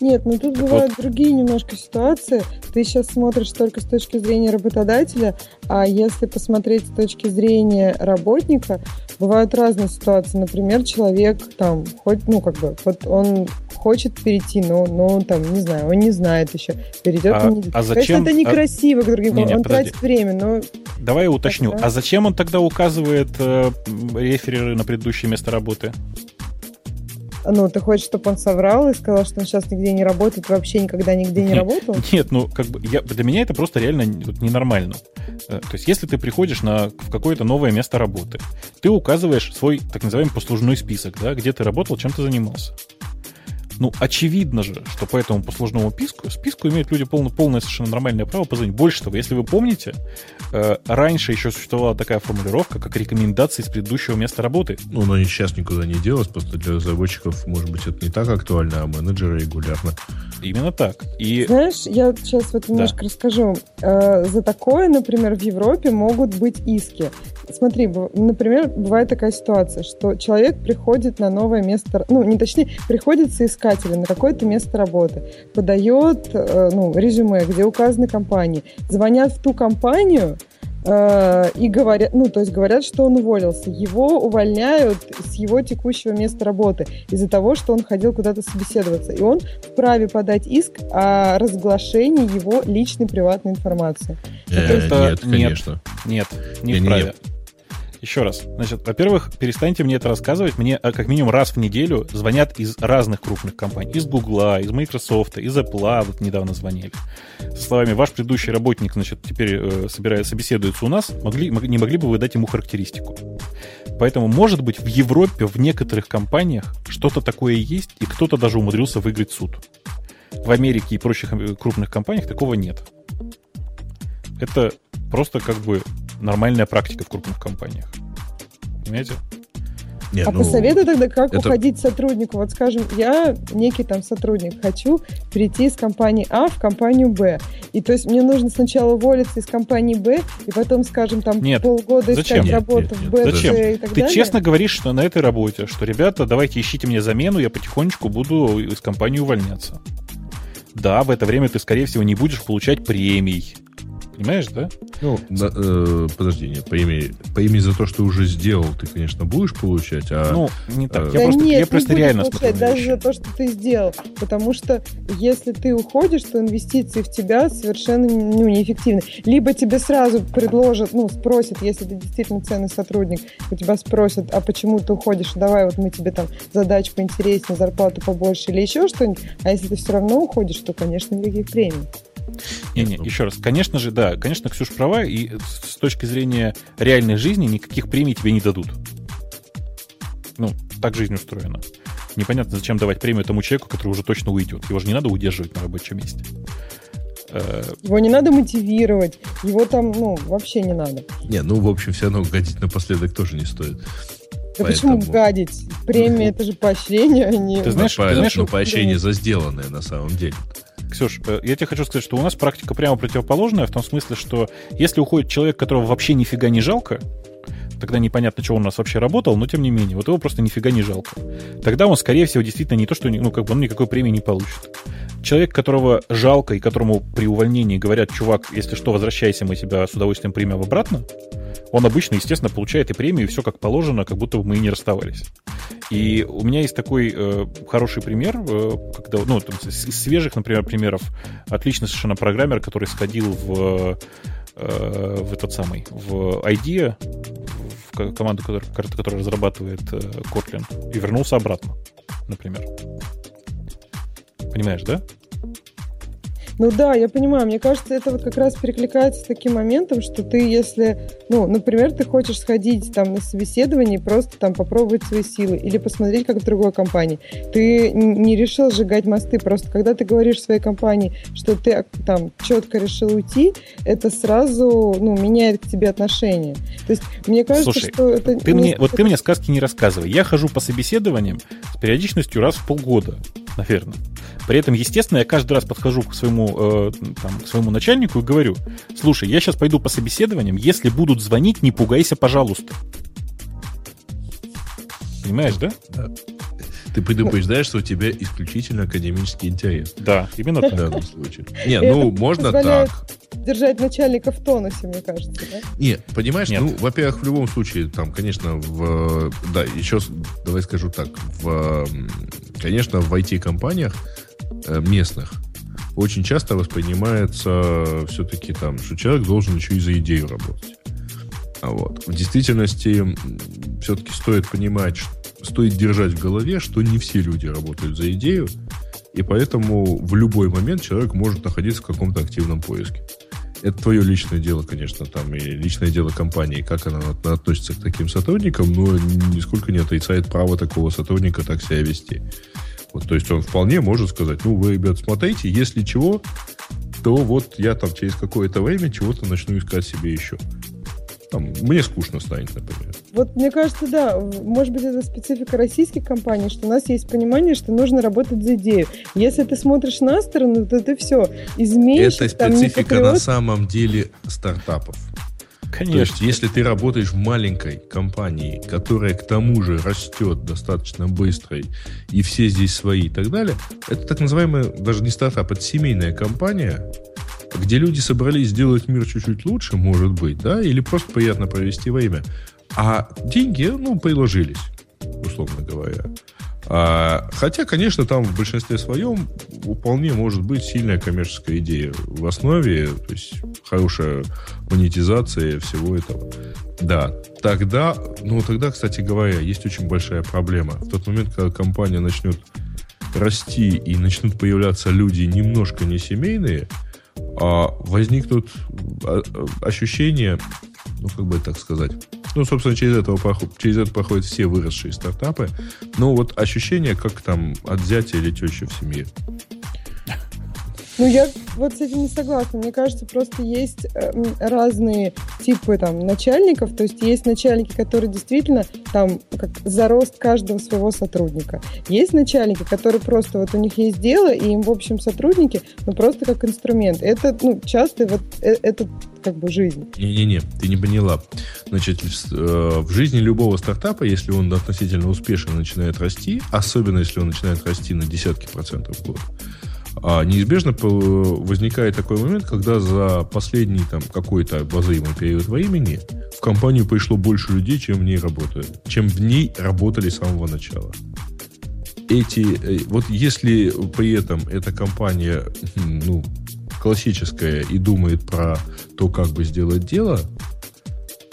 Нет, ну тут бывают вот. другие немножко ситуации. Ты сейчас смотришь только с точки зрения работодателя, а если посмотреть с точки зрения работника, бывают разные ситуации. Например, человек там, хоть, ну, как бы, вот он хочет перейти, но, но там, не знаю, он не знает еще, перейдет а, он не... А зачем? Конечно, это некрасиво, а... другим, не, не, он подожди. тратит время, но... Давай я уточню. А зачем он тогда указывает э, рефереры на предыдущее место работы? Ну, ты хочешь, чтобы он соврал и сказал, что он сейчас нигде не работает, вообще никогда нигде не работал? Нет, ну, как бы, я, для меня это просто реально ненормально. Э, то есть, если ты приходишь на, в какое-то новое место работы, ты указываешь свой, так называемый, послужной список, да, где ты работал, чем ты занимался. Ну, очевидно же, что по этому послужному списку, списку имеют люди полно, полное совершенно нормальное право позвонить. Больше того, если вы помните, э, раньше еще существовала такая формулировка, как рекомендации с предыдущего места работы. Ну, но сейчас никуда не делось, просто для разработчиков, может быть, это не так актуально, а менеджеры регулярно. Именно так. И... Знаешь, я сейчас вот немножко да. расскажу. Э, за такое, например, в Европе могут быть иски. Смотри, например, бывает такая ситуация, что человек приходит на новое место, ну, не точнее, приходит соискателем на какое-то место работы, подает, э, ну, резюме, где указаны компании, звонят в ту компанию, Э, и говорят, ну, то есть говорят, что он уволился. Его увольняют с его текущего места работы из-за того, что он ходил куда-то собеседоваться. И он вправе подать иск о разглашении его личной приватной информации. Э, это, нет, конечно. Нет, не вправе. Нет. Еще раз. Значит, во-первых, перестаньте мне это рассказывать. Мне э, как минимум раз в неделю звонят из разных крупных компаний. Из Гугла, из Microsoft, из Apple, вот недавно звонили. Со словами, ваш предыдущий работник, значит, теперь э, собирает, собеседуется у нас. Могли, не могли бы вы дать ему характеристику? Поэтому, может быть, в Европе, в некоторых компаниях что-то такое есть, и кто-то даже умудрился выиграть суд. В Америке и прочих э, крупных компаниях такого нет. Это просто как бы нормальная практика в крупных компаниях. Понимаете? Нет, а ну, посоветуй тогда, как это... уходить сотруднику. Вот скажем, я некий там сотрудник, хочу перейти из компании А в компанию Б. И то есть мне нужно сначала уволиться из компании Б, и потом, скажем, там нет. полгода Зачем? искать работу нет, нет, в Б, Зачем? И так Ты далее. честно говоришь, что на этой работе, что, ребята, давайте ищите мне замену, я потихонечку буду из компании увольняться. Да, в это время ты, скорее всего, не будешь получать премий Понимаешь, да? Ну, да, э, подожди, нет, премии, премии за то, что уже сделал, ты, конечно, будешь получать, а... Ну, не так. Э, я да просто, нет, я просто реально получать, даже за то, что ты сделал. Потому что если ты уходишь, то инвестиции в тебя совершенно ну, неэффективны. Либо тебе сразу предложат, ну, спросят, если ты действительно ценный сотрудник, у тебя спросят, а почему ты уходишь, давай вот мы тебе там задачу поинтереснее, зарплату побольше или еще что-нибудь. А если ты все равно уходишь, то, конечно, никаких премий. Не-не, еще раз. Конечно же, да, конечно, Ксюш права, и с точки зрения реальной жизни никаких премий тебе не дадут. Ну, так жизнь устроена. Непонятно, зачем давать премию тому человеку, который уже точно уйдет. Его же не надо удерживать на рабочем месте. Э, его не надо мотивировать, его там, ну, вообще не надо. Не, ну, в общем, все равно гадить напоследок тоже не стоит. Да Поэтому... почему гадить? Премия это же поощрение, а не... Ты знаешь, ну, ты знаешь, ну, поощрение за сделанное на самом деле. Ксюш, э, я тебе хочу сказать, что у нас практика прямо противоположная, в том смысле, что если уходит человек, которого вообще нифига не жалко, тогда непонятно, что он у нас вообще работал, но тем не менее, вот его просто нифига не жалко. Тогда он, скорее всего, действительно не то, что, ну, как бы он никакой премии не получит. Человек, которого жалко и которому при увольнении говорят, чувак, если что, возвращайся, мы тебя с удовольствием примем обратно, он обычно, естественно, получает и премию, и все как положено, как будто мы и не расставались. И у меня есть такой э, хороший пример, э, когда, ну, там, из свежих, например, примеров, отличный совершенно программер, который сходил в, э, в этот самый, в IDEA, в команду, которая, которая разрабатывает э, Kotlin, и вернулся обратно, например. Понимаешь, да? Ну да, я понимаю. Мне кажется, это вот как раз перекликается с таким моментом, что ты, если, ну, например, ты хочешь сходить там на собеседование и просто там попробовать свои силы или посмотреть, как в другой компании. Ты не решил сжигать мосты. Просто когда ты говоришь своей компании, что ты там четко решил уйти, это сразу, ну, меняет к тебе отношение. То есть мне кажется, Слушай, что это... Ты не... мне, вот ты мне сказки не рассказывай. Я хожу по собеседованиям с периодичностью раз в полгода, наверное. При этом, естественно, я каждый раз подхожу к своему, э, там, к своему начальнику и говорю, слушай, я сейчас пойду по собеседованиям, если будут звонить, не пугайся, пожалуйста. Понимаешь, да? Да. Ты предупреждаешь, что у тебя исключительно академический интерес. Да, именно так. В данном случае. Не, ну, можно так. Держать начальника в тонусе, мне кажется, да? Нет, понимаешь, Нет. ну, во-первых, в любом случае, там, конечно, в... Да, еще, давай скажу так, в... Конечно, в IT-компаниях Э, местных очень часто воспринимается все-таки там, что человек должен еще и за идею работать. А вот. В действительности все-таки стоит понимать, стоит держать в голове, что не все люди работают за идею, и поэтому в любой момент человек может находиться в каком-то активном поиске. Это твое личное дело, конечно, там, и личное дело компании, как она относится к таким сотрудникам, но нисколько не отрицает право такого сотрудника так себя вести. Вот, то есть он вполне может сказать, ну, вы, ребят, смотрите, если чего, то вот я там через какое-то время чего-то начну искать себе еще. Там, мне скучно станет, например. Вот мне кажется, да, может быть, это специфика российских компаний, что у нас есть понимание, что нужно работать за идею. Если ты смотришь на сторону, то ты все изменишь. Это специфика там, на самом деле стартапов. Конечно. То есть, если ты работаешь в маленькой компании, которая к тому же растет достаточно быстро, и все здесь свои и так далее, это так называемая, даже не стартап, это семейная компания, где люди собрались сделать мир чуть-чуть лучше, может быть, да, или просто приятно провести время. А деньги, ну, приложились, условно говоря. А, хотя, конечно, там в большинстве своем вполне может быть сильная коммерческая идея в основе, то есть хорошая монетизация всего этого. Да, тогда, ну тогда, кстати говоря, есть очень большая проблема. В тот момент, когда компания начнет расти и начнут появляться люди немножко не семейные, а возникнут а, ощущения, ну как бы так сказать, ну, собственно, через, этого, через это проходят все выросшие стартапы. Но вот ощущение, как там от зятя или тещи в семье. Ну, я вот с этим не согласна. Мне кажется, просто есть э, разные типы там начальников. То есть есть начальники, которые действительно там как за рост каждого своего сотрудника. Есть начальники, которые просто вот у них есть дело, и им, в общем, сотрудники, ну, просто как инструмент. Это, ну, часто вот э, это как бы жизнь. Не-не-не, ты не поняла. Значит, э, в жизни любого стартапа, если он относительно успешно начинает расти, особенно если он начинает расти на десятки процентов в год, а неизбежно возникает такой момент, когда за последний там какой-то обозримый период времени в компанию пришло больше людей, чем в ней работают, чем в ней работали с самого начала. Эти, э, вот если при этом эта компания, ну, классическая и думает про то, как бы сделать дело,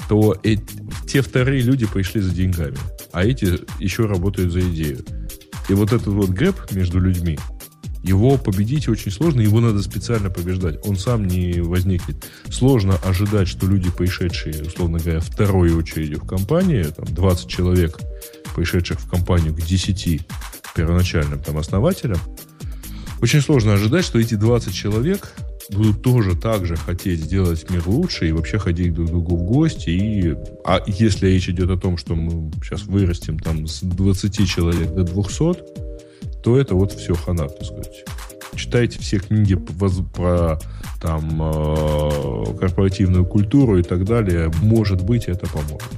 то эти, те вторые люди пришли за деньгами, а эти еще работают за идею. И вот этот вот гэп между людьми, его победить очень сложно, его надо специально побеждать. Он сам не возникнет. Сложно ожидать, что люди, пришедшие, условно говоря, второй очереди в компании, там 20 человек, пришедших в компанию к 10 первоначальным там основателям, очень сложно ожидать, что эти 20 человек будут тоже так же хотеть сделать мир лучше и вообще ходить друг к другу в гости. И, а если речь идет о том, что мы сейчас вырастем там с 20 человек до 200, то это вот все хана, так сказать. Читайте все книги про там э, корпоративную культуру и так далее. Может быть, это поможет.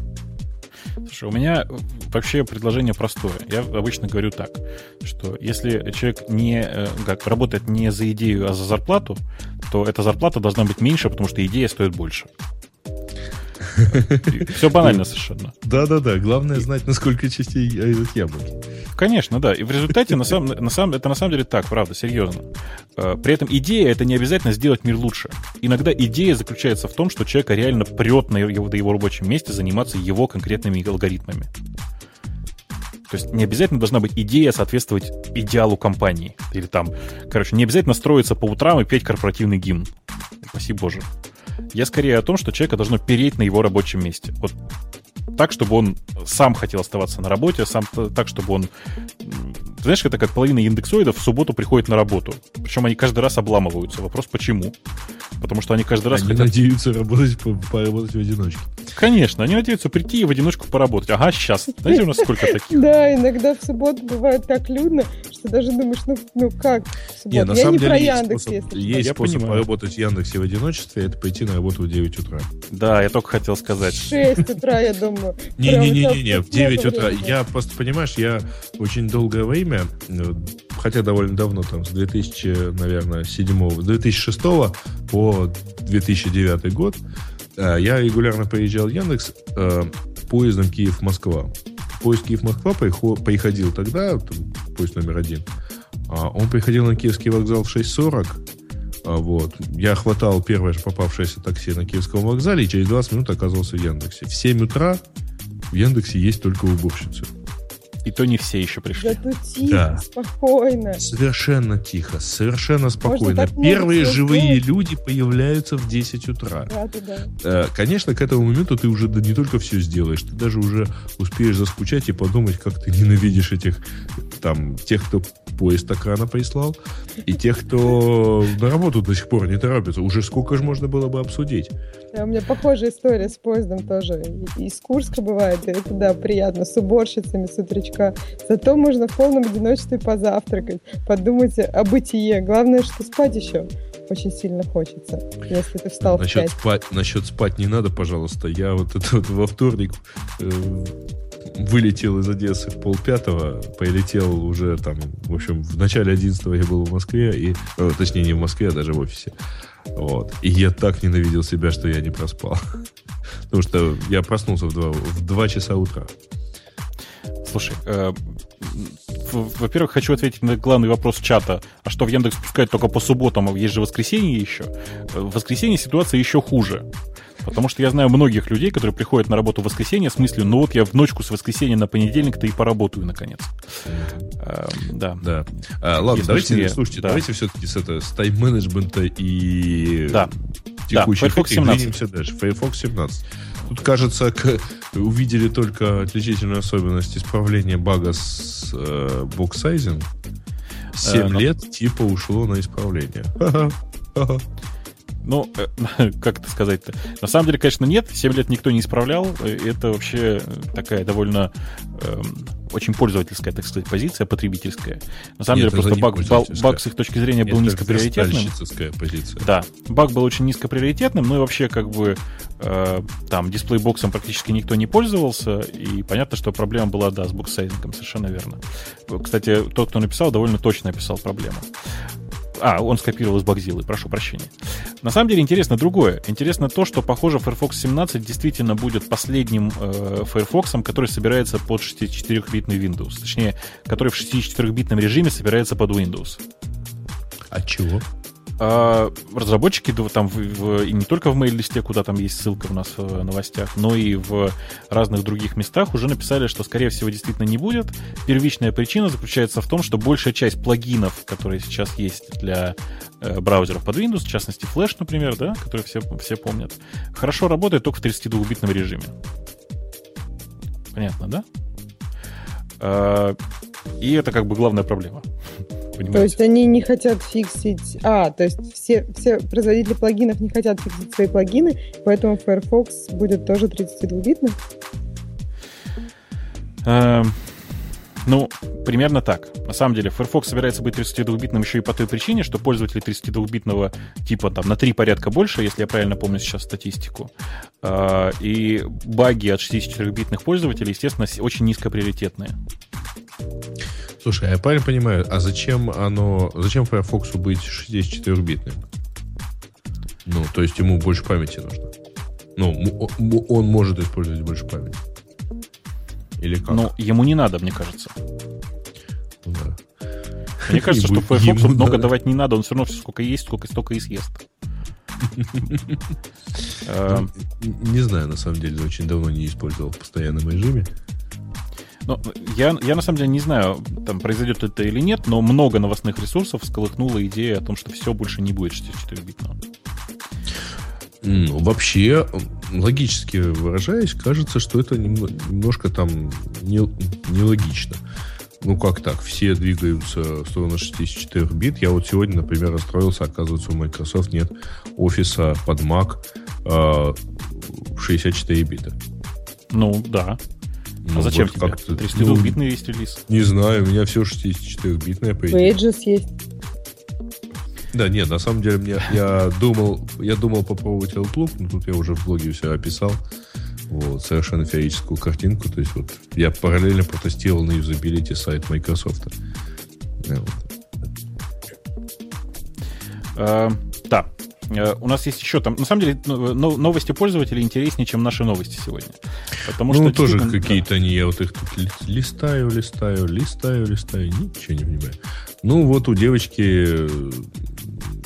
Слушай, у меня вообще предложение простое. Я обычно говорю так, что если человек не э, как, работает не за идею, а за зарплату, то эта зарплата должна быть меньше, потому что идея стоит больше. Все банально совершенно. Да-да-да, главное знать, насколько частей идут яблоки. Конечно, да. И в результате, на самом, на самом, это на самом деле так, правда, серьезно. Э, при этом идея — это не обязательно сделать мир лучше. Иногда идея заключается в том, что человека реально прет на его, до его рабочем месте заниматься его конкретными алгоритмами. То есть не обязательно должна быть идея соответствовать идеалу компании. Или там, короче, не обязательно строиться по утрам и петь корпоративный гимн. Спасибо боже. Я скорее о том, что человека должно переть на его рабочем месте. Вот так, чтобы он сам хотел оставаться на работе, сам так, чтобы он... Знаешь, это как половина индексоидов в субботу приходит на работу. Причем они каждый раз обламываются. Вопрос почему? Потому что они каждый раз они хотят... надеются работать, поработать в одиночке. Конечно, они надеются прийти и в одиночку поработать. Ага, сейчас. Знаете, у нас сколько таких? Да, иногда в субботу бывает так людно, что даже думаешь, ну, ну как Не, на самом деле есть способ, поработать в Яндексе в одиночестве, это пойти на работу в 9 утра. Да, я только хотел сказать. В 6 утра, я думаю. Не-не-не, в 9 утра. Я просто, понимаешь, я очень долгое время, ну, хотя довольно давно, там, с 2000, наверное, 7 2006 по 2009 год, э, я регулярно приезжал в Яндекс э, поездом Киев-Москва. Поезд Киев-Москва приходил тогда, поезд номер один, а он приходил на Киевский вокзал в 6.40, а, вот. Я хватал первое же попавшееся такси на Киевском вокзале и через 20 минут оказывался в Яндексе. В 7 утра в Яндексе есть только уборщицы. И то не все еще пришли. Зато тихо, да. спокойно. Совершенно тихо, совершенно спокойно. Первые живые сделать? люди появляются в 10 утра. Да, да, да. Конечно, к этому моменту ты уже не только все сделаешь, ты даже уже успеешь заскучать и подумать, как ты ненавидишь этих там тех, кто поезд так рано прислал, и тех, кто на работу до сих пор не торопится. Уже сколько же можно было бы обсудить? Да, у меня похожая история с поездом тоже. Из Курска бывает, и это, да, приятно, с уборщицами с утречка. Зато можно в полном одиночестве позавтракать, подумать о бытие. Главное, что спать еще очень сильно хочется, если ты встал насчет в 5. Спать, насчет спать не надо, пожалуйста. Я вот это вот во вторник э, вылетел из Одессы в полпятого, полетел уже там, в общем, в начале 11 я был в Москве, и, э, точнее, не в Москве, а даже в офисе. Вот. И я так ненавидел себя, что я не проспал. Потому что я проснулся в 2, в 2 часа утра. Слушай, э, во-первых, хочу ответить на главный вопрос чата. А что в Яндекс пускает только по субботам, а есть же воскресенье еще? Э, в воскресенье ситуация еще хуже. Потому что я знаю многих людей, которые приходят на работу в воскресенье с мыслью, ну вот я в ночку с воскресенья на понедельник-то и поработаю, наконец. А, да. Да. А, ладно, Если давайте, точнее, слушайте, да. давайте все-таки с, это, с тайм-менеджмента и да. текущих да, Firefox 17. дальше. Firefox 17. Тут, кажется, увидели только отличительную особенность исправления бага с э, боксайзинг. 7 э, лет типа ушло на исправление. Ну, э, как это сказать-то? На самом деле, конечно, нет. 7 лет никто не исправлял. Это вообще такая довольно э, очень пользовательская, так сказать, позиция, потребительская. На самом нет, деле, просто баг, баг с их точки зрения был низкоприоритетным. позиция. Да, баг был очень низкоприоритетным, ну и вообще, как бы, э, там, дисплейбоксом практически никто не пользовался, и понятно, что проблема была, да, с буксайзингом, совершенно верно. Кстати, тот, кто написал, довольно точно описал проблему. А, он скопировал из Багзилы, прошу прощения. На самом деле интересно другое. Интересно то, что, похоже, Firefox 17 действительно будет последним э, Firefox, который собирается под 64-битный Windows. Точнее, который в 64-битном режиме собирается под Windows. А чего? А, разработчики там в, в, и не только в мейл-листе, куда там есть ссылка у нас в новостях, но и в разных других местах уже написали, что, скорее всего, действительно не будет. Первичная причина заключается в том, что большая часть плагинов, которые сейчас есть для э, браузеров под Windows, в частности Flash, например, да, которые все, все помнят, хорошо работает только в 32-битном режиме. Понятно, да? А, и это как бы главная проблема. Понимаете? То есть они не хотят фиксить... А, то есть все, все производители плагинов не хотят фиксить свои плагины, поэтому Firefox будет тоже 32-битным? Эм, ну, примерно так. На самом деле, Firefox собирается быть 32-битным еще и по той причине, что пользователи 32-битного типа там на три порядка больше, если я правильно помню сейчас статистику. Э, и баги от 64-битных пользователей, естественно, очень низкоприоритетные. Слушай, я правильно понимаю, а зачем оно, зачем Firefox быть 64-битным? Ну, то есть ему больше памяти нужно. Ну, он может использовать больше памяти. Или как? Ну, ему не надо, мне кажется. Да. Мне кажется, что Firefox много надо. давать не надо, он все равно сколько есть, сколько столько и съест. Ну, не знаю, на самом деле, очень давно не использовал в постоянном режиме. Ну, я, я на самом деле не знаю, там произойдет это или нет, но много новостных ресурсов всколыхнула идея о том, что все больше не будет 64-битного. Ну, вообще, логически выражаясь, кажется, что это немножко там нелогично. Не ну, как так? Все двигаются в сторону 64 бит. Я вот сегодня, например, расстроился. Оказывается, у Microsoft нет офиса под Mac э, 64 бита. Ну, да. Ну, а зачем тебе? Как 32-битный ну, есть релиз? Не знаю, у меня все 64-битное. По Pages есть. Да, нет, на самом деле мне, я думал, я думал попробовать Outlook, но тут я уже в блоге все описал. Вот, совершенно феерическую картинку. То есть вот я параллельно протестировал на юзабилити сайт Microsoft. Вот. Э, у нас есть еще там, на самом деле, ну, новости пользователей интереснее, чем наши новости сегодня. Потому ну, что тоже какие-то они, я вот их тут листаю, листаю, листаю, листаю, ничего не понимаю. Ну, вот у девочки э,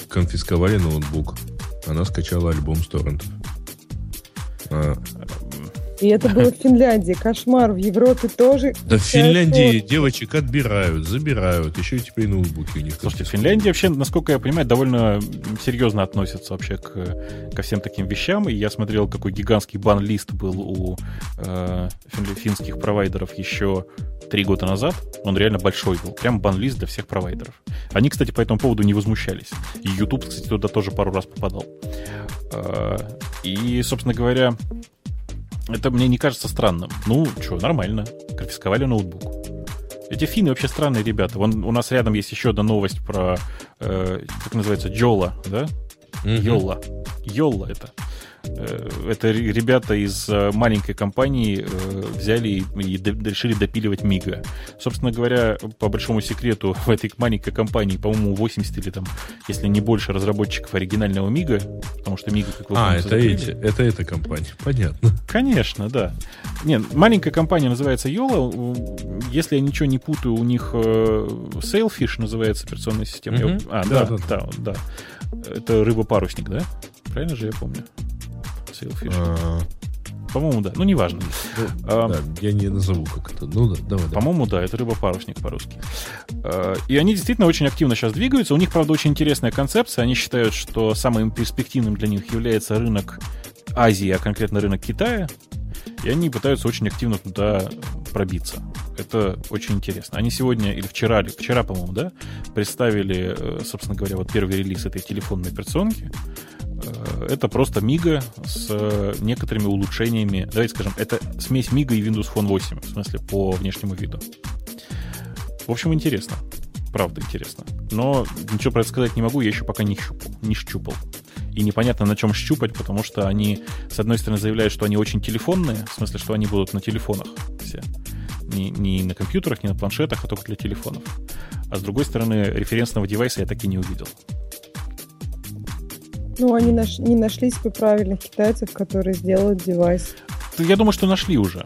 конфисковали ноутбук. Она скачала альбом с торрентов. А, и это было в Финляндии. Кошмар. В Европе тоже. Да в Финляндии девочек отбирают, забирают. Еще и теперь ноутбуки у них. Слушайте, Финляндия вообще, насколько я понимаю, довольно серьезно относится вообще к, ко всем таким вещам. И я смотрел, какой гигантский бан-лист был у э, финских провайдеров еще три года назад. Он реально большой был. Прям бан-лист для всех провайдеров. Они, кстати, по этому поводу не возмущались. И YouTube, кстати, туда тоже пару раз попадал. Э, и, собственно говоря, это мне не кажется странным. Ну, что, нормально. Конфисковали ноутбук. Эти финны вообще странные ребята. Вон, у нас рядом есть еще одна новость про, э, как называется, Джола, да? Йола. Йола это. Э, это ребята из э, маленькой компании э, взяли и решили допиливать Мига. Собственно говоря, по большому секрету, в этой маленькой компании, по-моему, 80 или там, если не больше разработчиков оригинального Мига, потому что Мига, как вы А, это эти, это эта компания, понятно. Конечно, да. Нет, маленькая компания называется Yola. Если я ничего не путаю, у них Sailfish называется операционная система. Mm-hmm. А, да, да, да, да. Это рыба-парусник, да? Правильно же я помню? Sailfish. А... По-моему, да. Ну, неважно. А, да, я не назову, как это. Ну, да, давай. По-моему, да, это рыба-парусник по-русски. А, и они действительно очень активно сейчас двигаются. У них, правда, очень интересная концепция. Они считают, что самым перспективным для них является рынок Азии, а конкретно рынок Китая. И они пытаются очень активно туда пробиться. Это очень интересно. Они сегодня или вчера, или вчера, по-моему, да, представили, э, собственно говоря, вот первый релиз этой телефонной операционки. Э, это просто Мига с э, некоторыми улучшениями. Давайте скажем, это смесь Мига и Windows Phone 8, в смысле, по внешнему виду. В общем, интересно. Правда интересно. Но ничего про это сказать не могу, я еще пока не щупал. Не щупал. И непонятно, на чем щупать, потому что они, с одной стороны, заявляют, что они очень телефонные, в смысле, что они будут на телефонах все. Не, не на компьютерах, не на планшетах, а только для телефонов. А с другой стороны, референсного девайса я так и не увидел. Ну, они наш, не нашлись бы правильных китайцев, которые сделают девайс. Я думаю, что нашли уже.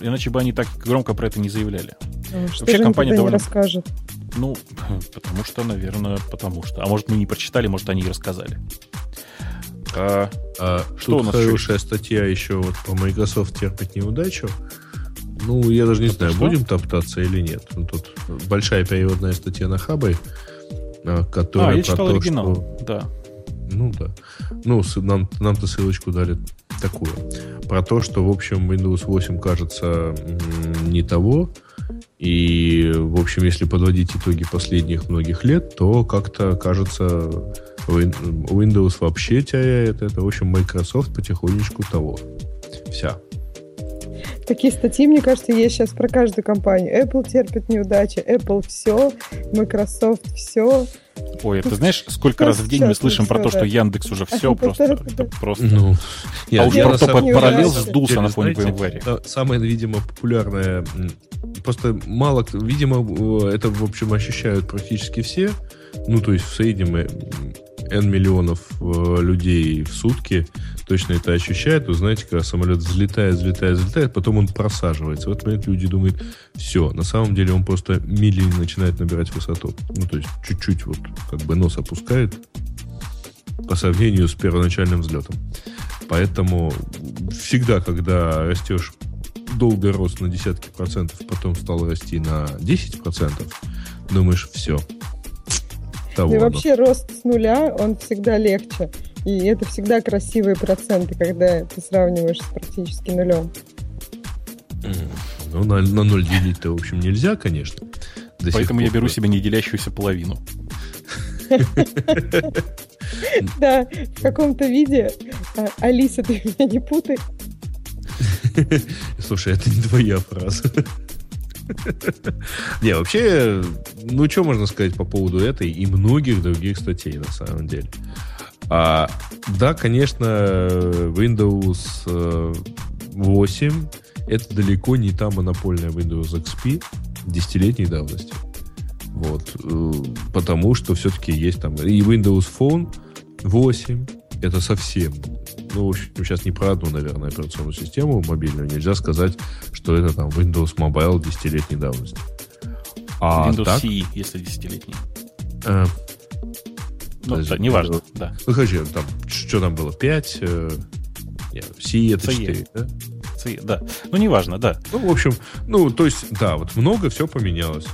Иначе бы они так громко про это не заявляли. А, что Вообще же компания довольно... не расскажет? Ну, потому что, наверное, потому что. А может, мы не прочитали, может, они и рассказали. А, а, что тут у нас хорошая еще? статья еще вот по Microsoft терпит неудачу. Ну, я даже не это знаю, что? будем топтаться или нет. Ну, тут большая переводная статья на Хабре, а, которая а, я читал то, оригинал, что... да. Ну да. Ну, нам, нам-то ссылочку дали такую. Про то, что, в общем, Windows 8 кажется не того. И, в общем, если подводить итоги последних многих лет, то как-то кажется, Windows вообще теряет это. В общем, Microsoft потихонечку того. Вся. Такие статьи, мне кажется, есть сейчас про каждую компанию. Apple терпит неудачи, Apple все, Microsoft все. Ой, ты знаешь, сколько раз в день мы слышим про то, что Яндекс уже все просто, просто. Ну, а уже просто параллел сдулся на фоне VMware. Самое, видимо, популярное, просто мало, видимо, это, в общем, ощущают практически все. Ну, то есть в среднем э, N миллионов э, людей в сутки точно это ощущают. Вы знаете, когда самолет взлетает, взлетает, взлетает, потом он просаживается. В этот момент люди думают, все, на самом деле он просто медленно начинает набирать высоту. Ну, то есть чуть-чуть вот как бы нос опускает по сравнению с первоначальным взлетом. Поэтому всегда, когда растешь долго рос на десятки процентов, потом стал расти на 10 процентов, думаешь, все, того. Да и вообще рост с нуля, он всегда легче. И это всегда красивые проценты, когда ты сравниваешь с практически нулем. Ну, на, на ноль делить-то, в общем, нельзя, конечно. Поэтому я беру себе неделящуюся половину. Да, в каком-то виде. А, Алиса, ты меня не путай. Слушай, это не твоя фраза. Не, вообще, ну, что можно сказать по поводу этой и многих других статей, на самом деле. А, да, конечно, Windows 8 э, это далеко не та монопольная Windows XP десятилетней давности. Вот. Э, потому что все-таки есть там и Windows Phone 8, это совсем ну, в общем, сейчас не про одну, наверное, операционную систему мобильную. Нельзя сказать, что это там Windows Mobile десятилетней давности. А Windows так, CE, если десятилетний. Э, ну, да, неважно, да. Ну, хочу, там, что там было, 5? Э, CE это CE. 4, да? CE, да. Ну, неважно, да. Ну, в общем, ну, то есть, да, вот много все поменялось.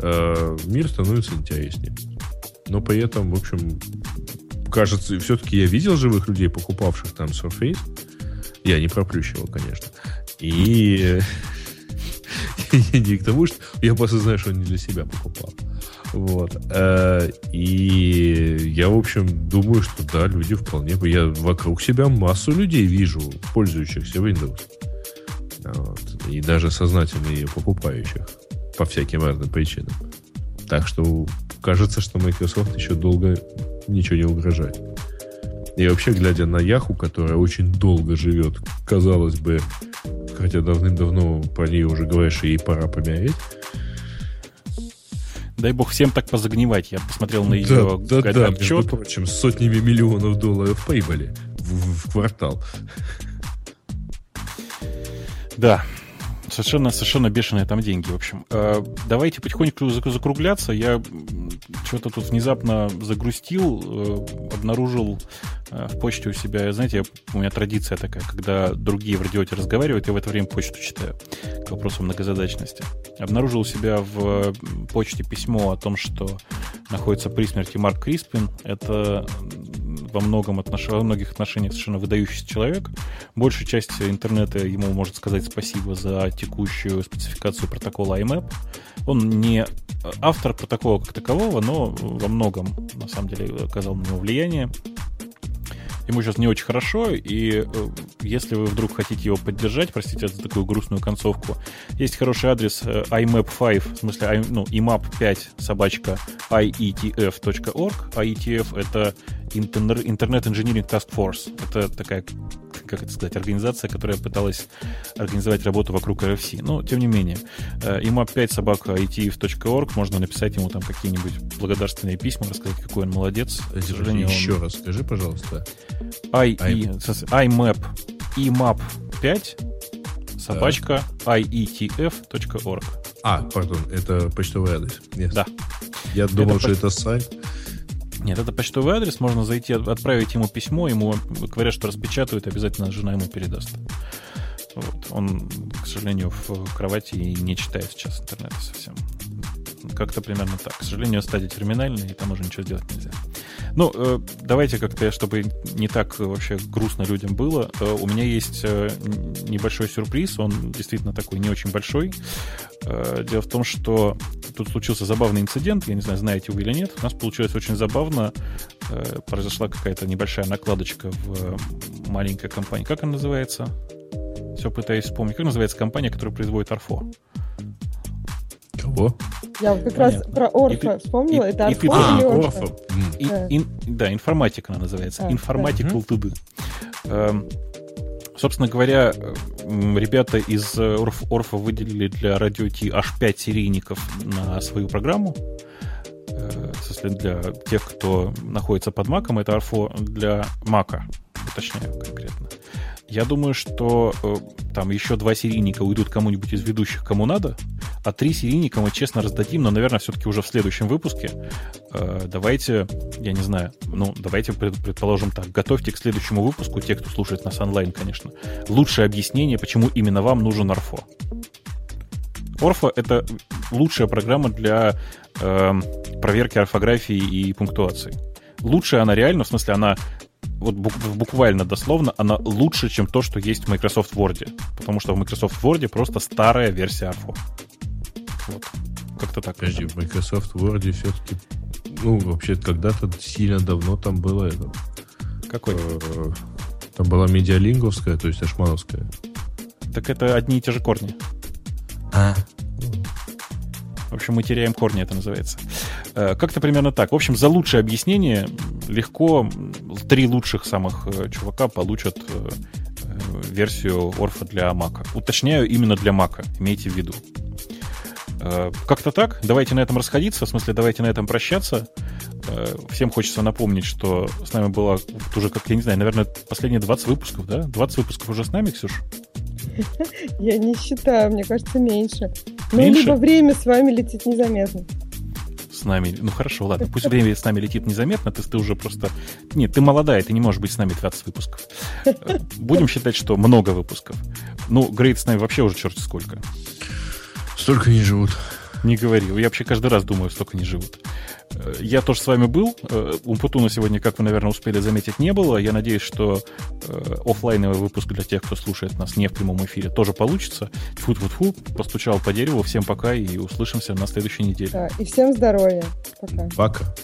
Э, мир становится интереснее. Но при этом, в общем, кажется, все-таки я видел живых людей, покупавших там Surface. Я не проплющивал, конечно. И не к тому, что я просто знаю, что он не для себя покупал. Вот. Э, и я, в общем, думаю, что да, люди вполне... Я вокруг себя массу людей вижу, пользующихся Windows. Вот. И даже сознательно ее покупающих. по всяким разным причинам. Так что кажется, что Microsoft еще долго ничего не угрожает. И вообще, глядя на Яху, которая очень долго живет, казалось бы, хотя давным-давно про нее уже говоришь, ей пора помереть. Дай бог всем так позагнивать. Я посмотрел на ее да, да, да, между прочим, с сотнями миллионов долларов прибыли в, в квартал. Да, Совершенно, совершенно бешеные там деньги, в общем. Э, давайте потихоньку закругляться. Я что-то тут внезапно загрустил, э, обнаружил э, в почте у себя, знаете, у меня традиция такая, когда другие в радиоте разговаривают, я в это время почту читаю к вопросу многозадачности. Обнаружил у себя в почте письмо о том, что находится при смерти Марк Криспин. Это во, многом отнош... во многих отношениях совершенно выдающийся человек. Большая часть интернета ему может сказать спасибо за текущую спецификацию протокола IMAP. Он не автор протокола как такового, но во многом, на самом деле, оказал на него влияние. Ему сейчас не очень хорошо, и э, если вы вдруг хотите его поддержать, простите за такую грустную концовку, есть хороший адрес э, imap5, в смысле, ну, imap5 собачка ietf.org. IETF — это Internet Engineering Task Force. Это такая как это сказать, организация, которая пыталась организовать работу вокруг RFC. Но, тем не менее, imap5 собака itf.org, можно написать ему там какие-нибудь благодарственные письма, рассказать, какой он молодец. К сожалению, Еще он... раз скажи, пожалуйста. I, I... IMAP, IMAP 5 собачка ietf.org. А, пардон, это почтовый адрес. Yes. Да. Я думал, это что это сайт. Нет, это почтовый адрес, можно зайти, отправить ему письмо, ему говорят, что распечатают, обязательно жена ему передаст. Вот. Он, к сожалению, в кровати и не читает сейчас интернета совсем. Как-то примерно так. К сожалению, стадия терминальная, и там уже ничего сделать нельзя. Ну, э, давайте как-то, чтобы не так вообще грустно людям было, э, у меня есть э, небольшой сюрприз, он действительно такой не очень большой. Дело в том, что тут случился забавный инцидент, я не знаю, знаете вы или нет. У нас получилось очень забавно. Произошла какая-то небольшая накладочка в маленькой компании. Как она называется? Все пытаюсь вспомнить. Как называется компания, которая производит Арфо? Кого? Я как раз про Орфа вспомнила. Это Арфо или Орфа? да, информатика она называется. Информатика ЛТД. Эм, собственно говоря, ребята из Орфа выделили для радио Ти аж 5 серийников на свою программу. Э, для тех, кто находится под маком, это Арфо для мака, уточняю конкретно. Я думаю, что э, там еще два серийника уйдут кому-нибудь из ведущих, кому надо, а три серийника мы честно раздадим, но, наверное, все-таки уже в следующем выпуске. Э, давайте, я не знаю, ну, давайте предположим так, готовьте к следующему выпуску, те, кто слушает нас онлайн, конечно, лучшее объяснение, почему именно вам нужен Орфо. Орфо — это лучшая программа для э, проверки орфографии и пунктуации. Лучшая она реально, в смысле, она вот буквально дословно, она лучше, чем то, что есть в Microsoft Word. Потому что в Microsoft Word просто старая версия Arfo. Вот. Как-то так. Подожди, в Microsoft Word все-таки... Ну, вообще, когда-то сильно давно там было это... Какой? Э, там была медиалинговская, то есть ашмановская. Так это одни и те же корни. А, в общем, мы теряем корни, это называется. Э, как-то примерно так. В общем, за лучшее объяснение легко три лучших самых э, чувака получат э, версию Орфа для Мака. Уточняю, именно для Мака, имейте в виду. Как-то так. Давайте на этом расходиться, в смысле, давайте на этом прощаться. Всем хочется напомнить, что с нами было уже, как я не знаю, наверное, последние 20 выпусков, да? 20 выпусков уже с нами, Ксюш? Я не считаю, мне кажется, меньше. Ну, меньше? либо время с вами летит незаметно. С нами. Ну хорошо, ладно. Пусть время с нами летит незаметно, ты, ты уже просто. Нет, ты молодая, ты не можешь быть с нами 20 выпусков. Будем считать, что много выпусков. Ну, Грейд с нами вообще уже черт сколько. Столько не живут. Не говори. Я вообще каждый раз думаю, столько не живут. Э, я тоже с вами был. Э, Умпутуна сегодня, как вы, наверное, успели заметить, не было. Я надеюсь, что э, офлайновый выпуск для тех, кто слушает нас не в прямом эфире, тоже получится. Фу-фу-фу, постучал по дереву. Всем пока и услышимся на следующей неделе. Да, и всем здоровья. Пока. Пока.